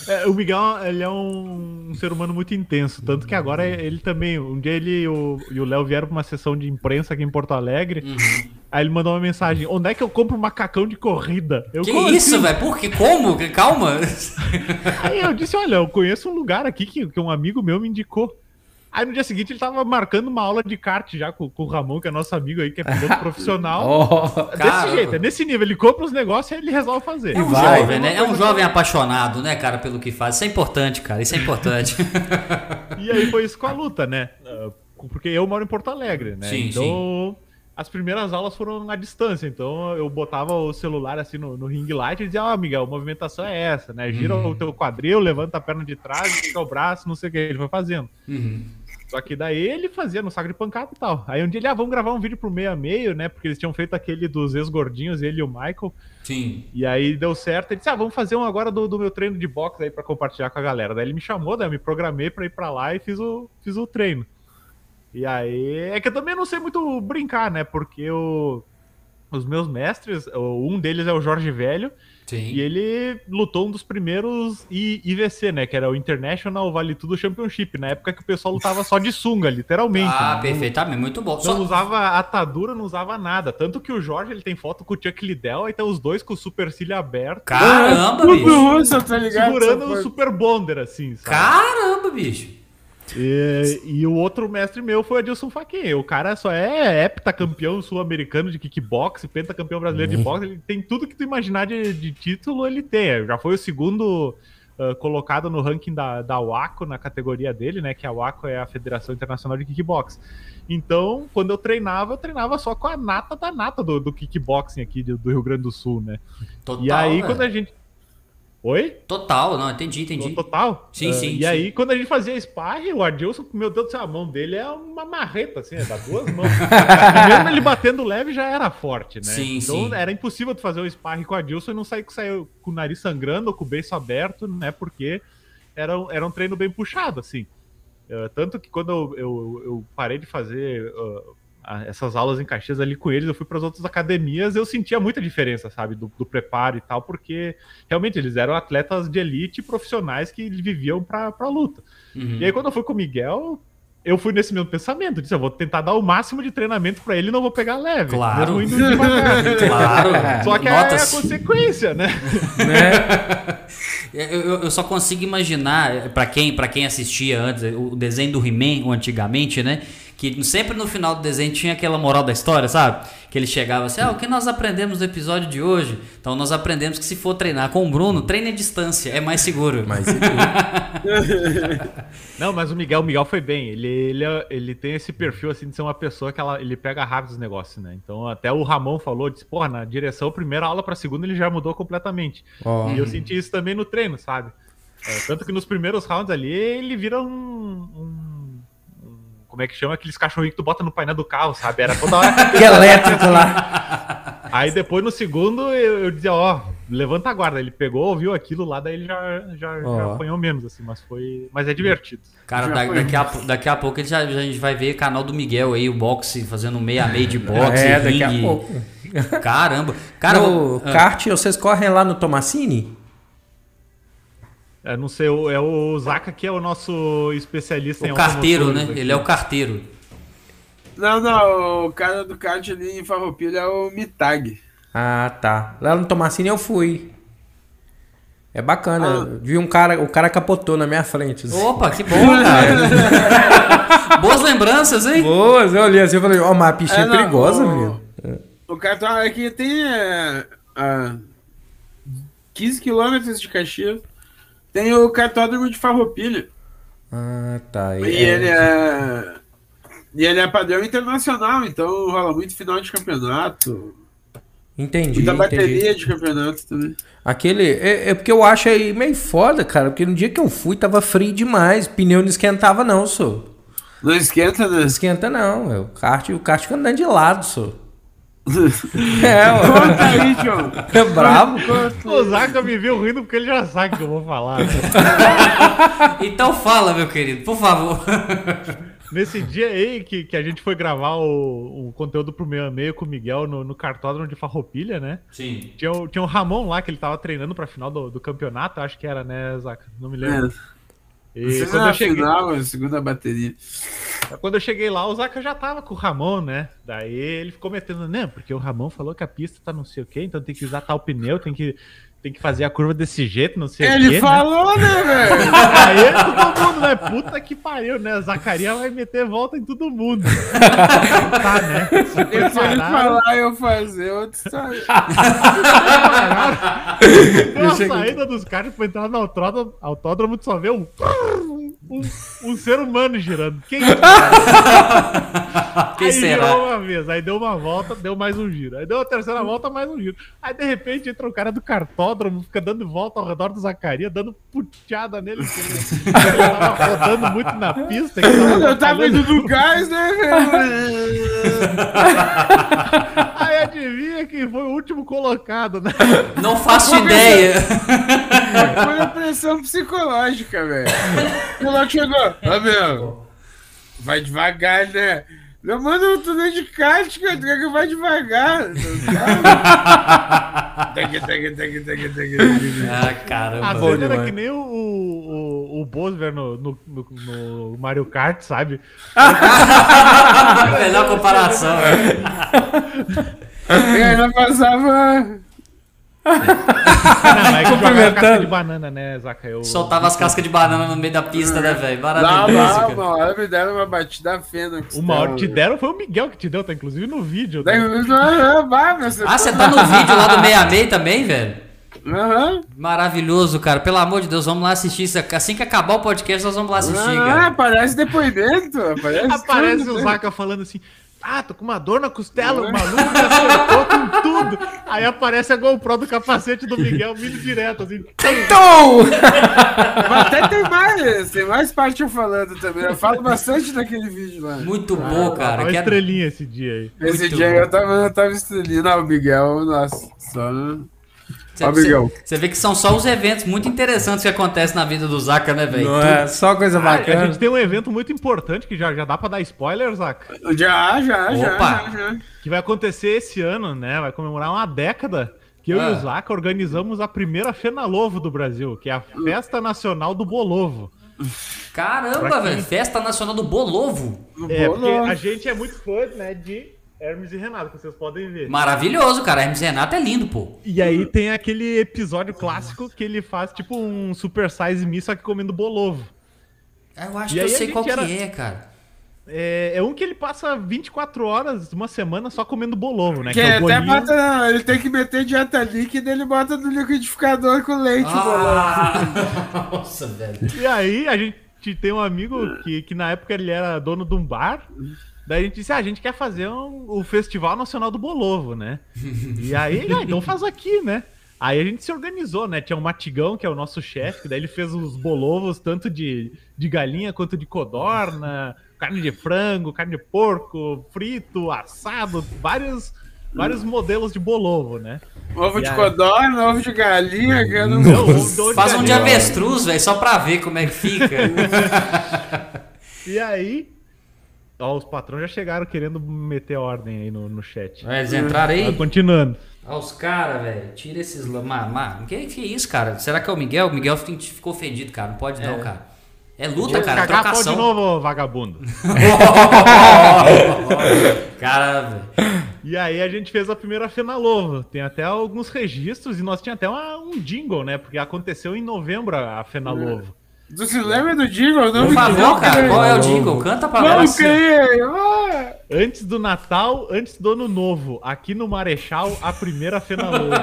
É, o Miguel, ele é um, um ser humano muito intenso, tanto que agora ele também, um dia ele e o e o Léo vieram pra uma sessão de imprensa aqui em Porto Alegre, Uhum. Aí ele mandou uma mensagem, onde é que eu compro um macacão de corrida? Eu, Que "Como isso, assim?" velho? Por que? Como? Calma. Aí eu disse, olha, eu conheço um lugar aqui que, que um amigo meu me indicou. Aí no dia seguinte ele tava marcando uma aula de kart já com, com o Ramon, que é nosso amigo aí, que é piloto [LAUGHS] profissional. Ó, Desse Caramba. jeito, é nesse nível. Ele compra os negócios e ele resolve fazer. É um vai. jovem, né? É um jovem apaixonado, né, cara, pelo que faz. Isso é importante, cara. Isso é importante. [LAUGHS] E aí foi isso com a luta, né? Ah, Porque eu moro em Porto Alegre, né? Sim, então, as primeiras aulas foram à distância. Então, eu botava o celular assim no, no ring light e dizia, ó, Miguel, a movimentação é essa, né? Gira Uhum. o teu quadril, levanta a perna de trás, fica o braço, não sei o que. Ele foi fazendo. Uhum. Só que daí ele fazia no saco de pancada e tal. Aí um dia ele, ah, vamos gravar um vídeo pro meio a meio, né? Porque eles tinham feito aquele dos ex-gordinhos, ele e o Michael. Sim. E aí deu certo. Ele disse, ah, vamos fazer um agora do, do meu treino de boxe aí pra compartilhar com a galera. Daí ele me chamou, daí eu me programei pra ir pra lá e fiz o, fiz o treino. E aí, é que eu também não sei muito brincar, né? Porque o, os meus mestres, o- um deles é o Jorge Velho, Sim. e ele lutou um dos primeiros I- IVC, né? Que era o International Vale Tudo Championship, na época que o pessoal lutava só de sunga, literalmente. Ah, né? perfeitamente. Muito bom. Não Só... usava atadura, não usava nada. Tanto que o Jorge ele tem foto com o Chuck Liddell, aí tá os dois com o supercílio aberto. Caramba, Tudo bicho. russo, tá ligado? segurando o Super Bonder, assim, sabe? Caramba, bicho. E, e o outro mestre meu foi o Adilson Faquin. O cara só é heptacampeão sul-americano de kickbox, pentacampeão brasileiro de boxe. Ele tem tudo que tu imaginar de, de título, ele tem. Já foi o segundo ah, colocado no ranking da, da WACO, na categoria dele, né? Que a WACO é a Federação Internacional de Kickbox. Então, quando eu treinava, eu treinava só com a nata da nata do, do kickboxing aqui do, do Rio Grande do Sul, né? Total. e aí, velho. quando a gente. Oi? Total, não, entendi, entendi. Total? Sim, Ah, sim, E sim. aí, quando a gente fazia sparring, o Adilson, meu Deus do céu, a mão dele é uma marreta, assim, é, dá duas mãos. [LAUGHS] Mesmo ele batendo leve já era forte, né? Sim, então sim. era impossível tu fazer um sparring com o Adilson e não sair, sair com o nariz sangrando ou com o beiço aberto, né? Porque era, um- era um treino bem puxado, assim. Ah, tanto que quando eu, eu, eu parei de fazer ah, a- essas aulas em Caxias ali com eles, eu fui para as outras academias, eu sentia muita diferença, sabe, do, do preparo e tal, porque realmente eles eram atletas de elite profissionais que viviam para pra luta. Uhum. E aí, quando eu fui com o Miguel, eu fui nesse mesmo pensamento. Disse, eu vou tentar dar o máximo de treinamento pra ele e não vou pegar leve. Claro. Mesmo indo devagar. Claro. Só que é a Notas. consequência, né? Eu, eu- eu só consigo imaginar, para quem, pra quem assistia antes, o desenho do He-Man, antigamente, né? Que sempre no final do desenho tinha aquela moral da história, sabe? Que ele chegava assim, ah, o que nós aprendemos no episódio de hoje? Então nós aprendemos que se for treinar com o Bruno, treine à distância, é mais seguro. Mais seguro. [LAUGHS] Não, mas o Miguel, o Miguel foi bem. Ele, ele, ele tem esse perfil assim de ser uma pessoa que ela, ele pega rápido os negócios, né? Então até o Ramon falou, disse, porra, na direção, primeira aula pra segunda ele já mudou completamente. Ó. E eu senti isso também no treino, sabe? É, tanto que nos primeiros rounds ali ele vira um- um- Como é que chama? Aqueles cachorrinhos que tu bota no painel do carro, sabe? Era toda hora. [LAUGHS] Que elétrico lá. Aí depois no segundo eu, eu dizia, ó, levanta a guarda. Ele pegou, ouviu aquilo lá, daí ele já, já, já Ó. apanhou menos, assim, mas foi. Mas é divertido. Cara, Já da- daqui, a, daqui a pouco ele já, já- a gente vai ver canal do Miguel aí, o boxe, fazendo um meia meia de boxe, é, daqui a ringue. pouco. Caramba. Cara, no ah, kart, vocês correm lá no Tomassini? É, não sei, o- é o Zaka que é o nosso especialista em o carteiro, né? aqui. Ele é o carteiro. Não, não, o cara do kart ali em Farroupilha é o Mitag. Ah, tá. Lá no Tomassini eu fui. É bacana. Ah. Vi um cara, o cara capotou na minha frente. assim. Opa, que bom, cara. [LAUGHS] Boas lembranças, hein? Boas, eu olhei assim e falei, ó, mas a pista é, É, não, perigosa, o- menino. O cartão aqui tem é, a 15 quilômetros de Caxias. Tem o cartódromo de Farroupilha. Ah, tá. E ele é. E ele é padrão internacional, então rola muito final de campeonato. Entendi, Muita bateria entendi. de campeonato também. Aquele. É, é porque eu acho aí meio foda, cara. Porque no dia que eu fui tava frio demais. Pneu não esquentava, não, sou. Não esquenta, né? Não esquenta, não. é, O kart, o kart fica andando de lado, sou. É, ó. Conta aí, João. É brabo. O Zaka me viu rindo porque ele já sabe o que eu vou falar. né? [LAUGHS] Então fala, meu querido, por favor. Nesse dia aí que, que a gente foi gravar o, o conteúdo pro meio a meio com o Miguel no, no cartódromo de Farroupilha, né? Sim. Tinha o, tinha o Ramon lá, que ele tava treinando pra final do, do campeonato, acho que era, né, Zaka? Não me lembro. É, E você quando eu, cheguei, final, segunda bateria. quando eu cheguei lá, o Zaka já tava com o Ramon, né? Daí ele ficou metendo, não, porque o Ramon falou que a pista tá não sei o quê, então tem que usar tal pneu, tem que, tem que fazer a curva desse jeito, não sei o quê. Ele né? falou, né, velho? [LAUGHS] Aí todo mundo, né? Puta que pariu, né? Zacaria vai meter volta em todo mundo. tá, né? Se ele falar eu fazer, outra história. [LAUGHS] deu a saída dos caras pra entrar no autódromo, autódromo tu só vê um, um, um ser humano girando. Quem, Quem aí será? girou uma vez, aí deu uma volta, deu mais um giro. Aí deu a terceira volta, mais um giro. Aí de repente entra o cara do cartódromo, fica dando volta ao redor do Zacaria, dando puteada nele. porque Ele, ele tava rodando muito na pista. que tava Eu tava indo do gás, né, velho? Aí adivinha quem foi o último colocado, né? Não faço ideia. Foi a pressão psicológica, velho. O piloto chegou. Ó, meu. Vai devagar, né? Eu tô dentro de kart, cara. Tu quer que eu vá devagar? Ah, A caramba. bom cena era que nem o, o, o Bosver no, no, no- no Mario Kart, sabe? [LAUGHS] Melhor comparação. né? E aí nós passava. [LAUGHS] Não, é que jogava Cumprimentando. casca de banana, né, Zaca? Eu, Soltava as cascas de banana no meio da pista, né, velho? Maravilhoso, lá, cara. uma hora me deram uma batida fena. com Uma hora te deram, foi o Miguel que te deu, tá inclusive no vídeo. Meu, Ah, você tá no vídeo lá do 66 também, velho? Aham. Maravilhoso, cara. Pelo amor de Deus, vamos lá assistir isso. Assim que acabar o podcast, nós vamos lá assistir, Ah, cara. aparece depoimento. Aparece, [LAUGHS] Aparece tudo, o né? Zaca falando assim. Ah, tô com uma dor na costela, o maluco me acertou com tudo. Aí aparece a GoPro do capacete do Miguel vindo direto, assim. Então! [LAUGHS] Mas até tem mais, tem mais parte eu falando também. Eu falo bastante daquele vídeo lá. Muito bom, cara. Uma Quero- estrelinha esse dia aí. Esse muito dia bom. eu tava, eu tava estrelinho. Não, o Miguel, nossa, só. Você, vê que são só os eventos muito interessantes que acontecem na vida do Zaca, né, velho? Não é só coisa Ah, a bacana. gente tem um evento muito importante que já, já dá pra dar spoiler, Zaca. Já, já, já, Opa. já, já. Que vai acontecer esse ano, né? Vai comemorar uma década que eu Ah. e o Zaca organizamos a primeira Fenalovo do Brasil, que é a Festa Nacional do Bolovo. Caramba, velho. Festa Nacional do Bolovo. É, Bolou. porque a gente é muito fã, né, de Hermes e Renato, que vocês podem ver. Maravilhoso, cara. Hermes Renato é lindo, pô. E aí tem aquele episódio clássico que ele faz tipo um Super Size Me, só que comendo bolovo. Eu acho E que eu sei qual era- que é, cara. é, é um que ele passa 24 horas, uma semana, só comendo bolovo, né? Que, é o até bota, não, ele tem que meter dieta líquida ele bota no liquidificador com leite, Ah, [LAUGHS] nossa, velho. E aí a gente tem um amigo que, que na época ele era dono de um bar. Daí a gente disse, ah, a gente quer fazer um- o Festival Nacional do Bolovo, né? E aí, ah, então faz aqui, né? Aí a gente se organizou, né? Tinha o Matigão, que é o nosso chefe, daí ele fez os bolovos tanto de, de galinha quanto de codorna, carne de frango, carne de porco, frito, assado, vários, vários modelos de bolovo, né? Ovo E de aí? codorna, ovo de galinha, que eu não... Não, ovo de Faz um de avestruz, velho, só pra ver como é que fica. [LAUGHS] E aí, ó, os patrões já chegaram querendo meter ordem aí no, no chat. Vai, Eles entraram aí? continuando. Olha os caras, velho. Tira esses. mano, que, que isso, cara? Será que é o Miguel? O Miguel fi- ficou ofendido, cara. Não pode não, cara. É luta, cara. É Cagar pau de trocação. novo, vagabundo. [LAUGHS] cara, velho. E aí a gente fez a primeira Fenalovo. Tem até alguns registros e nós tinha até uma- um jingle, né? Porque aconteceu em novembro a a Fenalovo. Tu se lembra do jingle? Não, Por favor, cara. Qual é o Não. jingle? Canta pra Não, nós. Ah, Antes do Natal, antes do Ano Novo, aqui no Marechal, a primeira Fenalovo. [LAUGHS]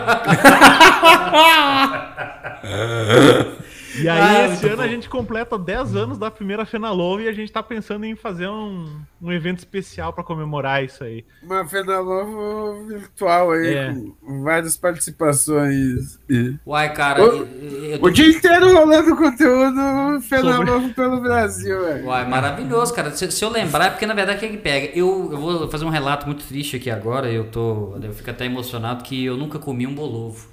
[LAUGHS] E aí, Ah, esse ano bom. a gente completa 10 anos da primeira Fenalovo e a gente tá pensando em fazer um, um evento especial pra comemorar isso aí. Uma Fenalovo virtual aí, É. com várias participações. E... Uai, cara. Ô, eu- eu O dia inteiro rolando conteúdo Fenalovo pelo Brasil, velho. Uai, maravilhoso, cara. Se, se eu lembrar, é porque na verdade o que que pega? Eu, eu vou fazer um relato muito triste aqui agora. Eu tô. Eu fico até emocionado que eu nunca comi um bolovo.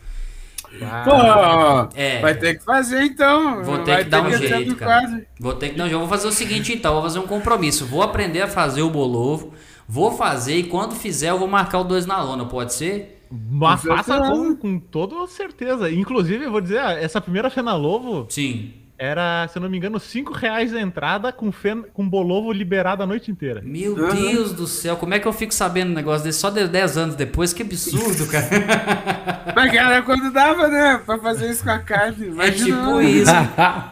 Pô, É. vai ter que fazer então. Vou ter vai que dar um jeito, cara. quadro. Vou ter que. Não, já vou fazer o seguinte então, vou fazer um compromisso. Vou aprender a fazer o bolovo. Vou fazer e quando fizer eu vou marcar o dois na lona, pode ser? Mas Com faça com, com toda certeza. Inclusive, eu vou dizer, ah, essa primeira Fenalovo Sim. Era, se eu não me engano, 5 reais a entrada com, fen, com bolovo liberado a noite inteira. Meu Uhum. Deus do céu, como é que eu fico sabendo um negócio desse só de 10 anos depois? Que absurdo, cara. [LAUGHS] Mas era quando dava, né? Pra fazer isso com a carne. É tipo isso.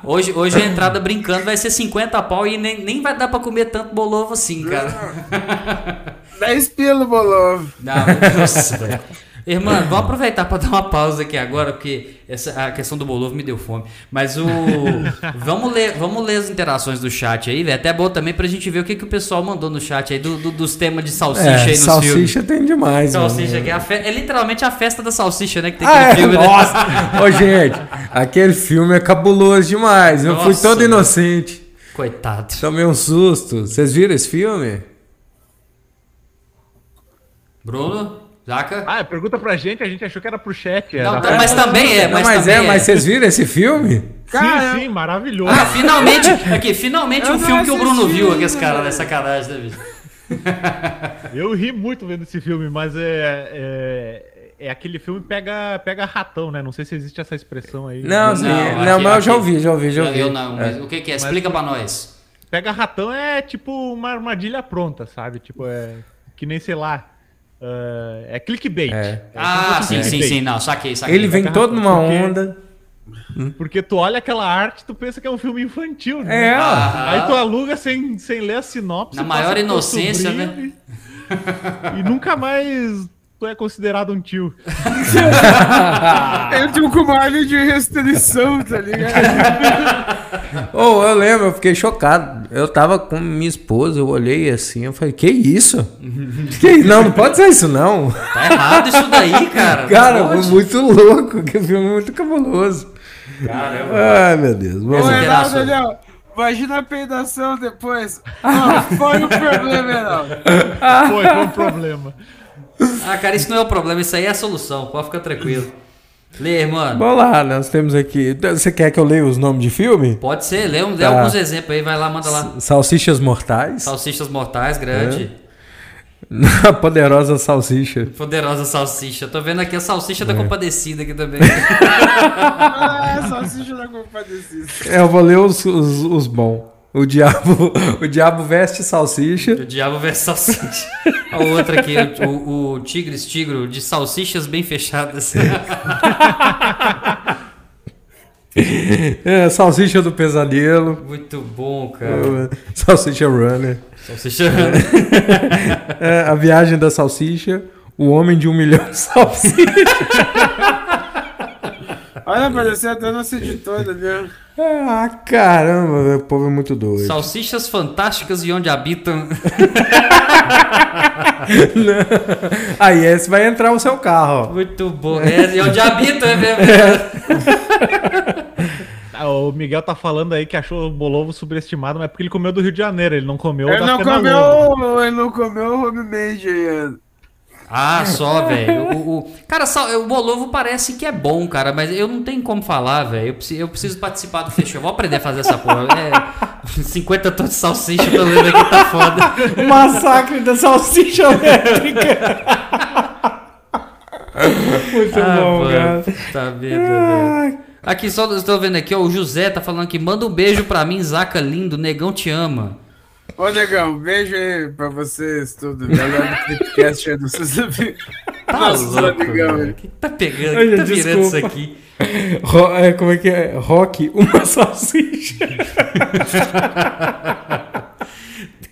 Hoje, hoje a entrada brincando vai ser 50 pau e nem, nem vai dar pra comer tanto bolovo assim, cara. 10 pelo bolovo. Não, nossa, velho. [LAUGHS] Irmã, vou aproveitar para dar uma pausa aqui agora, porque essa, a questão do bolovo me deu fome. Mas o. [LAUGHS] vamos, ler, vamos ler as interações do chat aí, velho. É Até bom também pra gente ver o que, que o pessoal mandou no chat aí do, do- dos temas de salsicha É, aí nos filmes. salsicha tem demais. Salsicha, mano. que é, é literalmente a festa da salsicha, né? Que tem Ah, aquele é? filme, né? Nossa! [LAUGHS] Ô, gente, aquele filme é cabuloso demais. Eu fui Nossa, todo inocente. Coitado. Tomei um susto. Vocês viram esse filme? Bruno, Jaca? Ah, pergunta pra gente, a gente achou que era pro chat. Não, tá- mas também é, Não, mas, mas também é, mas vocês viram esse filme? Cara, sim, sim, maravilhoso. Ah, finalmente, [LAUGHS] aqui, finalmente Eu um não filme que o Bruno assisti viu, aqui esse cara, velho. né? Sacanagem, né, bicho? [LAUGHS] Eu ri muito vendo esse filme, mas é, é, é aquele filme pega, pega ratão, né? Não sei se existe essa expressão aí. Não. Não, Não, aqui- mas eu já ouvi, já ouvi, já Eu, ouvi. eu não, mas É. o que, que é? Explica pra nós. Pega ratão é tipo uma armadilha pronta, sabe? Tipo, é que nem, sei lá, ah, é clickbait. É. Ah, sim, sim, clickbait. sim, não, saquei, saquei. Ele vem todo numa porque- onda. Porque tu olha aquela arte, tu pensa que é um filme infantil, né? É, ó. Ah. Aí tu aluga sem, sem ler a sinopse. Na maior inocência, né? E, e nunca mais tu é considerado um tio. Entra com uma área de restrição, tá ligado? Ô, [LAUGHS] eu lembro, eu fiquei chocado. Eu tava com minha esposa, eu olhei assim, eu falei, que isso? que Não, não pode ser isso não. Tá errado isso daí, [LAUGHS] cara. não Cara, foi muito louco, que filme muito cabuloso. Caramba. Ai, meu Deus. Ô, Vamos... Ali, ó. Imagina a peidação depois. Não, foi o problema, Reinaldo. Foi, foi um problema. Ah, cara, isso não é o problema, isso aí é a solução, pode ficar tranquilo. Lê, mano. Vamos lá, nós temos aqui. Você quer que eu leia os nomes de filme? Pode ser, lê, um- lê Tá. alguns exemplos aí, vai lá, manda lá. Salsichas Mortais. Salsichas mortais, grande. A [LAUGHS] poderosa salsicha. Poderosa salsicha. Tô vendo aqui a salsicha É. da compadecida aqui também. [LAUGHS] Ah, salsicha da compadecida. É, eu vou ler os, os, os bons. O diabo, [LAUGHS] o diabo veste salsicha. o diabo versus salsicha. A outra aqui, o, o Tigres Tigro de salsichas bem fechadas. É, salsicha do pesadelo. Muito bom, cara. Salsicha Runner. Salsicha. É, a viagem da salsicha. O homem de um milhão de salsichas. [LAUGHS] Olha, parecia até nossa editora, né? ah, caramba, o povo é muito doido. Salsichas fantásticas e onde habitam. [LAUGHS] Aí esse vai entrar o seu carro, ó. Muito bom. É, e onde habitam é mesmo. [LAUGHS] Ah, O Miguel tá falando aí que achou o Bolovo subestimado, mas é porque ele comeu do Rio de Janeiro, ele não comeu Ele da não comeu, ele não comeu o homemade ainda. Ah, só, velho. O, o- Cara, o Bolovo parece que é bom, cara, mas eu não tenho como falar, velho. Eu, preciso- eu preciso participar do festival. Vou aprender a fazer essa porra. É, [LAUGHS] 50 tons de salsicha, pelo menos aqui tá foda. [LAUGHS] Massacre da salsicha elétrica. muito Ah, bom, mano, cara. Tá vendo, velho. Aqui, só estou vendo aqui, ó, o José tá falando que manda um beijo pra mim, Zaca lindo, negão te ama. Ô, negão, beijo aí pra vocês tudo. Melhor do podcast aí dos seus amigos. Tá louco, amigão que tá pegando? O que Olha, tá virando isso desculpa. aqui? Ro- é, como é que é? Rock, uma [LAUGHS] salsicha. [LAUGHS]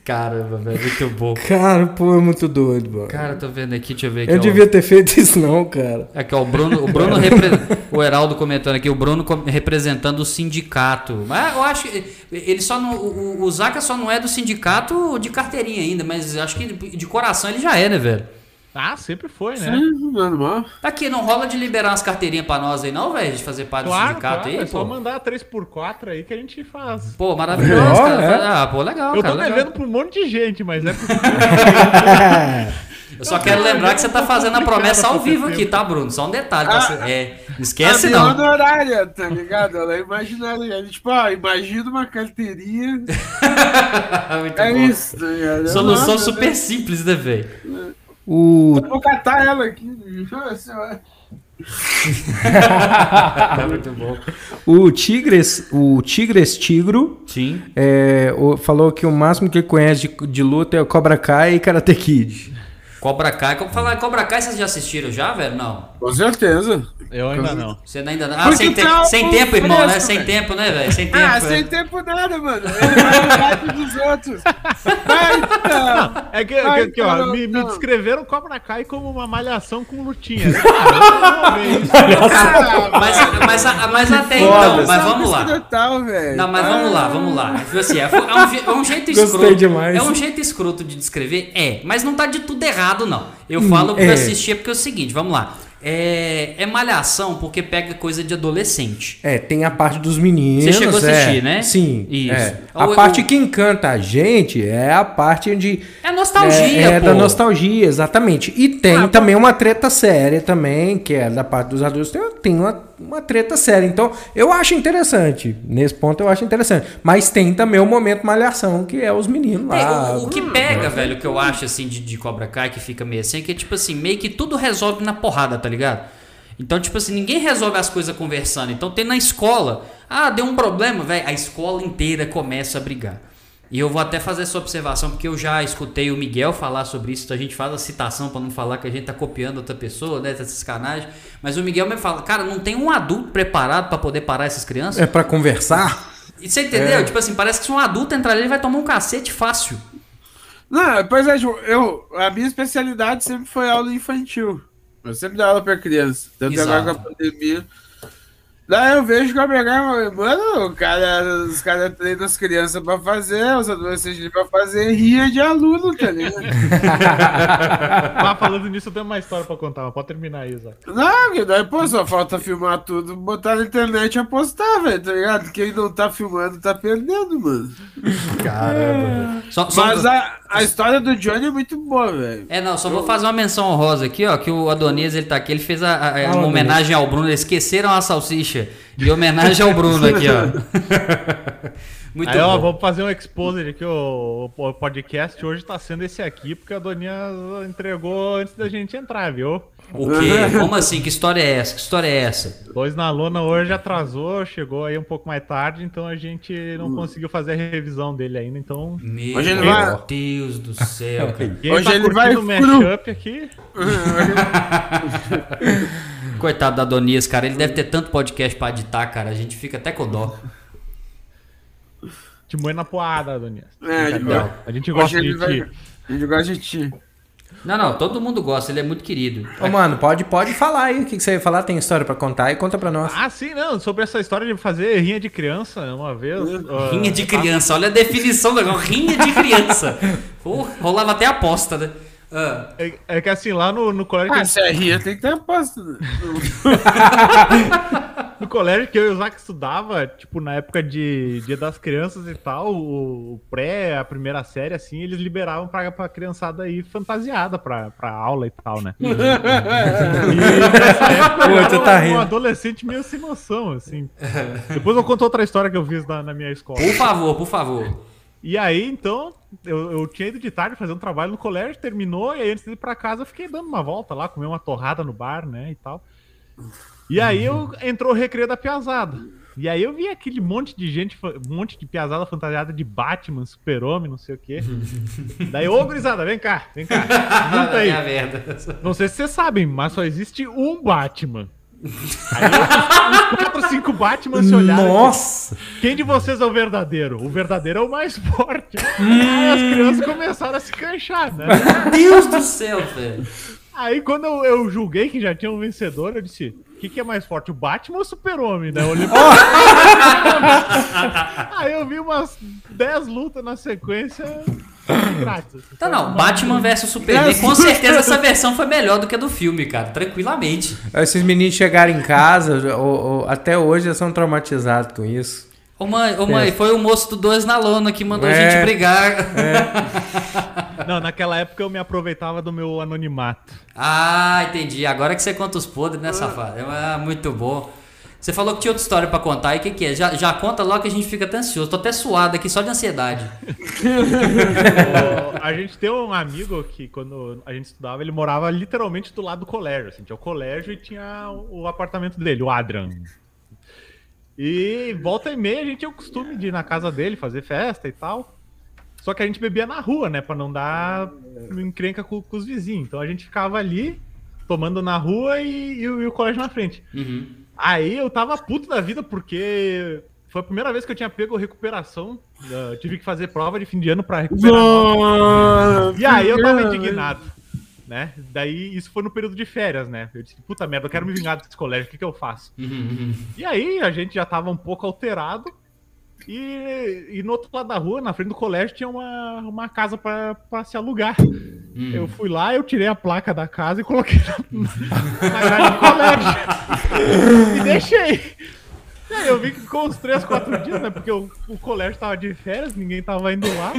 Caramba, velho, muito bom. Cara, pô, é muito doido, mano. Cara, tô vendo aqui, deixa eu ver aqui. Eu ó. devia ter feito isso não, cara. Aqui, ó, o Bruno, o Bruno repre- o Heraldo comentando aqui, o Bruno representando o sindicato. Mas eu acho que ele só não, o, o- Zaca só não é do sindicato de carteirinha ainda, mas acho que de coração ele já é, né, velho? Ah, sempre foi, né? Sim, normal. Aqui, não rola de liberar umas carteirinhas pra nós aí não, velho, de fazer parte do Claro, sindicato claro, aí, é só pô. mandar 3x4 aí que a gente faz. Pô, maravilhoso, cara. é. Ah, pô, legal, Eu cara. tô legal. devendo pra um monte de gente, mas é [LAUGHS] porque [LAUGHS] Eu só quero lembrar que você tá fazendo a promessa ao vivo aqui, tá, Bruno? Só um detalhe. tá? Ah, É, não esquece a não. Horária, tá ligado? Ela é imaginária. Tipo, ó, imagina uma carteirinha. [LAUGHS] Muito É bom. isso, tá ligado? Solução Nossa, super simples, né, velho? O eu Vou catar ela aqui. Deixa eu ver se eu- [LAUGHS] Muito bom. O Tigres, o Tigres Tigro Sim. é, o- falou que o máximo que ele conhece de, de luta é o Cobra Kai e Karate Kid. Cobra Kai. Como falar Cobra Kai, vocês já assistiram já, velho? Não. Com certeza. eu ainda não. Você ainda não. Ah, Porque sem, te- tá sem tempo, irmão, né? fresco, Sem tempo, né, velho? Sem tempo. Ah, é. sem tempo nada, mano. Ele vai no dos outros. Vai, então. É que, Ai, que- que, ó, não, me, me não. descreveram Cobra Kai como uma malhação com lutinha. [LAUGHS] Não. Ah, Mas, mas, mas até Foda. então, mas vamos lá. Velho. Não, mas vamos lá, vamos lá. Assim, é, é um, é um jeito Gostei escroto. demais. É um jeito escroto de descrever? É, mas não tá de tudo errado, não. Eu falo pra é. assistir porque é o seguinte, vamos lá. É, é malhação porque pega coisa de adolescente. É, tem a parte dos meninos. Você chegou a assistir, é. né? Sim. Isso. é. A O- parte o- que encanta a gente é a parte onde. É nostalgia, É, é da nostalgia, exatamente. E tem também uma treta séria também, que é da parte dos adultos. Tem, tem uma, uma treta séria. Então, eu acho interessante. Nesse ponto, eu acho interessante. Mas tem também o momento malhação, que é os meninos É, lá. o, o que pega, velho, que eu acho assim de, de Cobra Kai, que fica meio assim, é que, tipo assim, meio que tudo resolve na porrada, tá ligado? Então, tipo assim, ninguém resolve as coisas conversando. Então tem na escola. Ah, deu um problema, velho. A escola inteira começa a brigar. E eu vou até fazer essa observação, porque eu já escutei o Miguel falar sobre isso. Então a gente faz a citação pra não falar que a gente tá copiando outra pessoa, né? Essas canais. Mas o Miguel me fala, cara, não tem um adulto preparado pra poder parar essas crianças? É pra conversar? E você entendeu? Tipo assim, parece que se um adulto entrar ali, ele vai tomar um cacete fácil. Não, pois é, eu, a minha especialidade sempre foi aula infantil. Eu sempre dou aula pra criança. Tanto Exato. agora com a pandemia. Daí eu vejo que a pegar, mano, o cara, os caras treinam as crianças pra fazer, os adolescentes pra fazer, ria de aluno, tá ligado? [LAUGHS] Ah, falando nisso, eu tenho uma história pra contar, mas pode terminar aí, Zé. Não, que daí, pô, só falta filmar tudo, botar na internet e apostar, velho, tá ligado? Quem não tá filmando tá perdendo, mano. Caramba. Só, só- Mas a, a história do Johnny é muito boa, velho. É, não, só vou fazer uma menção honrosa aqui, ó, que o Adonias, ele tá aqui, ele fez a, a- a- uma homenagem ao Bruno, eles esqueceram a salsicha, de homenagem ao Bruno aqui, ó. Muito Aí, ó, bom. vamos fazer um exposed aqui. O, o podcast hoje tá sendo esse aqui, porque a Doninha entregou antes da gente entrar, viu? O quê? Como assim? Que história é essa? Que história é essa? Dois na lona hoje atrasou, chegou aí um pouco mais tarde, então a gente não conseguiu fazer a revisão dele ainda. Então, Meu Hoje ele vai- Deus do céu, cara. [LAUGHS] quem Hoje tá ele vai curtindo o mashup aqui, [LAUGHS] Coitado da Donias, cara. Ele deve ter tanto podcast pra editar, cara. A gente fica até com dó. Te moe na poada, Doninha. É, Legal. A gente gosta ele de vai- ti. A gente gosta de ti. Não, não, todo mundo gosta, ele é muito querido. Ô, mano, pode, pode falar aí o que, que você ia falar, tem história pra contar e conta pra nós. Ah, sim, não. Sobre essa história de fazer rinha de criança uma vez. ó, Rinha de criança, olha a definição do negócio. Rinha de criança. [LAUGHS] Pô, rolava até aposta, né? Ah, É, é que assim, lá no, no colégio. Ah, se é ria, tem que ter aposta. [LAUGHS] No colégio que eu e o Zac estudava, tipo, na época de Dia das Crianças e tal, o, o pré, a primeira série, assim, eles liberavam pra, pra criançada ir fantasiada pra, pra aula e tal, né? E [LAUGHS] nessa época Pô, tu tá um rindo. adolescente meio sem noção, assim. [LAUGHS] Depois eu conto outra história que eu fiz na, na minha escola. por favor, por favor. E aí, então, eu, eu tinha ido de tarde fazer um trabalho no colégio, terminou, e aí antes de ir pra casa eu fiquei dando uma volta lá, comer uma torrada no bar, né, e tal. E aí eu entrou o recreio da piazada. E aí eu vi aquele monte de gente, um monte de piazada fantasiada de Batman, super-homem, não sei o quê. [LAUGHS] Daí, ô gurizada, vem cá, vem cá, junta aí. [LAUGHS] [LAUGHS] Não sei se vocês sabem, mas só existe um Batman. Aí os quatro, cinco Batman se olharam. Nossa! quem de vocês é o verdadeiro? O verdadeiro é o mais forte. Aí as crianças começaram a se canchar, né? Deus do céu, velho. Aí quando eu, eu julguei que já tinha um vencedor, eu disse: que, que é mais forte, o Batman ou o Super-Homem? Daí eu olhei pra... [LAUGHS] Aí eu vi umas 10 lutas na sequência. Grátis. assim. Tá não, Batman vs Superman, com certeza essa versão foi melhor do que a do filme, cara, tranquilamente. Esses meninos chegaram em casa, ou- ou- até hoje eles são traumatizados com isso. Ô mãe, ô mãe, foi o moço do Dois na Lona que mandou a É. gente brigar. [LAUGHS] Não, naquela época eu me aproveitava do meu anonimato. Ah, entendi. Agora que você conta os podres, né, safado? Ah, muito bom. Você falou que tinha outra história pra contar. E o que, que é? Já, já conta logo que a gente fica até ansioso. Tô até suado aqui só de ansiedade. [LAUGHS] A gente tem um amigo que, quando a gente estudava, ele morava literalmente do lado do colégio. Assim, tinha o colégio e tinha o apartamento dele, o Adrian. E volta e meia a gente tinha o costume de ir na casa dele fazer festa e tal. Só que a gente bebia na rua, né? Pra não dar encrenca com, com os vizinhos. Então a gente ficava ali, tomando na rua e, e o- e o colégio na frente. Uhum. Aí eu tava puto da vida porque foi a primeira vez que eu tinha pego recuperação. Eu tive que fazer prova de fim de ano pra recuperar. E aí eu tava indignado, né? Daí isso foi no período de férias, né? Eu disse, puta merda, eu quero me vingar desse colégio, o que que eu faço? Uhum. E aí a gente já tava um pouco alterado. E, e no outro lado da rua, na frente do colégio, tinha uma, uma casa pra, pra se alugar. Hum. Eu fui lá, eu tirei a placa da casa e coloquei na, na grade do colégio. [LAUGHS] e deixei. Aí eu vi que ficou uns 3, 4 dias, né? Porque o, o colégio tava de férias, ninguém tava indo lá.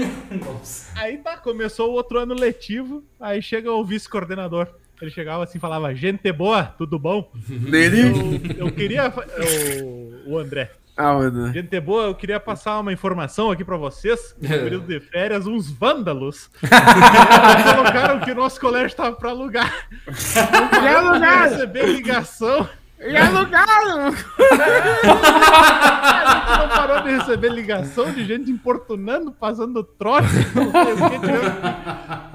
Aí tá, começou o outro ano letivo, aí chega o vice-coordenador. Ele chegava assim e falava, gente boa, tudo bom? Nele? Eu, eu queria. O, o André. Ah, mano. Gente boa, eu queria passar uma informação aqui pra vocês. [LAUGHS] No período de férias, uns vândalos [LAUGHS] colocaram que o nosso colégio tava pra alugar. [LAUGHS] E alugaram! Receber ligação. E alugaram! A gente não parou de receber ligação de gente importunando, passando trote. Não sei o que, tivemos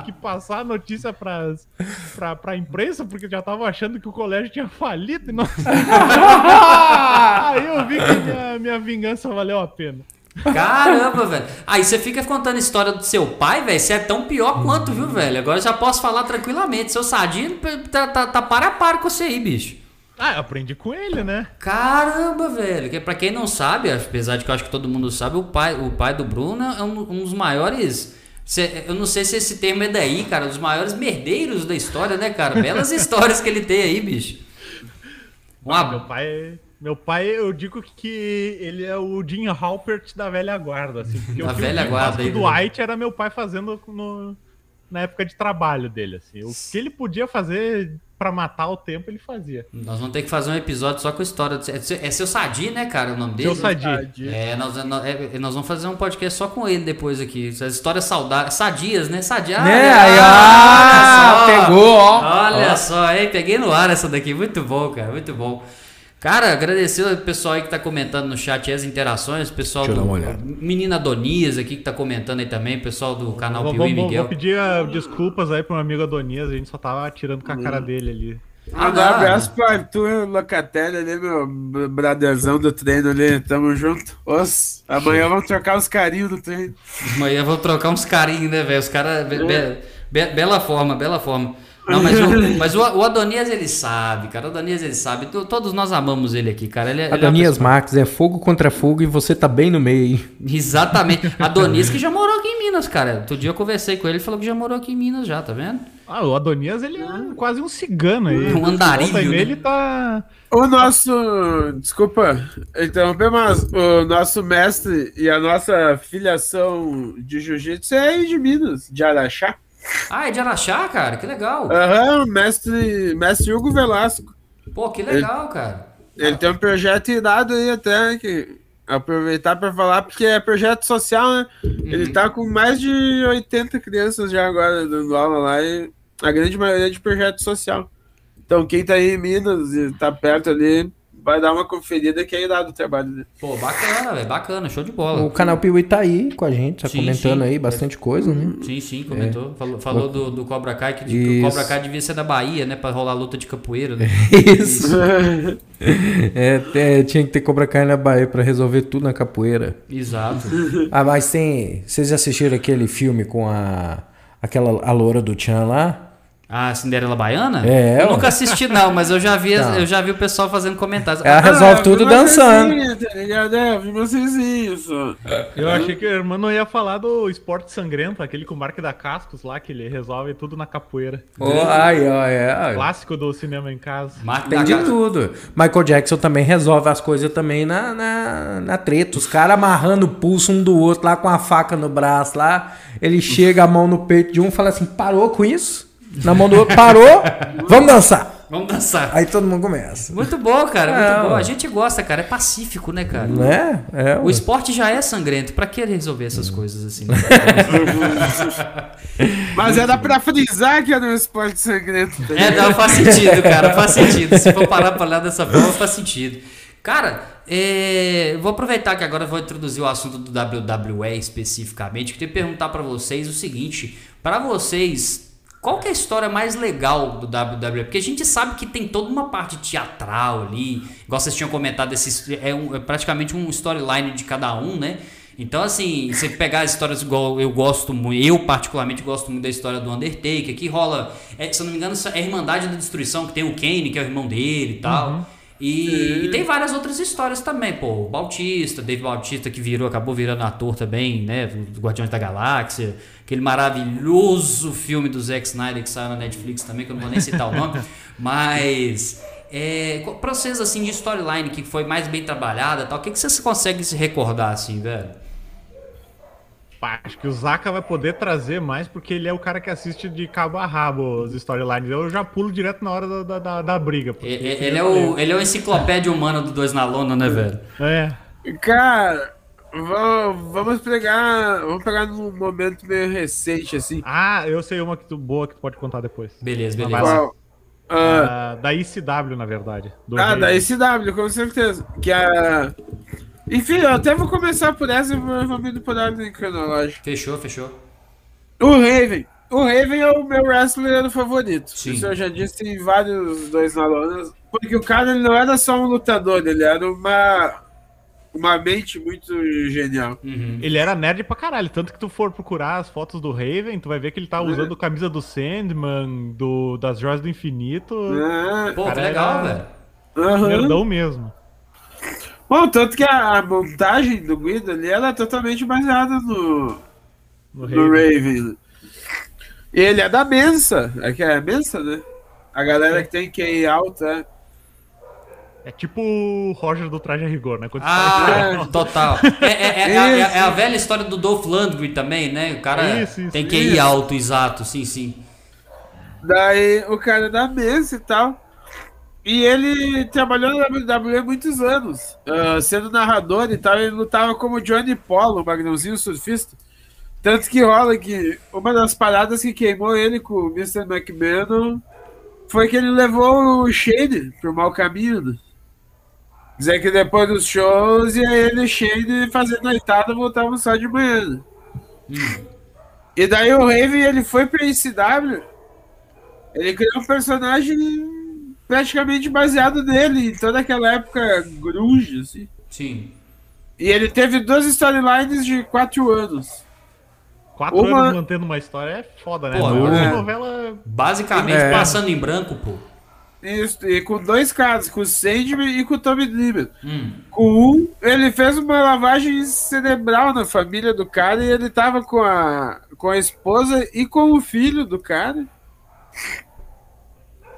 que passar a notícia pras, pra, pra imprensa, porque já estavam achando que o colégio tinha falido. E nós... [LAUGHS] Aí eu vi que minha, minha vingança valeu a pena. Caramba, velho. Aí você fica contando a história do seu pai, velho. Você é tão pior quanto, viu, velho? Agora eu já posso falar tranquilamente. Seu Sadinho tá, tá, tá para a par com você aí, bicho. Ah, eu aprendi com ele, né? Caramba, velho. Que pra quem não sabe, apesar de que eu acho que todo mundo sabe, o pai, o pai do Bruno é um, um dos maiores. eu não sei se esse termo é daí, cara. Um dos maiores merdeiros da história, né, cara? Belas [LAUGHS] histórias que ele tem aí, bicho. Um Ah, meu pai. Meu pai, eu digo que ele é o Jim Halpert da velha guarda, assim. Da o velha guarda do aí, Dwight era meu pai fazendo no, na época de trabalho dele, assim. O que ele podia fazer pra matar o tempo, ele fazia. Nós vamos ter que fazer um episódio só com a história. do- É, é seu Sadi, né, cara? O nome dele? Seu Sadi. É, nós, nós, é, nós vamos fazer um podcast só com ele depois aqui. As histórias saudáveis. Sadias, né? Sadia. Né? Aí, ah, pegou, ó. Olha Ó. só, hein? Peguei no ar essa daqui. Muito bom, cara. Muito bom. Cara, agradecer o pessoal aí que tá comentando no chat as interações, o pessoal Deixa eu do dar uma olhada. Menina Adonias aqui que tá comentando aí também, o pessoal do canal Vou, Piu e vou- Miguel. vou pedir ah, desculpas aí pro meu amigo Adonias, a gente só tava tirando com a cara dele ali. Ah, um abraço pro Arthur Locatelli ali, meu br- braderzão do treino ali. Tamo junto. Os, amanhã vamos trocar os carinhos do treino. Amanhã vou trocar uns carinhos, né, velho? Os caras. be- be- be- bela forma, bela forma. Não, mas, o, [LAUGHS] mas o, o Adonias ele sabe, cara. O Adonias ele sabe. To- Todos nós amamos ele aqui, cara. Ele, é- ele é Adonias Marques é fogo contra fogo e você tá bem no meio. hein? Exatamente. [LAUGHS] Adonias que já morou aqui em Minas, cara. Outro dia eu conversei com ele ele falou que já morou aqui em Minas já, tá vendo? Ah, o Adonias, ele é quase um cigano aí. Um andarilho, meia, né? Ele tá... O nosso. Desculpa interromper, mas o nosso mestre e a nossa filiação de jiu-jitsu é aí de Minas, de Araxá. Ah, é de Araxá, cara? Que legal. Aham, mestre, mestre Hugo Velasco. Pô, que legal, cara. Ele tem um projeto irado aí até que aproveitar para falar, porque é projeto social, né? Ele tá com mais de 80 crianças já agora dando aula lá e a grande maioria é de projeto social. Então quem tá aí em Minas e tá perto ali, vai dar uma conferida que é irado o trabalho dele. Pô, bacana, velho. Bacana, show de bola. O canal Piuí tá aí com a gente, tá Sim, comentando sim. aí bastante coisa, né? Sim, sim, comentou. Falou, falou do, do Cobra Kai, que, que o Isso. Cobra Kai devia ser da Bahia, né? Pra rolar luta de capoeira, né? [LAUGHS] Isso. [LAUGHS] É, é, tinha que ter Cobra Kai na Bahia pra resolver tudo na capoeira. Exato. [LAUGHS] Ah, mas tem. Vocês assistiram aquele filme com a. aquela a loura do Chan lá? A Cinderela Baiana? É, Eu nunca assisti, não, mas eu já vi, Tá. eu já vi o pessoal fazendo comentários. Ela resolve Ah, tudo vi uma dançando. Tá? É, eu só. Eu achei que o irmão não ia falar do esporte sangrento, aquele com o Mark da Cascos lá, que ele resolve tudo na capoeira. Oh, ai, ai, ai. Clássico do cinema em casa. Marco Tem de tudo. Michael Jackson também resolve as coisas também na, na, na treta. Os caras amarrando o pulso um do outro lá com a faca no braço lá. Ele chega a mão no peito de um e fala assim: parou com isso? Na mão do outro, parou, vamos dançar. Vamos dançar. Aí todo mundo começa. Muito bom, cara, muito É, bom. A gente gosta, cara, é pacífico, né, cara? Né? É, O esporte já é sangrento, pra que resolver essas coisas assim? né? [LAUGHS] Mas era pra frisar que era um esporte sangrento. tá É, não, faz sentido, cara, faz sentido. Se for parar pra olhar dessa forma, faz sentido. Cara, é, vou aproveitar que agora eu vou introduzir o assunto do WWE especificamente. Queria perguntar pra vocês o seguinte: pra vocês, qual que é a história mais legal do WWE? Porque a gente sabe que tem toda uma parte teatral ali, igual vocês tinham comentado, esse, é, um- é praticamente um storyline de cada um, né? Então, assim, você pegar as histórias igual eu gosto muito, eu particularmente gosto muito da história do Undertaker, que rola, é, se eu não me engano, é a Irmandade da Destruição, que tem o Kane, que é o irmão dele e tal. E, e tem várias outras histórias também, pô. O Bautista, Dave Bautista, que virou, acabou virando ator também, né? Do Guardiões da Galáxia. Aquele maravilhoso filme do Zack Snyder que saiu na Netflix também, que eu não vou nem citar o nome. [LAUGHS] Mas. É, pra vocês, assim, de storyline que foi mais bem trabalhada e tal, o que, que vocês conseguem se recordar, assim, velho? Acho que o Zaka vai poder trazer mais, porque ele é o cara que assiste de cabo a rabo os storylines. Eu já pulo direto na hora da, da, da- da briga. porque- E- e- Ele é, o, ele é o enciclopédia humana do Dois na Lona, né, velho? É. Cara, vamos, pegar. Vamos pegar num momento meio recente, assim. Ah, eu sei uma que tu, boa que tu pode contar depois. Beleza, Mas beleza. Qual? Ah, Ah, da ICW, na verdade. ah, Rei. da ICW, com certeza. Que a. Enfim, eu até vou começar por essa e vou- indo por ordem cronológica. Fechou, fechou. O Raven. O Raven é o meu wrestler favorito. Sim. Isso eu já disse em vários dois lona. Porque o cara ele não era só um lutador, ele era uma. Uma mente muito genial. Uhum. Ele era nerd pra caralho. Tanto que tu for procurar as fotos do Raven, tu vai ver que ele tá usando camisa do Sandman, do, das Joias do Infinito. Ah, Pô, que Cara, legal, era- velho. aham. Nerdão mesmo. Bom, tanto que a, a montagem do Guido ali ela é totalmente baseada no, No no Raven. Raven. Ele é da Mensa. É que é a Mensa, né? A galera que tem QI alta. é. É tipo o Roger do Traje a Rigor, né? Quando ah, total. É, é, é, é, é, a velha história do Dolph Lundgren também, né? O cara isso, isso, tem que ir alto, exato, sim, sim. Daí o cara da mesa e tal. E ele trabalhou na WWE muitos anos, uh, sendo narrador e tal. Ele lutava como Johnny Polo, o magnãozinho surfista. Tanto que rola que uma das paradas que queimou ele com o Mr. McMahon foi que ele levou o Shane pro mau caminho. Né? Dizer que depois dos shows ia ele e Shane fazendo noitada voltavam só de manhã. Né? Hum. E daí o Raven ele foi pra ICW. Ele criou um personagem praticamente baseado nele, em toda aquela época grunge, assim. Sim. E ele teve duas storylines de quatro anos. Quatro uma... anos mantendo uma história é foda, né? Pô, é. novela. Basicamente é. passando em branco, pô. Isso, e com dois casos, com o Sandman e com o Tommy Dreamer. Hum. Com um, ele fez uma lavagem cerebral na família do cara e ele tava com a, com a esposa e com o filho do cara.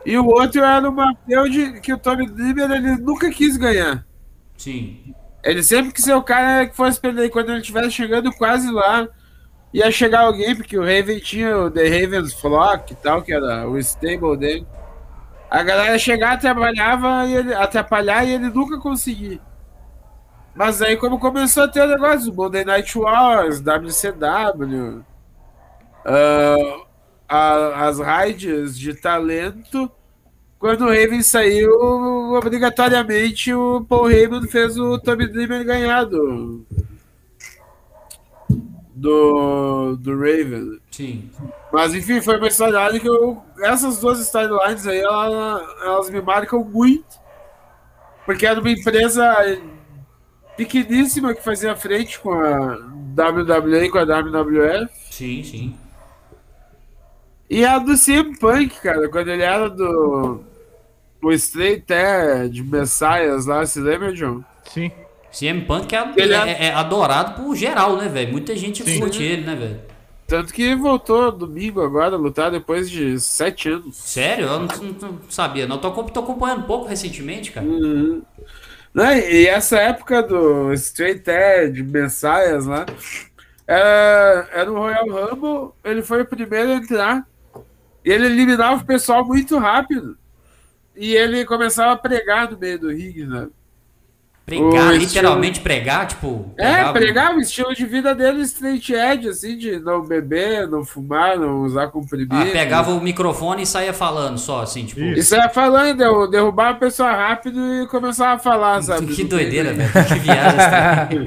E o outro era uma feud que o Tommy Dreamer ele nunca quis ganhar. Sim. Ele sempre quis ser o cara que fosse perder. Quando ele estivesse chegando quase lá, ia chegar alguém, porque o Raven tinha o The Raven's Flock e tal, que era o stable dele. A galera chegar, trabalhava e ele, atrapalhar e ele nunca conseguia. Mas aí, como começou a ter o negócio, Monday Night Wars, WCW, uh, a, as raids de talento. Quando o Raven saiu, obrigatoriamente o Paul Heyman fez o Tommy Dreamer ganhar do, do, do Raven. Sim. Mas enfim, foi uma história que eu, essas duas storylines aí, elas, elas me marcam muito. Porque era uma empresa pequeníssima que fazia frente com a WWE e com a WWF. Sim, sim. E a do CM Punk, cara, quando ele era do. O Straight Edge, Messias lá, se lembra, John? Sim. CM Punk é, ele é, é, é adorado por geral, né, velho? Muita gente Sim. curte ele, né, velho? Tanto que voltou domingo agora a lutar depois de sete anos. Sério? Eu não, não, não sabia, não. Tô, tô acompanhando um pouco recentemente, cara. Uhum. Não, e essa época do Straight Edge, Messias lá, era, era o Royal Rumble, ele foi o primeiro a entrar ele eliminava o pessoal muito rápido. E ele começava a pregar no meio do ringue, né? Pregar, literalmente estilo... pregar, tipo. É, pregar o estilo de vida dele straight edge, assim, de não beber, não fumar, não usar comprimido. Ah, pegava o microfone e saía falando só, assim, tipo. E saía falando, derrubava a pessoa rápido e começava a falar, [LAUGHS] sabe? Que doideira, velho. Que viagem.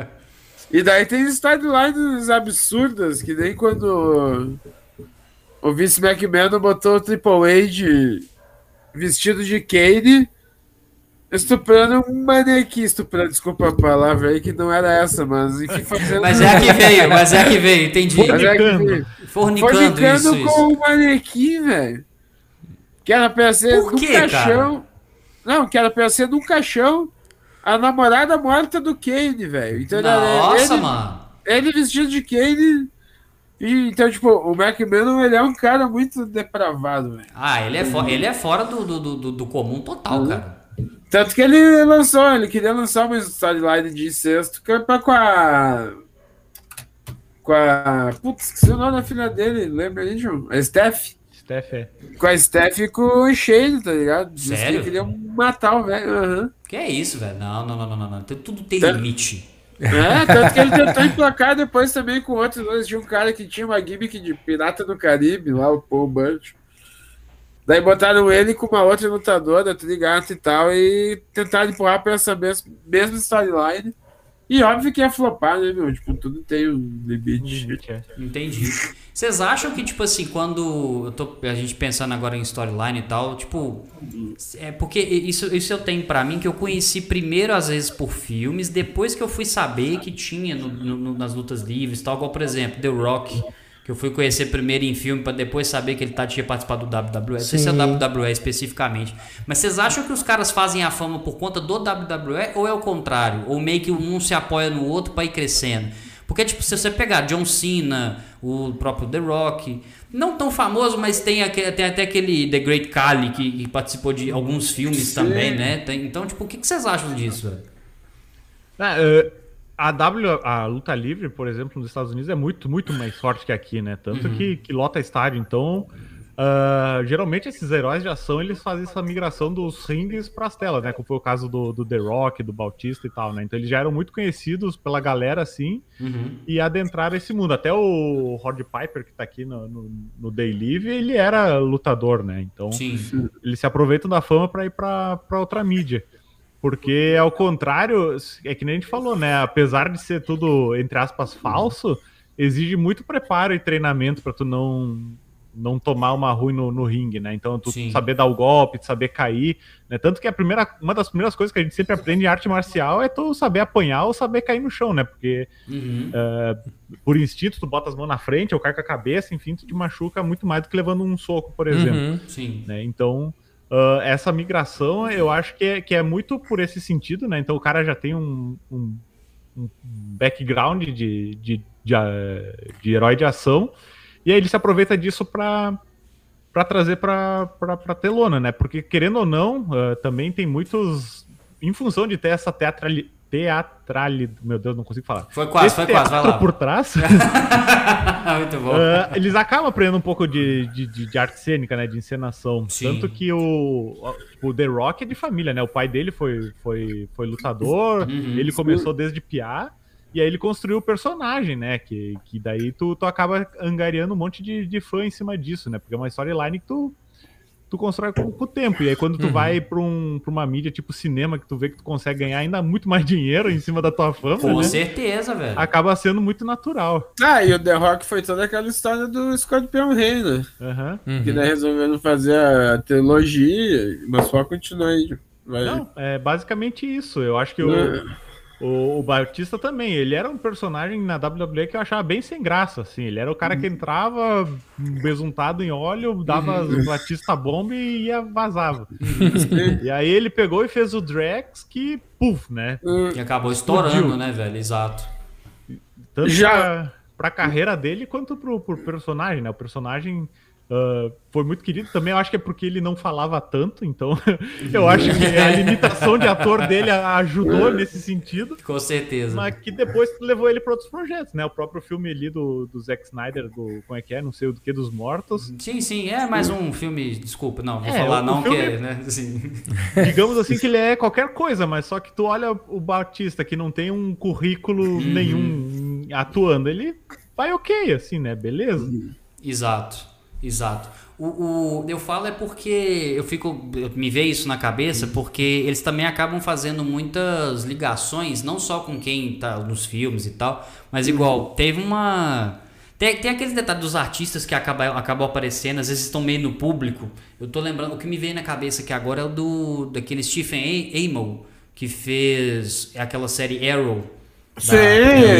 [LAUGHS] e daí tem storylines absurdas, que nem quando o Vince McMahon botou o Triple H vestido de Kane estuprando um manequim, estuprando, desculpa a palavra aí, que não era essa, mas enfim, [LAUGHS] fazendo... Mas é a que veio, [LAUGHS] mas é a que veio, entendi. Fornicando. Fornicando, Fornicando isso, com o um manequim, velho. Que era pra ser Por num quê, caixão. Cara? Não, que era pra ser num caixão a namorada morta do Kane, velho. Então, Nossa, ele, mano. Ele vestido de Kane e, então, tipo, o McMahon, ele é um cara muito depravado, velho. Ah, ele é, for, ele é fora do, do, do, do comum total, uhum. cara. Tanto que ele lançou, ele queria lançar uma storyline de sexto, que é pra com a. Com a. Putz, esqueci o nome da filha dele, lembra aí, João? A Steph. Steph, é. Com a Steph e com o Shane, tá ligado? Sério? que queria matar o velho. Uhum. Que é isso, velho? Não, não, não, não, não, não. Tudo tem limite. É, tanto que ele tentou emplacar depois também com outros dois. Tinha um cara que tinha uma gimmick de Pirata do Caribe, lá, o Paul Bunch. Daí botaram ele com uma outra lutadora, Trigato e tal, e tentaram empurrar pra essa mesma, mesma storyline. E óbvio que ia flopar, né, meu? Tipo, tudo tem um limite. É. Entendi. Vocês acham que, tipo assim, quando eu tô, a gente pensando agora em storyline e tal, tipo, é porque isso, isso eu tenho para mim que eu conheci primeiro, às vezes, por filmes, depois que eu fui saber que tinha no, no, nas lutas livres, tal, igual, por exemplo, The Rock que eu fui conhecer primeiro em filme para depois saber que ele tá, tinha participado do WWE. Não sei se é WWE especificamente. Mas vocês acham que os caras fazem a fama por conta do WWE ou é o contrário? Ou meio que um se apoia no outro para ir crescendo? Porque, tipo, se você pegar John Cena, o próprio The Rock, não tão famoso, mas tem, aquele, tem até aquele The Great Khali que, que participou de alguns filmes Sim. também, né? Tem, então, tipo, o que, que vocês acham disso, velho? É, a W, a luta livre, por exemplo, nos Estados Unidos é muito, muito mais forte que aqui, né? Tanto uhum. que, que lota estádio. Então, Uh, geralmente esses heróis de ação eles fazem essa migração dos rings para as telas, né? Como foi o caso do, do, The Rock, do Bautista e tal, né? Então eles já eram muito conhecidos pela galera assim uhum. e adentraram esse mundo. Até o Rod Piper, que tá aqui no, no, no Day Live, ele era lutador, né? Então Sim. eles se aproveitam da fama para ir para outra mídia. Porque ao contrário, é que nem a gente falou, né? Apesar de ser tudo, entre aspas, falso, exige muito preparo e treinamento para tu não não tomar uma ruim no, no ringue, né? Então, tu Sim. saber dar o golpe, saber cair, né? Tanto que a primeira, uma das primeiras coisas que a gente sempre aprende em arte marcial é tu saber apanhar ou saber cair no chão, né? Porque uhum. uh, por instinto tu bota as mãos na frente ou cai com a cabeça, enfim, tu te machuca muito mais do que levando um soco, por exemplo. Uhum. Sim. Né? Então, uh, essa migração eu acho que é, que é muito por esse sentido, né? Então o cara já tem um, um, um background de, de, de, de, de herói de ação e aí ele se aproveita disso para para trazer para para telona, né? Porque querendo ou não, uh, também tem muitos em função de ter essa teatrali, teatralidade, meu Deus, não consigo falar. Foi quase, foi quase, vai lá. por trás. [LAUGHS] Muito bom. Uh, eles acabam aprendendo um pouco de, de, de, arte cênica, né, de encenação. Sim. Tanto que o, o The Rock é de família, né? O pai dele foi foi foi lutador, uhum, ele começou desde piá. E aí ele construiu o personagem, né? Que, que daí tu, tu acaba angariando um monte de, de fã em cima disso, né? Porque é uma storyline que tu, tu constrói com, com o tempo. E aí quando tu uhum. vai pra, um, pra uma mídia tipo cinema, que tu vê que tu consegue ganhar ainda muito mais dinheiro em cima da tua fama, Com né? certeza, velho. Acaba sendo muito natural. Ah, e o The Rock foi toda aquela história do Scorpion Rei, né? Uhum. Que daí resolveram fazer a trilogia, mas só continua aí. Vai... Não, é basicamente isso. Eu acho que o... O, o Batista também, ele era um personagem na WWE que eu achava bem sem graça, assim. Ele era o cara que entrava besuntado em óleo, dava uhum. Batista bomba e ia vazava. e aí ele pegou e fez o Drax que, puf, né? E acabou estourando, Explodiu. né, velho? Exato. Tanto Já... pra, pra carreira dele quanto pro, pro personagem, né? O personagem Uh, foi muito querido também, eu acho que é porque ele não falava tanto, então [LAUGHS] eu acho que a limitação de ator dele ajudou nesse sentido. Com certeza. Mas que depois levou ele para outros projetos, né? O próprio filme ali do, do Zack Snyder, do como é que é, não sei o do que, dos mortos. Sim, sim, é mais um filme, desculpa, não, vou é, falar não filme, que é, né? Assim. [LAUGHS] Digamos assim que ele é qualquer coisa, mas só que tu olha o Batista que não tem um currículo uhum. nenhum atuando, ele vai ok, assim, né? Beleza? Exato. Exato. O, o, eu falo é porque eu fico. Eu, me veio isso na cabeça, porque eles também acabam fazendo muitas ligações, não só com quem tá nos filmes e tal, mas igual, teve uma. Tem, tem aqueles detalhes dos artistas que acabam, acabam aparecendo, às vezes estão meio no público. Eu tô lembrando, o que me veio na cabeça aqui agora é o do daquele Stephen Amell, que fez aquela série Arrow. Sim,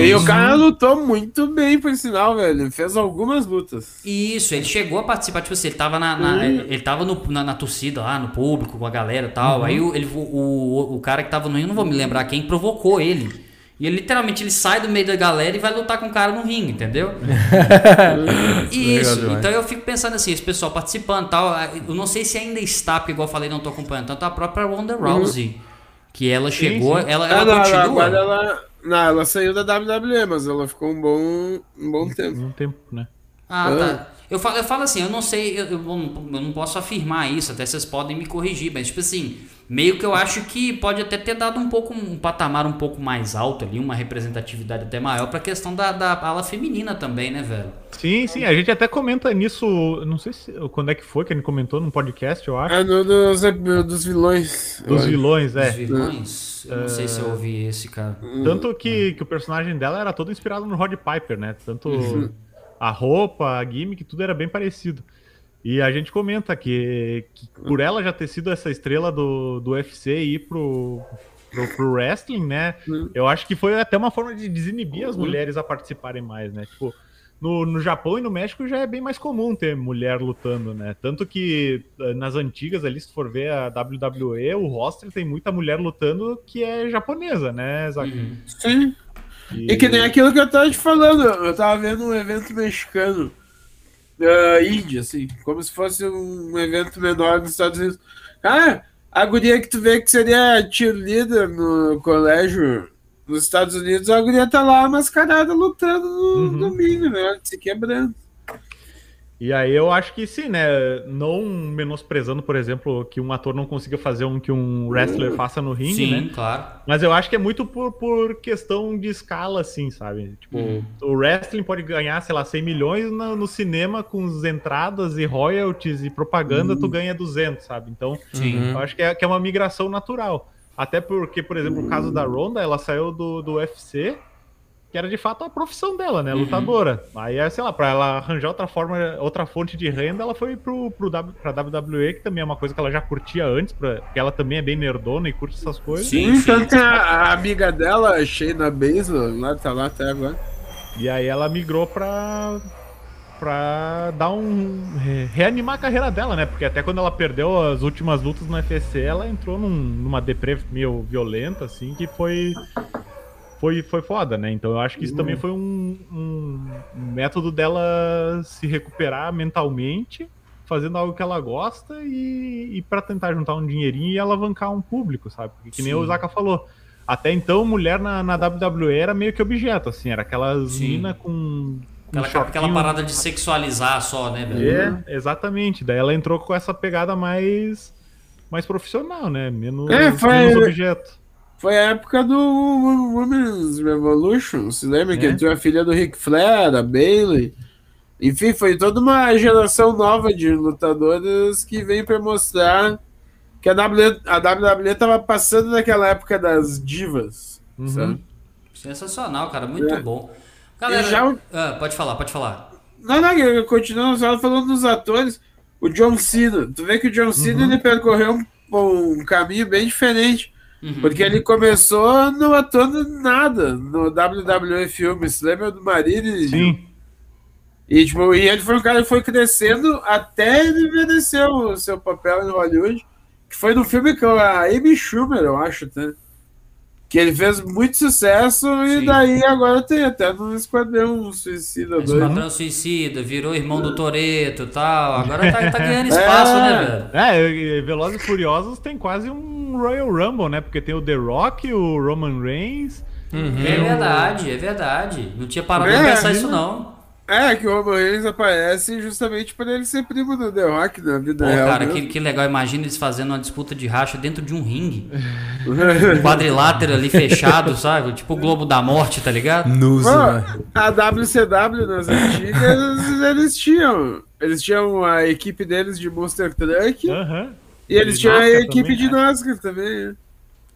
e o cara lutou muito bem, por sinal, velho. Fez algumas lutas. Isso, ele chegou a participar, tipo assim, ele tava na. na ele tava no, na, na, torcida lá, no público, com a galera e tal. Uhum. Aí o, ele, o, o, o, cara que tava no ringue, não vou me lembrar quem, provocou ele. E ele literalmente ele sai do meio da galera e vai lutar com o cara no ringue, entendeu? [LAUGHS] Isso. então eu fico pensando assim, esse pessoal participando e tal. Eu não sei se ainda está, porque igual eu falei, não tô acompanhando tanto a própria Ronda Rousey. Uhum. Que ela chegou, sim, sim. ela, ela ah, continua. Agora ela não, ela saiu da WWE, mas ela ficou um bom, um bom tempo. Um tempo, né? Ah, ah. tá. Eu falo, eu falo assim, eu não sei, eu, eu, eu, não posso afirmar isso, até vocês podem me corrigir, mas tipo assim, meio que eu acho que pode até ter dado um pouco, um patamar um pouco mais alto ali, uma representatividade até maior pra questão da, da ala feminina também, né, velho? Sim, sim, a gente até comenta nisso, não sei se, quando é que foi que a gente comentou num podcast, eu acho. É no dos, dos vilões. Dos vilões, é. Dos vilões? Eu não sei se eu ouvi esse, cara. Tanto que, que o personagem dela era todo inspirado no Rod Piper, né? Tanto... Uhum a roupa, a gimmick, tudo era bem parecido. E a gente comenta que, que por ela já ter sido essa estrela do, do UFC e ir pro, pro, pro, wrestling, né? Uhum. Eu acho que foi até uma forma de desinibir as uhum. mulheres a participarem mais, né? Tipo, no, no Japão e no México já é bem mais comum ter mulher lutando, né? Tanto que eh, nas antigas ali, se for ver a WWE, o roster tem muita mulher lutando que é japonesa, né, Zack? Uhum. Sim. E... e... que nem aquilo que eu tava te falando, eu tava vendo um evento mexicano, uh, Índia, assim, como se fosse um evento menor nos Estados Unidos. Cara, a guria que tu vê que seria cheerleader no colégio nos Estados Unidos, a guria tá lá mascarada lutando no uhum. domingo, né? Se quebrando. E aí eu acho que sim, né? Não menosprezando, por exemplo, que um ator não consiga fazer um que um wrestler faça no ringue, sim, né? claro. Mas eu acho que é muito por, por questão de escala, assim, sabe? Tipo, uhum. o wrestling pode ganhar, sei lá, 100 milhões no, no cinema com as entradas e royalties e propaganda, uhum. tu ganha 200, sabe? Então, sim. eu acho que é, que é uma migração natural. Até porque, por exemplo, o caso da Ronda, ela saiu do, do UFC que era de fato a profissão dela, né? Uhum. Lutadora. Aí, sei lá, pra ela arranjar outra forma, outra fonte de renda, ela foi pro, pro w, pra WWE, que também é uma coisa que ela já curtia antes, pra, porque ela também é bem nerdona e curte essas coisas. Sim, tanto que a, a, amiga dela, Shayna Baszler, lá tá lá até agora. E aí ela migrou pra. pra dar um. reanimar a carreira dela, né? Porque até quando ela perdeu as últimas lutas no UFC, ela entrou num, numa deprê meio violenta, assim, que foi foi, foi foda, né? Então eu acho que isso também foi um, um, método dela se recuperar mentalmente, fazendo algo que ela gosta e, e para tentar juntar um dinheirinho e alavancar um público, sabe? Porque que Sim. nem o Zaka falou. Até então, mulher na, na WWE era meio que objeto, assim, era aquelas mina com. com aquela, aquela parada de sexualizar só, né, velho? É, exatamente. Daí ela entrou com essa pegada mais, mais profissional, né? Menos, é, foi... menos objeto. Foi a época do Women's Revolution. Se lembra é. que tinha a filha do Ric Flair, a Bailey. Enfim, foi toda uma geração nova de lutadoras que veio para mostrar que a WWE, a WWE tava passando naquela época das divas. Uhum. Sensacional, cara. Muito é. bom. Galera, já... ah, pode falar, pode falar. Não, não, continuando só falando dos atores. O John Cena. Tu vê que o John Cena uhum. ele percorreu um, um caminho bem diferente. Uhum. Porque ele começou não atuando nada no WWE Filmes. Lembra do Marini? Sim. E, tipo, e ele foi um cara que foi crescendo até ele merecer o seu papel em Hollywood. Que foi no filme com a Amy Schumer, eu acho, até. Que ele fez muito sucesso Sim. e daí agora tem até no Esquadrão Suicida 2. Esquadrão Suicida, virou irmão do Toreto e tal. Agora tá, tá ganhando [LAUGHS] espaço, é. né, velho? É, Velozes e Furiosos tem quase um Royal Rumble, né? Porque tem o The Rock, o Roman Reigns. Uhum. É verdade, é verdade. Não tinha parado é, pra pensar isso, não. É, que o Roman Reigns aparece justamente por ele ser primo do The Rock na vida Pô, real. Cara, que, que, legal. Imagina eles fazendo uma disputa de racha dentro de um ringue. [LAUGHS] um quadrilátero ali fechado, sabe? Tipo o Globo da Morte, tá ligado? Nusa. A WCW nas antigas, eles tinham. Eles tinham a equipe deles de Monster Truck. Uhum. E eles tinham a equipe também, de né? NASCAR também. Né?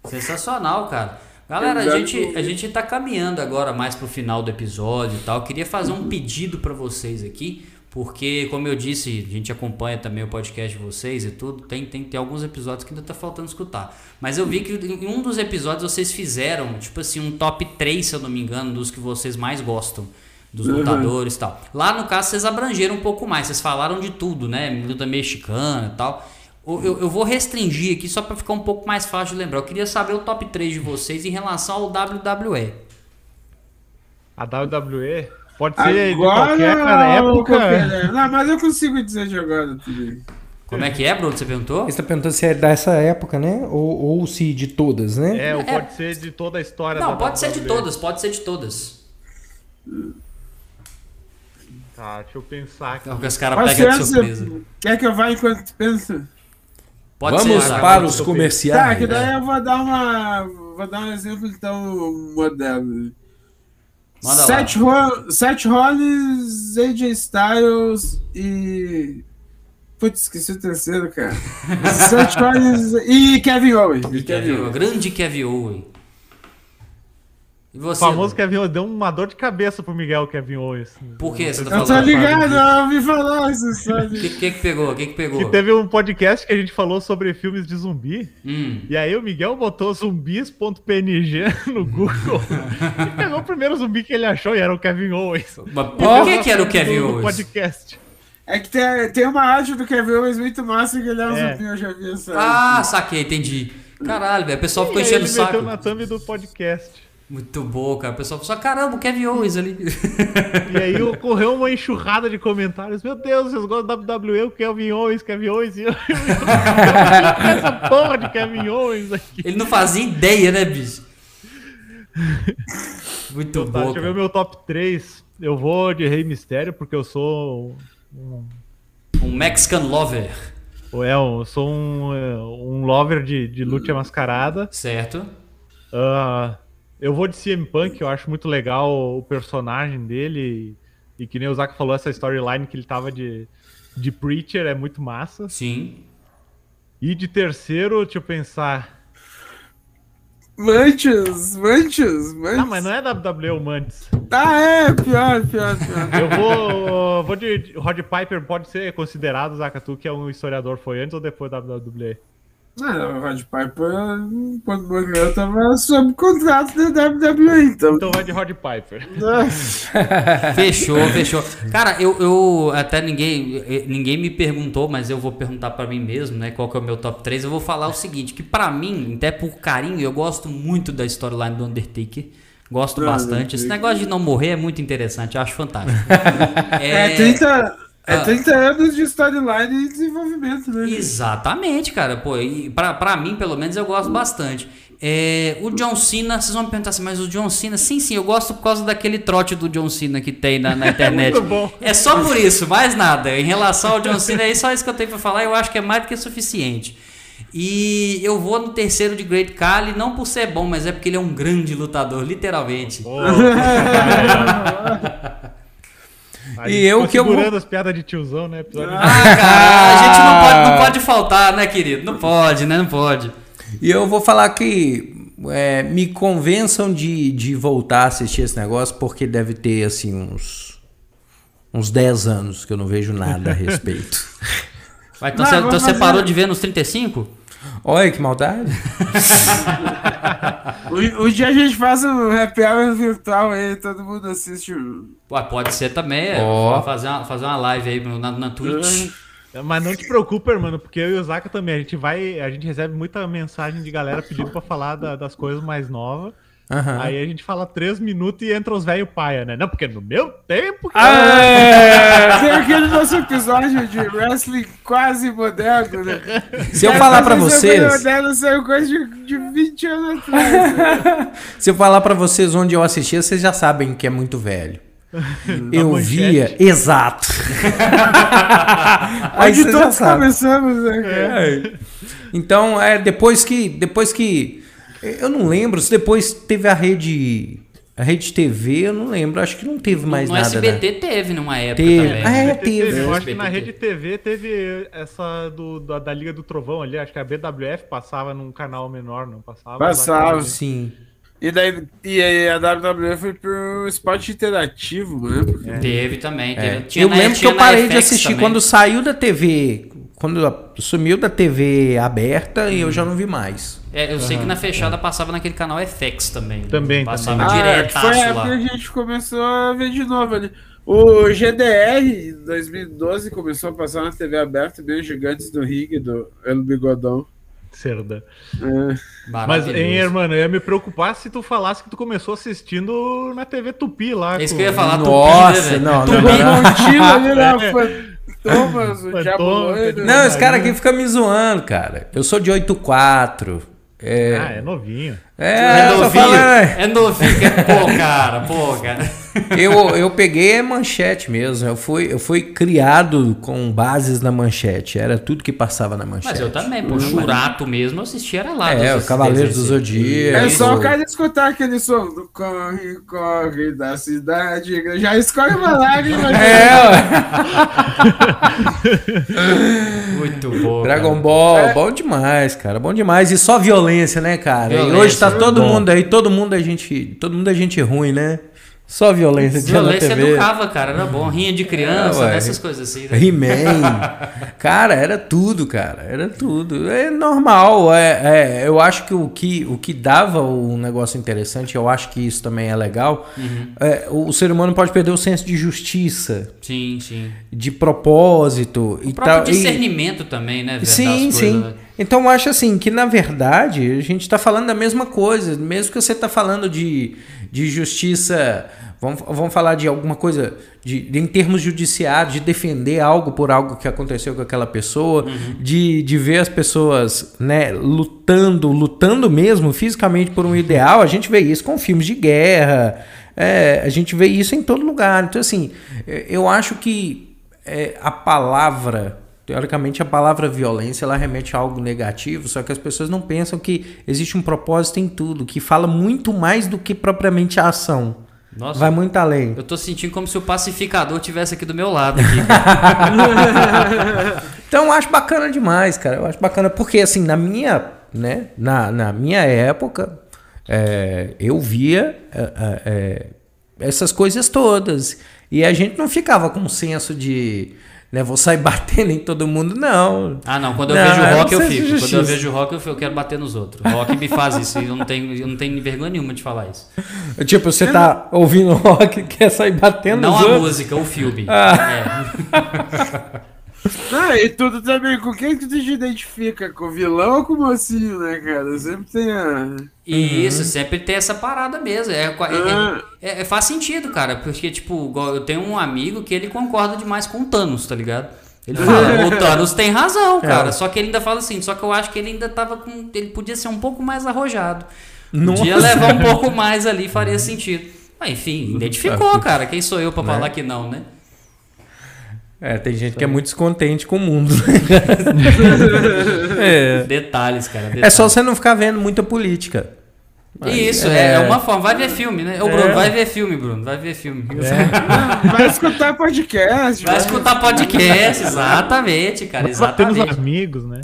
Sensacional, cara. Galera, a gente, a gente tá caminhando agora mais pro final do episódio e tal. queria fazer um pedido para vocês aqui, porque, como eu disse, a gente acompanha também o podcast de vocês e tudo. Tem, tem, tem alguns episódios que ainda tá faltando escutar. Mas eu vi que em um dos episódios vocês fizeram, tipo assim, um top 3, se eu não me engano, dos que vocês mais gostam dos uhum. lutadores e tal. Lá no caso vocês abrangeram um pouco mais, vocês falaram de tudo, né? Luta mexicana e tal. Eu, eu vou restringir aqui só para ficar um pouco mais fácil de lembrar. Eu queria saber o top 3 de vocês em relação ao WWE. A WWE? Pode ser agora, de qualquer época. Não, mas eu consigo dizer de agora também. Como é que é, Bruno? Você perguntou? Você está perguntando se é dessa época, né? Ou, ou se de todas, né? É, ou pode é. ser de toda a história Não, pode WWE. ser de todas, pode ser de todas. Tá, deixa eu pensar aqui. Não, que os caras pegam de surpresa. Quer que eu vá enquanto pensa? Pode Vamos ser, para os comerciais. Tá, que daí eu vou dar uma. Vou dar um exemplo então moderno. Manda Seth, Ro Seth Rollins, AJ Styles e. Putz, esqueci o terceiro, cara. [LAUGHS] Seth Rollins e Kevin Owens. E Kevin Owens. Grande Kevin Owens. E você, o famoso Kevin Owens deu uma dor de cabeça pro Miguel Kevin Owens. Por que você tá falando? Eu tô ligado, eu ouvi falar isso, sabe? O que, que que pegou? O que que pegou? Que teve um podcast que a gente falou sobre filmes de zumbi. Hum. E aí o Miguel botou zumbis.png [LAUGHS] no Google e pegou o primeiro zumbi que ele achou e era o Kevin Owens. Mas por que, que era o Kevin Owens? podcast. É que tem, tem uma arte do Kevin Owens muito massa que ele é um é. zumbi, eu já vi essa. Ah, saquei, entendi. Caralho, velho. O pessoal ficou enchendo o saco. Ele meteu na thumb do podcast. Muito bom, cara. O pessoal falou, caramba, o Kevin Owens ali. E aí ocorreu uma enxurrada de comentários. Meu Deus, vocês gostam da WWE, o Kevin Owens, Kevin Owens. E eu, [LAUGHS] essa porra de Kevin Owens aqui. Ele não fazia ideia, né, bicho? Muito Tá, bom. deixa eu ver o meu top 3. Eu vou de Rei Mistério, porque eu sou um. Um Mexican Lover, ou É, eu sou um, é, um lover de, de luta mascarada. certo? Ah, eu vou de CM Punk, eu acho muito legal o personagem dele. E, e que nem o Zack falou, essa storyline que ele tava de, de Preacher é muito massa. Sim. E de terceiro, deixa eu pensar. Manches, manches, manches. Ah, mas não é WWE o Mantis. Ah, é, pior, pior, pior. Eu vou, vou de Rod Piper, pode ser considerado, Zakatu, que é um historiador, foi antes ou depois da WWE? Não, o Rod Piper, quando morreu, tava sob contrato da WWE, então. Então vai de Rod Piper. [LAUGHS] Fechou, fechou. Cara, eu, eu até ninguém, eh, ninguém me perguntou, mas eu vou perguntar pra mim mesmo, né? Qual que é o meu top 3. Eu vou falar o seguinte, que pra mim, até por carinho, eu gosto muito da storyline do Undertaker. Gosto Ah, bastante. Esse negócio de não morrer é muito interessante, eu acho fantástico. [LAUGHS] É, 30, é ah. 30 anos de storyline e desenvolvimento, né? Exatamente, cara. Pô, e pra, pra mim, pelo menos, eu gosto bastante. É, o John Cena, vocês vão me perguntar assim, mas o John Cena, sim, sim, eu gosto por causa daquele trote do John Cena que tem na, na [LAUGHS] internet. Muito bom. É só por isso, mais nada. Em relação ao John Cena, é só isso que eu tenho pra falar, eu acho que é mais do que suficiente. E eu vou no terceiro de Great Khali, não por ser bom, mas é porque ele é um grande lutador, literalmente. [LAUGHS] E eu que eu vou- segurando as piadas de tiozão, né? Episódio Ah, cara, a gente não pode, não pode faltar, né, querido? Não pode, né? Não pode. E eu vou falar que é, me convençam de, de voltar a assistir esse negócio, porque deve ter assim uns, uns 10 anos que eu não vejo nada a respeito. Vai, então Não, você, então você parou de ver nos 35? Olha que maldade. [LAUGHS] Um, um dia a gente faz um happy hour virtual aí, todo mundo assiste. o- Ué, pode ser também. É, Ó. fazer, uma, fazer uma live aí na, na Twitch. Mas não te preocupa, mano, porque eu e o Zaka também, a gente vai, a gente recebe muita mensagem de galera pedindo pra falar da- das coisas mais novas. Aham. Aí a gente fala três minutos e entra os velho paia, né? Não, porque no meu tempo. Ah, é! [LAUGHS] Tem aquele nosso episódio de wrestling quase moderno, né? Se eu falar esse vocês, moderno saiu coisa de, de 20 anos atrás. né? [LAUGHS] se eu falar pra vocês onde eu assistia, vocês já sabem que é muito velho. [LAUGHS] Eu manchete. via, exato. Aí Onde todos sabem. começamos, né? É. Então, é depois que depois que eu não lembro se depois teve a rede a rede TV, eu não lembro, acho que não teve mais no nada. SBT né? teve numa época Teve. também. Ah, é, né? teve. Eu acho que na. Rede TV teve essa do, da, da Liga do Trovão ali, acho que a BWF passava num canal menor, não passava? Passava. Sim. E daí e aí a WWE foi pro esporte interativo, né? Teve também. Teve, É. tinha Eu na- lembro que eu parei de FX assistir também. quando saiu da TV, quando sumiu da TV aberta e eu já não vi mais. É, eu sei que na fechada passava naquele canal FX também. Também, Passava Ah, diretaço foi a época lá. que a gente começou a ver de novo ali. O GDR, em 2012, começou a passar na TV aberta, meio gigantes do ringue, do El Bigodão. Cerda. É. Mas, hein, mano, eu ia me preocupar se tu falasse que tu começou assistindo na TV Tupi lá. É isso com- que eu ia falar, Nossa, Tupi, né, não, Tu não, bem não. [LAUGHS] Fantomas, o Diabo Loiro. Não, esse cara aqui fica me zoando, cara. Eu sou de 84. É, Ah, é novinho. É, É novinho, falando. é novinho, é- pô, cara, pô, cara. Eu, eu peguei a manchete mesmo. Eu fui, eu fui criado com bases na manchete. Era tudo que passava na manchete. Mas eu também, pô, Churato mesmo, eu assistia era lá. É, o Cavaleiro do Zodíaco. É só o cara escutar aquele som do corre, corre da cidade. Já escolhe uma lágrima. [LAUGHS] É, ué. Muito bom. Dragon cara. Ball, bom demais, cara, bom demais. E só violência, né, cara? Violência, e hoje tá muito todo bom. mundo aí, todo mundo é gente, todo mundo é gente ruim, né? Só violência na Violência TV. educava, cara, era bom. Rinha de criança, É, essas coisas assim. né? He-Man. [LAUGHS] cara, era tudo, cara. Era tudo. É normal. É, é, eu acho que o, que o que dava um negócio interessante, eu acho que isso também é legal. Uhum. é, o, o ser humano pode perder o senso de justiça, Sim, sim. de propósito e O próprio tal. e- discernimento também, né, velho? Sim, sim. coisas, né? Então eu acho assim que na verdade a gente está falando da mesma coisa, mesmo que você está falando de, de justiça, vamos, vamos falar de alguma coisa de, de, em termos judiciários, de defender algo por algo que aconteceu com aquela pessoa, uhum. de, de ver as pessoas né, lutando, lutando mesmo fisicamente por um ideal. A gente vê isso com filmes de guerra, é, a gente vê isso em todo lugar. Então assim, eu acho que é, a palavra Teoricamente, a palavra violência ela remete a algo negativo, só que as pessoas não pensam que existe um propósito em tudo, que fala muito mais do que propriamente a ação. Nossa, Vai muito além. Eu tô sentindo como se o pacificador tivesse aqui do meu lado. [LAUGHS] Então eu acho bacana demais, cara. Eu acho bacana porque assim na minha, né, na, na minha época, é, eu via é, é, é essas coisas todas e a gente não ficava com um senso de né? Vou sair [LAUGHS] batendo em todo mundo, não. Ah, não. Quando eu não, vejo rock, eu fico. Quando eu vejo rock, eu, quero bater nos outros. Rock me faz isso. eu não tenho, eu não tenho vergonha nenhuma de falar isso. Tipo, você tá ouvindo [LAUGHS] rock e quer sair batendo não nos outros? Não a música, o filme. Ah. É. [LAUGHS] Ah, e tudo também, com quem que tu te identifica? Com o vilão ou com o mocinho, né, cara? Sempre tem a. Isso, uhum. sempre tem essa parada mesmo. É, é, ah. é, é, faz sentido, cara. Porque, tipo, eu tenho um amigo que ele concorda demais com o Thanos, tá ligado? Ele fala, [LAUGHS] o Thanos tem razão, é. cara. Só que ele ainda fala assim, só que eu acho que ele ainda tava com. Ele podia ser um pouco mais arrojado. Nossa. Podia levar um pouco mais ali, faria sentido. Mas enfim, identificou, [LAUGHS] cara. Quem sou eu para né? falar que não, né? É, tem gente que é muito descontente com o mundo. [LAUGHS] é. Detalhes, cara. Detalhes. É só você não ficar vendo muita política. Mas Isso, é... é... uma forma. Vai ver filme, né? Ô, Bruno, é. vai ver filme, Bruno. Vai ver filme. É. vai escutar podcast. Vai, vai escutar podcast, exatamente, cara. Vai exatamente. bater nos amigos, né?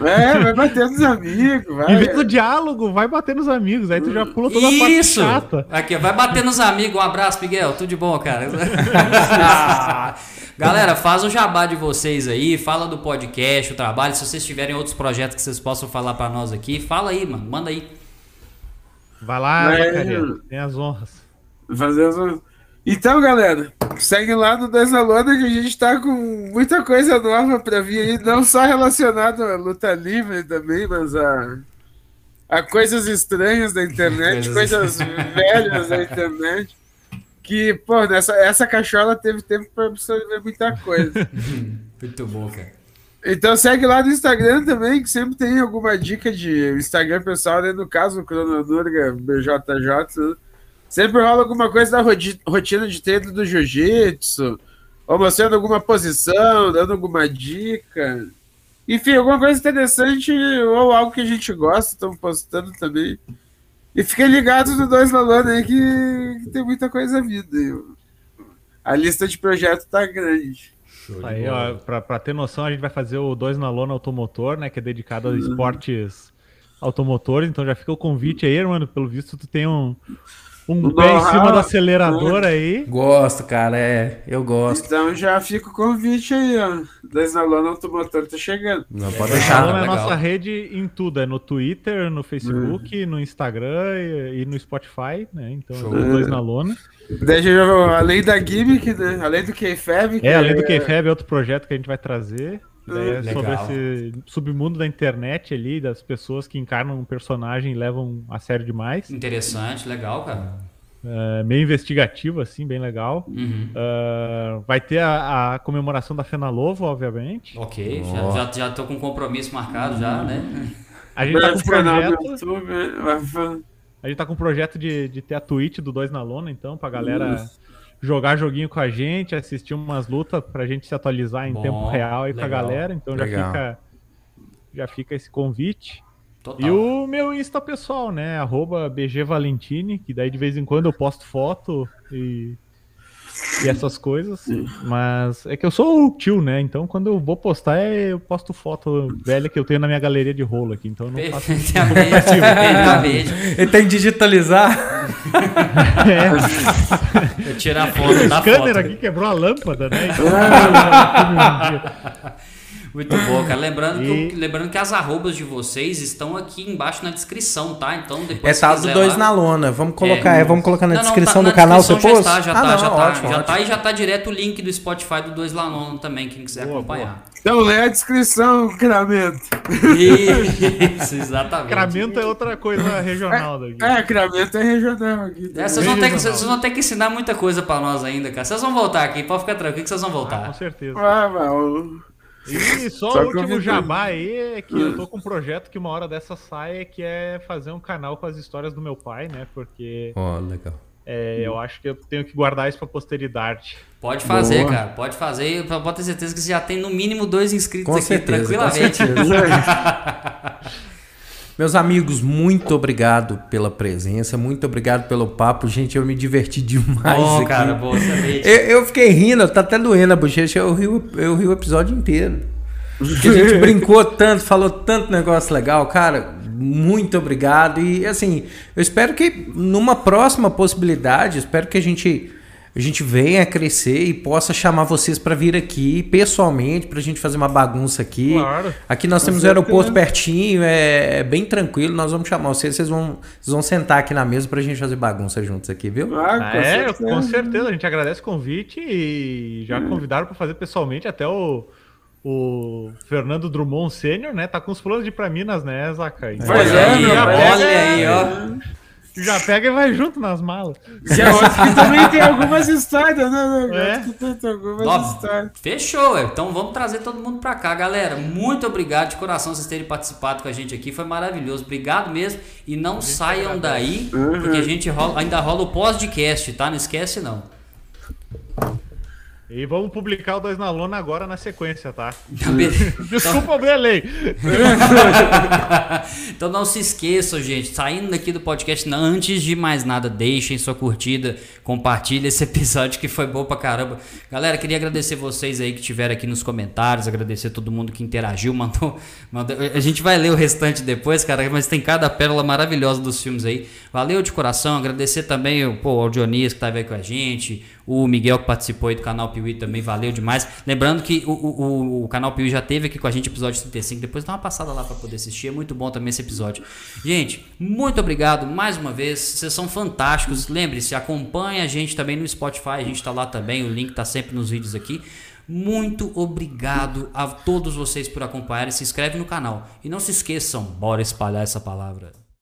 É, vai bater nos amigos. Vai. Em vez do diálogo, vai bater nos amigos. Aí tu já pula toda a parte Isso. chata. Aqui, vai bater nos amigos. Um abraço, Miguel. Tudo de bom, cara. [LAUGHS] [LAUGHS] Galera, faz o jabá de vocês aí, fala do podcast, o trabalho. Se vocês tiverem outros projetos que vocês possam falar para nós aqui, fala aí, mano. Manda aí. Vai lá, Mas... tem as honras. Fazer as honras. Então, galera, segue lá no Desalona que a gente tá com muita coisa nova para vir aí, não só relacionado à luta livre também, mas a, a coisas estranhas da internet, coisas, velhas da internet. Que, pô, nessa, essa cachola teve tempo para absorver muita coisa. [LAUGHS] Muito bom, cara. Então segue lá no Instagram também, que sempre tem alguma dica de Instagram pessoal, né? No caso, o Crononurga, BJJ. Sempre rola alguma coisa da rotina de treino do jiu-jitsu, ou mostrando alguma posição, dando alguma dica. Enfim, alguma coisa interessante ou algo que a gente gosta, estamos postando também. E fiquem ligados no Dois Lalona aí que, que, tem muita coisa vindo. A lista de projetos tá grande. Aí, ó, pra, pra, ter noção, a gente vai fazer o Dois na Lona Automotor, né? Que é dedicado a uhum. esportes automotores. Então já fica o convite aí, mano. Pelo visto, tu tem um, um pé em cima do acelerador aí. Gosto, cara, é. Eu gosto. Então já fica o convite aí, ó. Desalona Automotor tá chegando. Não pode deixar. é a nossa rede em tudo. É no Twitter, no Facebook, uhum. no Instagram e, e, no Spotify, né? Então, Show. dois na lona. além da gimmick, né? Além do K-Fab. É, além do K-Fab é outro projeto que a gente vai trazer. É sobre esse submundo da internet ali, das pessoas que encarnam um personagem e levam a sério demais. Interessante, legal, cara. É, meio investigativo, assim, bem legal. Uhum. Uh, vai ter a, a, comemoração da Fenalovo, obviamente. Ok, oh. já, já, já tô com compromisso marcado, já, né? [LAUGHS] A gente tá com um projeto. A gente tá com um projeto de, de ter a Twitch do Dois na Lona, então, pra galera. Isso jogar joguinho com a gente, assistir umas lutas pra gente se atualizar em Bom, tempo real aí legal, com a galera. Então já fica, já fica esse convite. Total. E o meu Insta pessoal, né? Arroba BGValentini, que daí de vez em quando eu posto foto e e essas coisas. Mas é que eu sou o tio, né? Então quando eu vou postar, é, eu posto foto velha que eu tenho na minha galeria de rolo aqui. Então eu não faço. [LAUGHS] [LAUGHS] Ele tem que digitalizar. é. Eu tirar a foto da foto. O aqui quebrou a lâmpada, né? [LAUGHS] Então, Muito bom, cara. Lembrando, e... que, lembrando que as arrobas de vocês estão aqui embaixo na descrição, tá? Então depois. É tá do dois lá... na lona. Vamos colocar, é, é vamos colocar na não, descrição não, tá, do na canal seu post? Já está, já ah, tá, não, já tá. Ótimo, já ótimo. tá e já tá direto o link do Spotify do dois na lona também, quem quiser boa, acompanhar. Boa. Então lê a descrição, Cramento. Isso, exatamente. Cramento é outra coisa regional daqui. É, Cramento é regional aqui. É, vocês, vão ter que, vocês vão ter que ensinar muita coisa pra nós ainda, cara. Vocês vão voltar aqui, pode ficar tranquilo que vocês vão voltar. Ah, com certeza. Ah, mas... E só, só o último jabá aí é que eu tô com um projeto que uma hora dessa sai, que é fazer um canal com as histórias do meu pai, né? Porque. Ó, oh, legal. É, eu acho que eu tenho que guardar isso pra posteridade. Pode fazer, Boa. cara. Pode fazer. Pode ter certeza que você já tem no mínimo dois inscritos com aqui, certeza, tranquilamente. [LAUGHS] [LAUGHS] Meus amigos, muito obrigado pela presença, muito obrigado pelo papo. Gente, eu me diverti demais. Oh, aqui. cara, boa, eu, eu fiquei rindo, tá até doendo a bochecha. Eu ri, eu ri o episódio inteiro. Porque a gente [LAUGHS] brincou tanto, falou tanto negócio legal, cara. Muito obrigado. E assim, eu espero que numa próxima possibilidade, espero que a gente a gente venha crescer e possa chamar vocês para vir aqui pessoalmente, para a gente fazer uma bagunça aqui. Claro. Aqui nós temos o aeroporto pertinho, é, é, bem tranquilo. Nós vamos chamar vocês, vocês vão, vocês vão sentar aqui na mesa para a gente fazer bagunça juntos aqui, viu? Ah, com é, certeza. com certeza. A gente agradece o convite e já hum. convidaram para fazer pessoalmente até o o Fernando Drummond Sênior, né? Tá com os planos de ir pra Minas, né, Zaca? Pois é, olha aí, ó. Já pega e vai junto nas malas. Já que também tem algumas histórias, né? É. Tem algumas histórias. Fechou, então vamos trazer todo mundo pra cá, galera. Muito obrigado de coração vocês terem participado com a gente aqui, foi maravilhoso. Obrigado mesmo. E não saiam daí, uhum. porque a gente rola, ainda rola o podcast, tá? Não esquece não. E vamos publicar o Dois na Lona agora na sequência, tá? [LAUGHS] Desculpa lei. [LAUGHS] então não se esqueçam, gente. Saindo daqui do podcast, antes de mais nada, deixem sua curtida, compartilhe esse episódio que foi bom pra caramba. Galera, queria agradecer vocês aí que estiveram aqui nos comentários, agradecer todo mundo que interagiu, [LAUGHS] mandou, mandou. A gente vai ler o restante depois, cara, mas tem cada pérola maravilhosa dos filmes aí. Valeu de coração, agradecer também pô, ao Dionísio que tá aí com a gente, o Miguel que participou aí do canal Piuí também, valeu demais. Lembrando que o, o, o canal Piuí já teve aqui com a gente episódio 35, depois dá uma passada lá para poder assistir, é muito bom também esse episódio. Gente, muito obrigado mais uma vez, vocês são fantásticos. Lembre-se, acompanhe a gente também no Spotify, a gente tá lá também, o link tá sempre nos vídeos aqui. Muito obrigado a todos vocês por acompanharem, se inscreve no canal e não se esqueçam, bora espalhar essa palavra.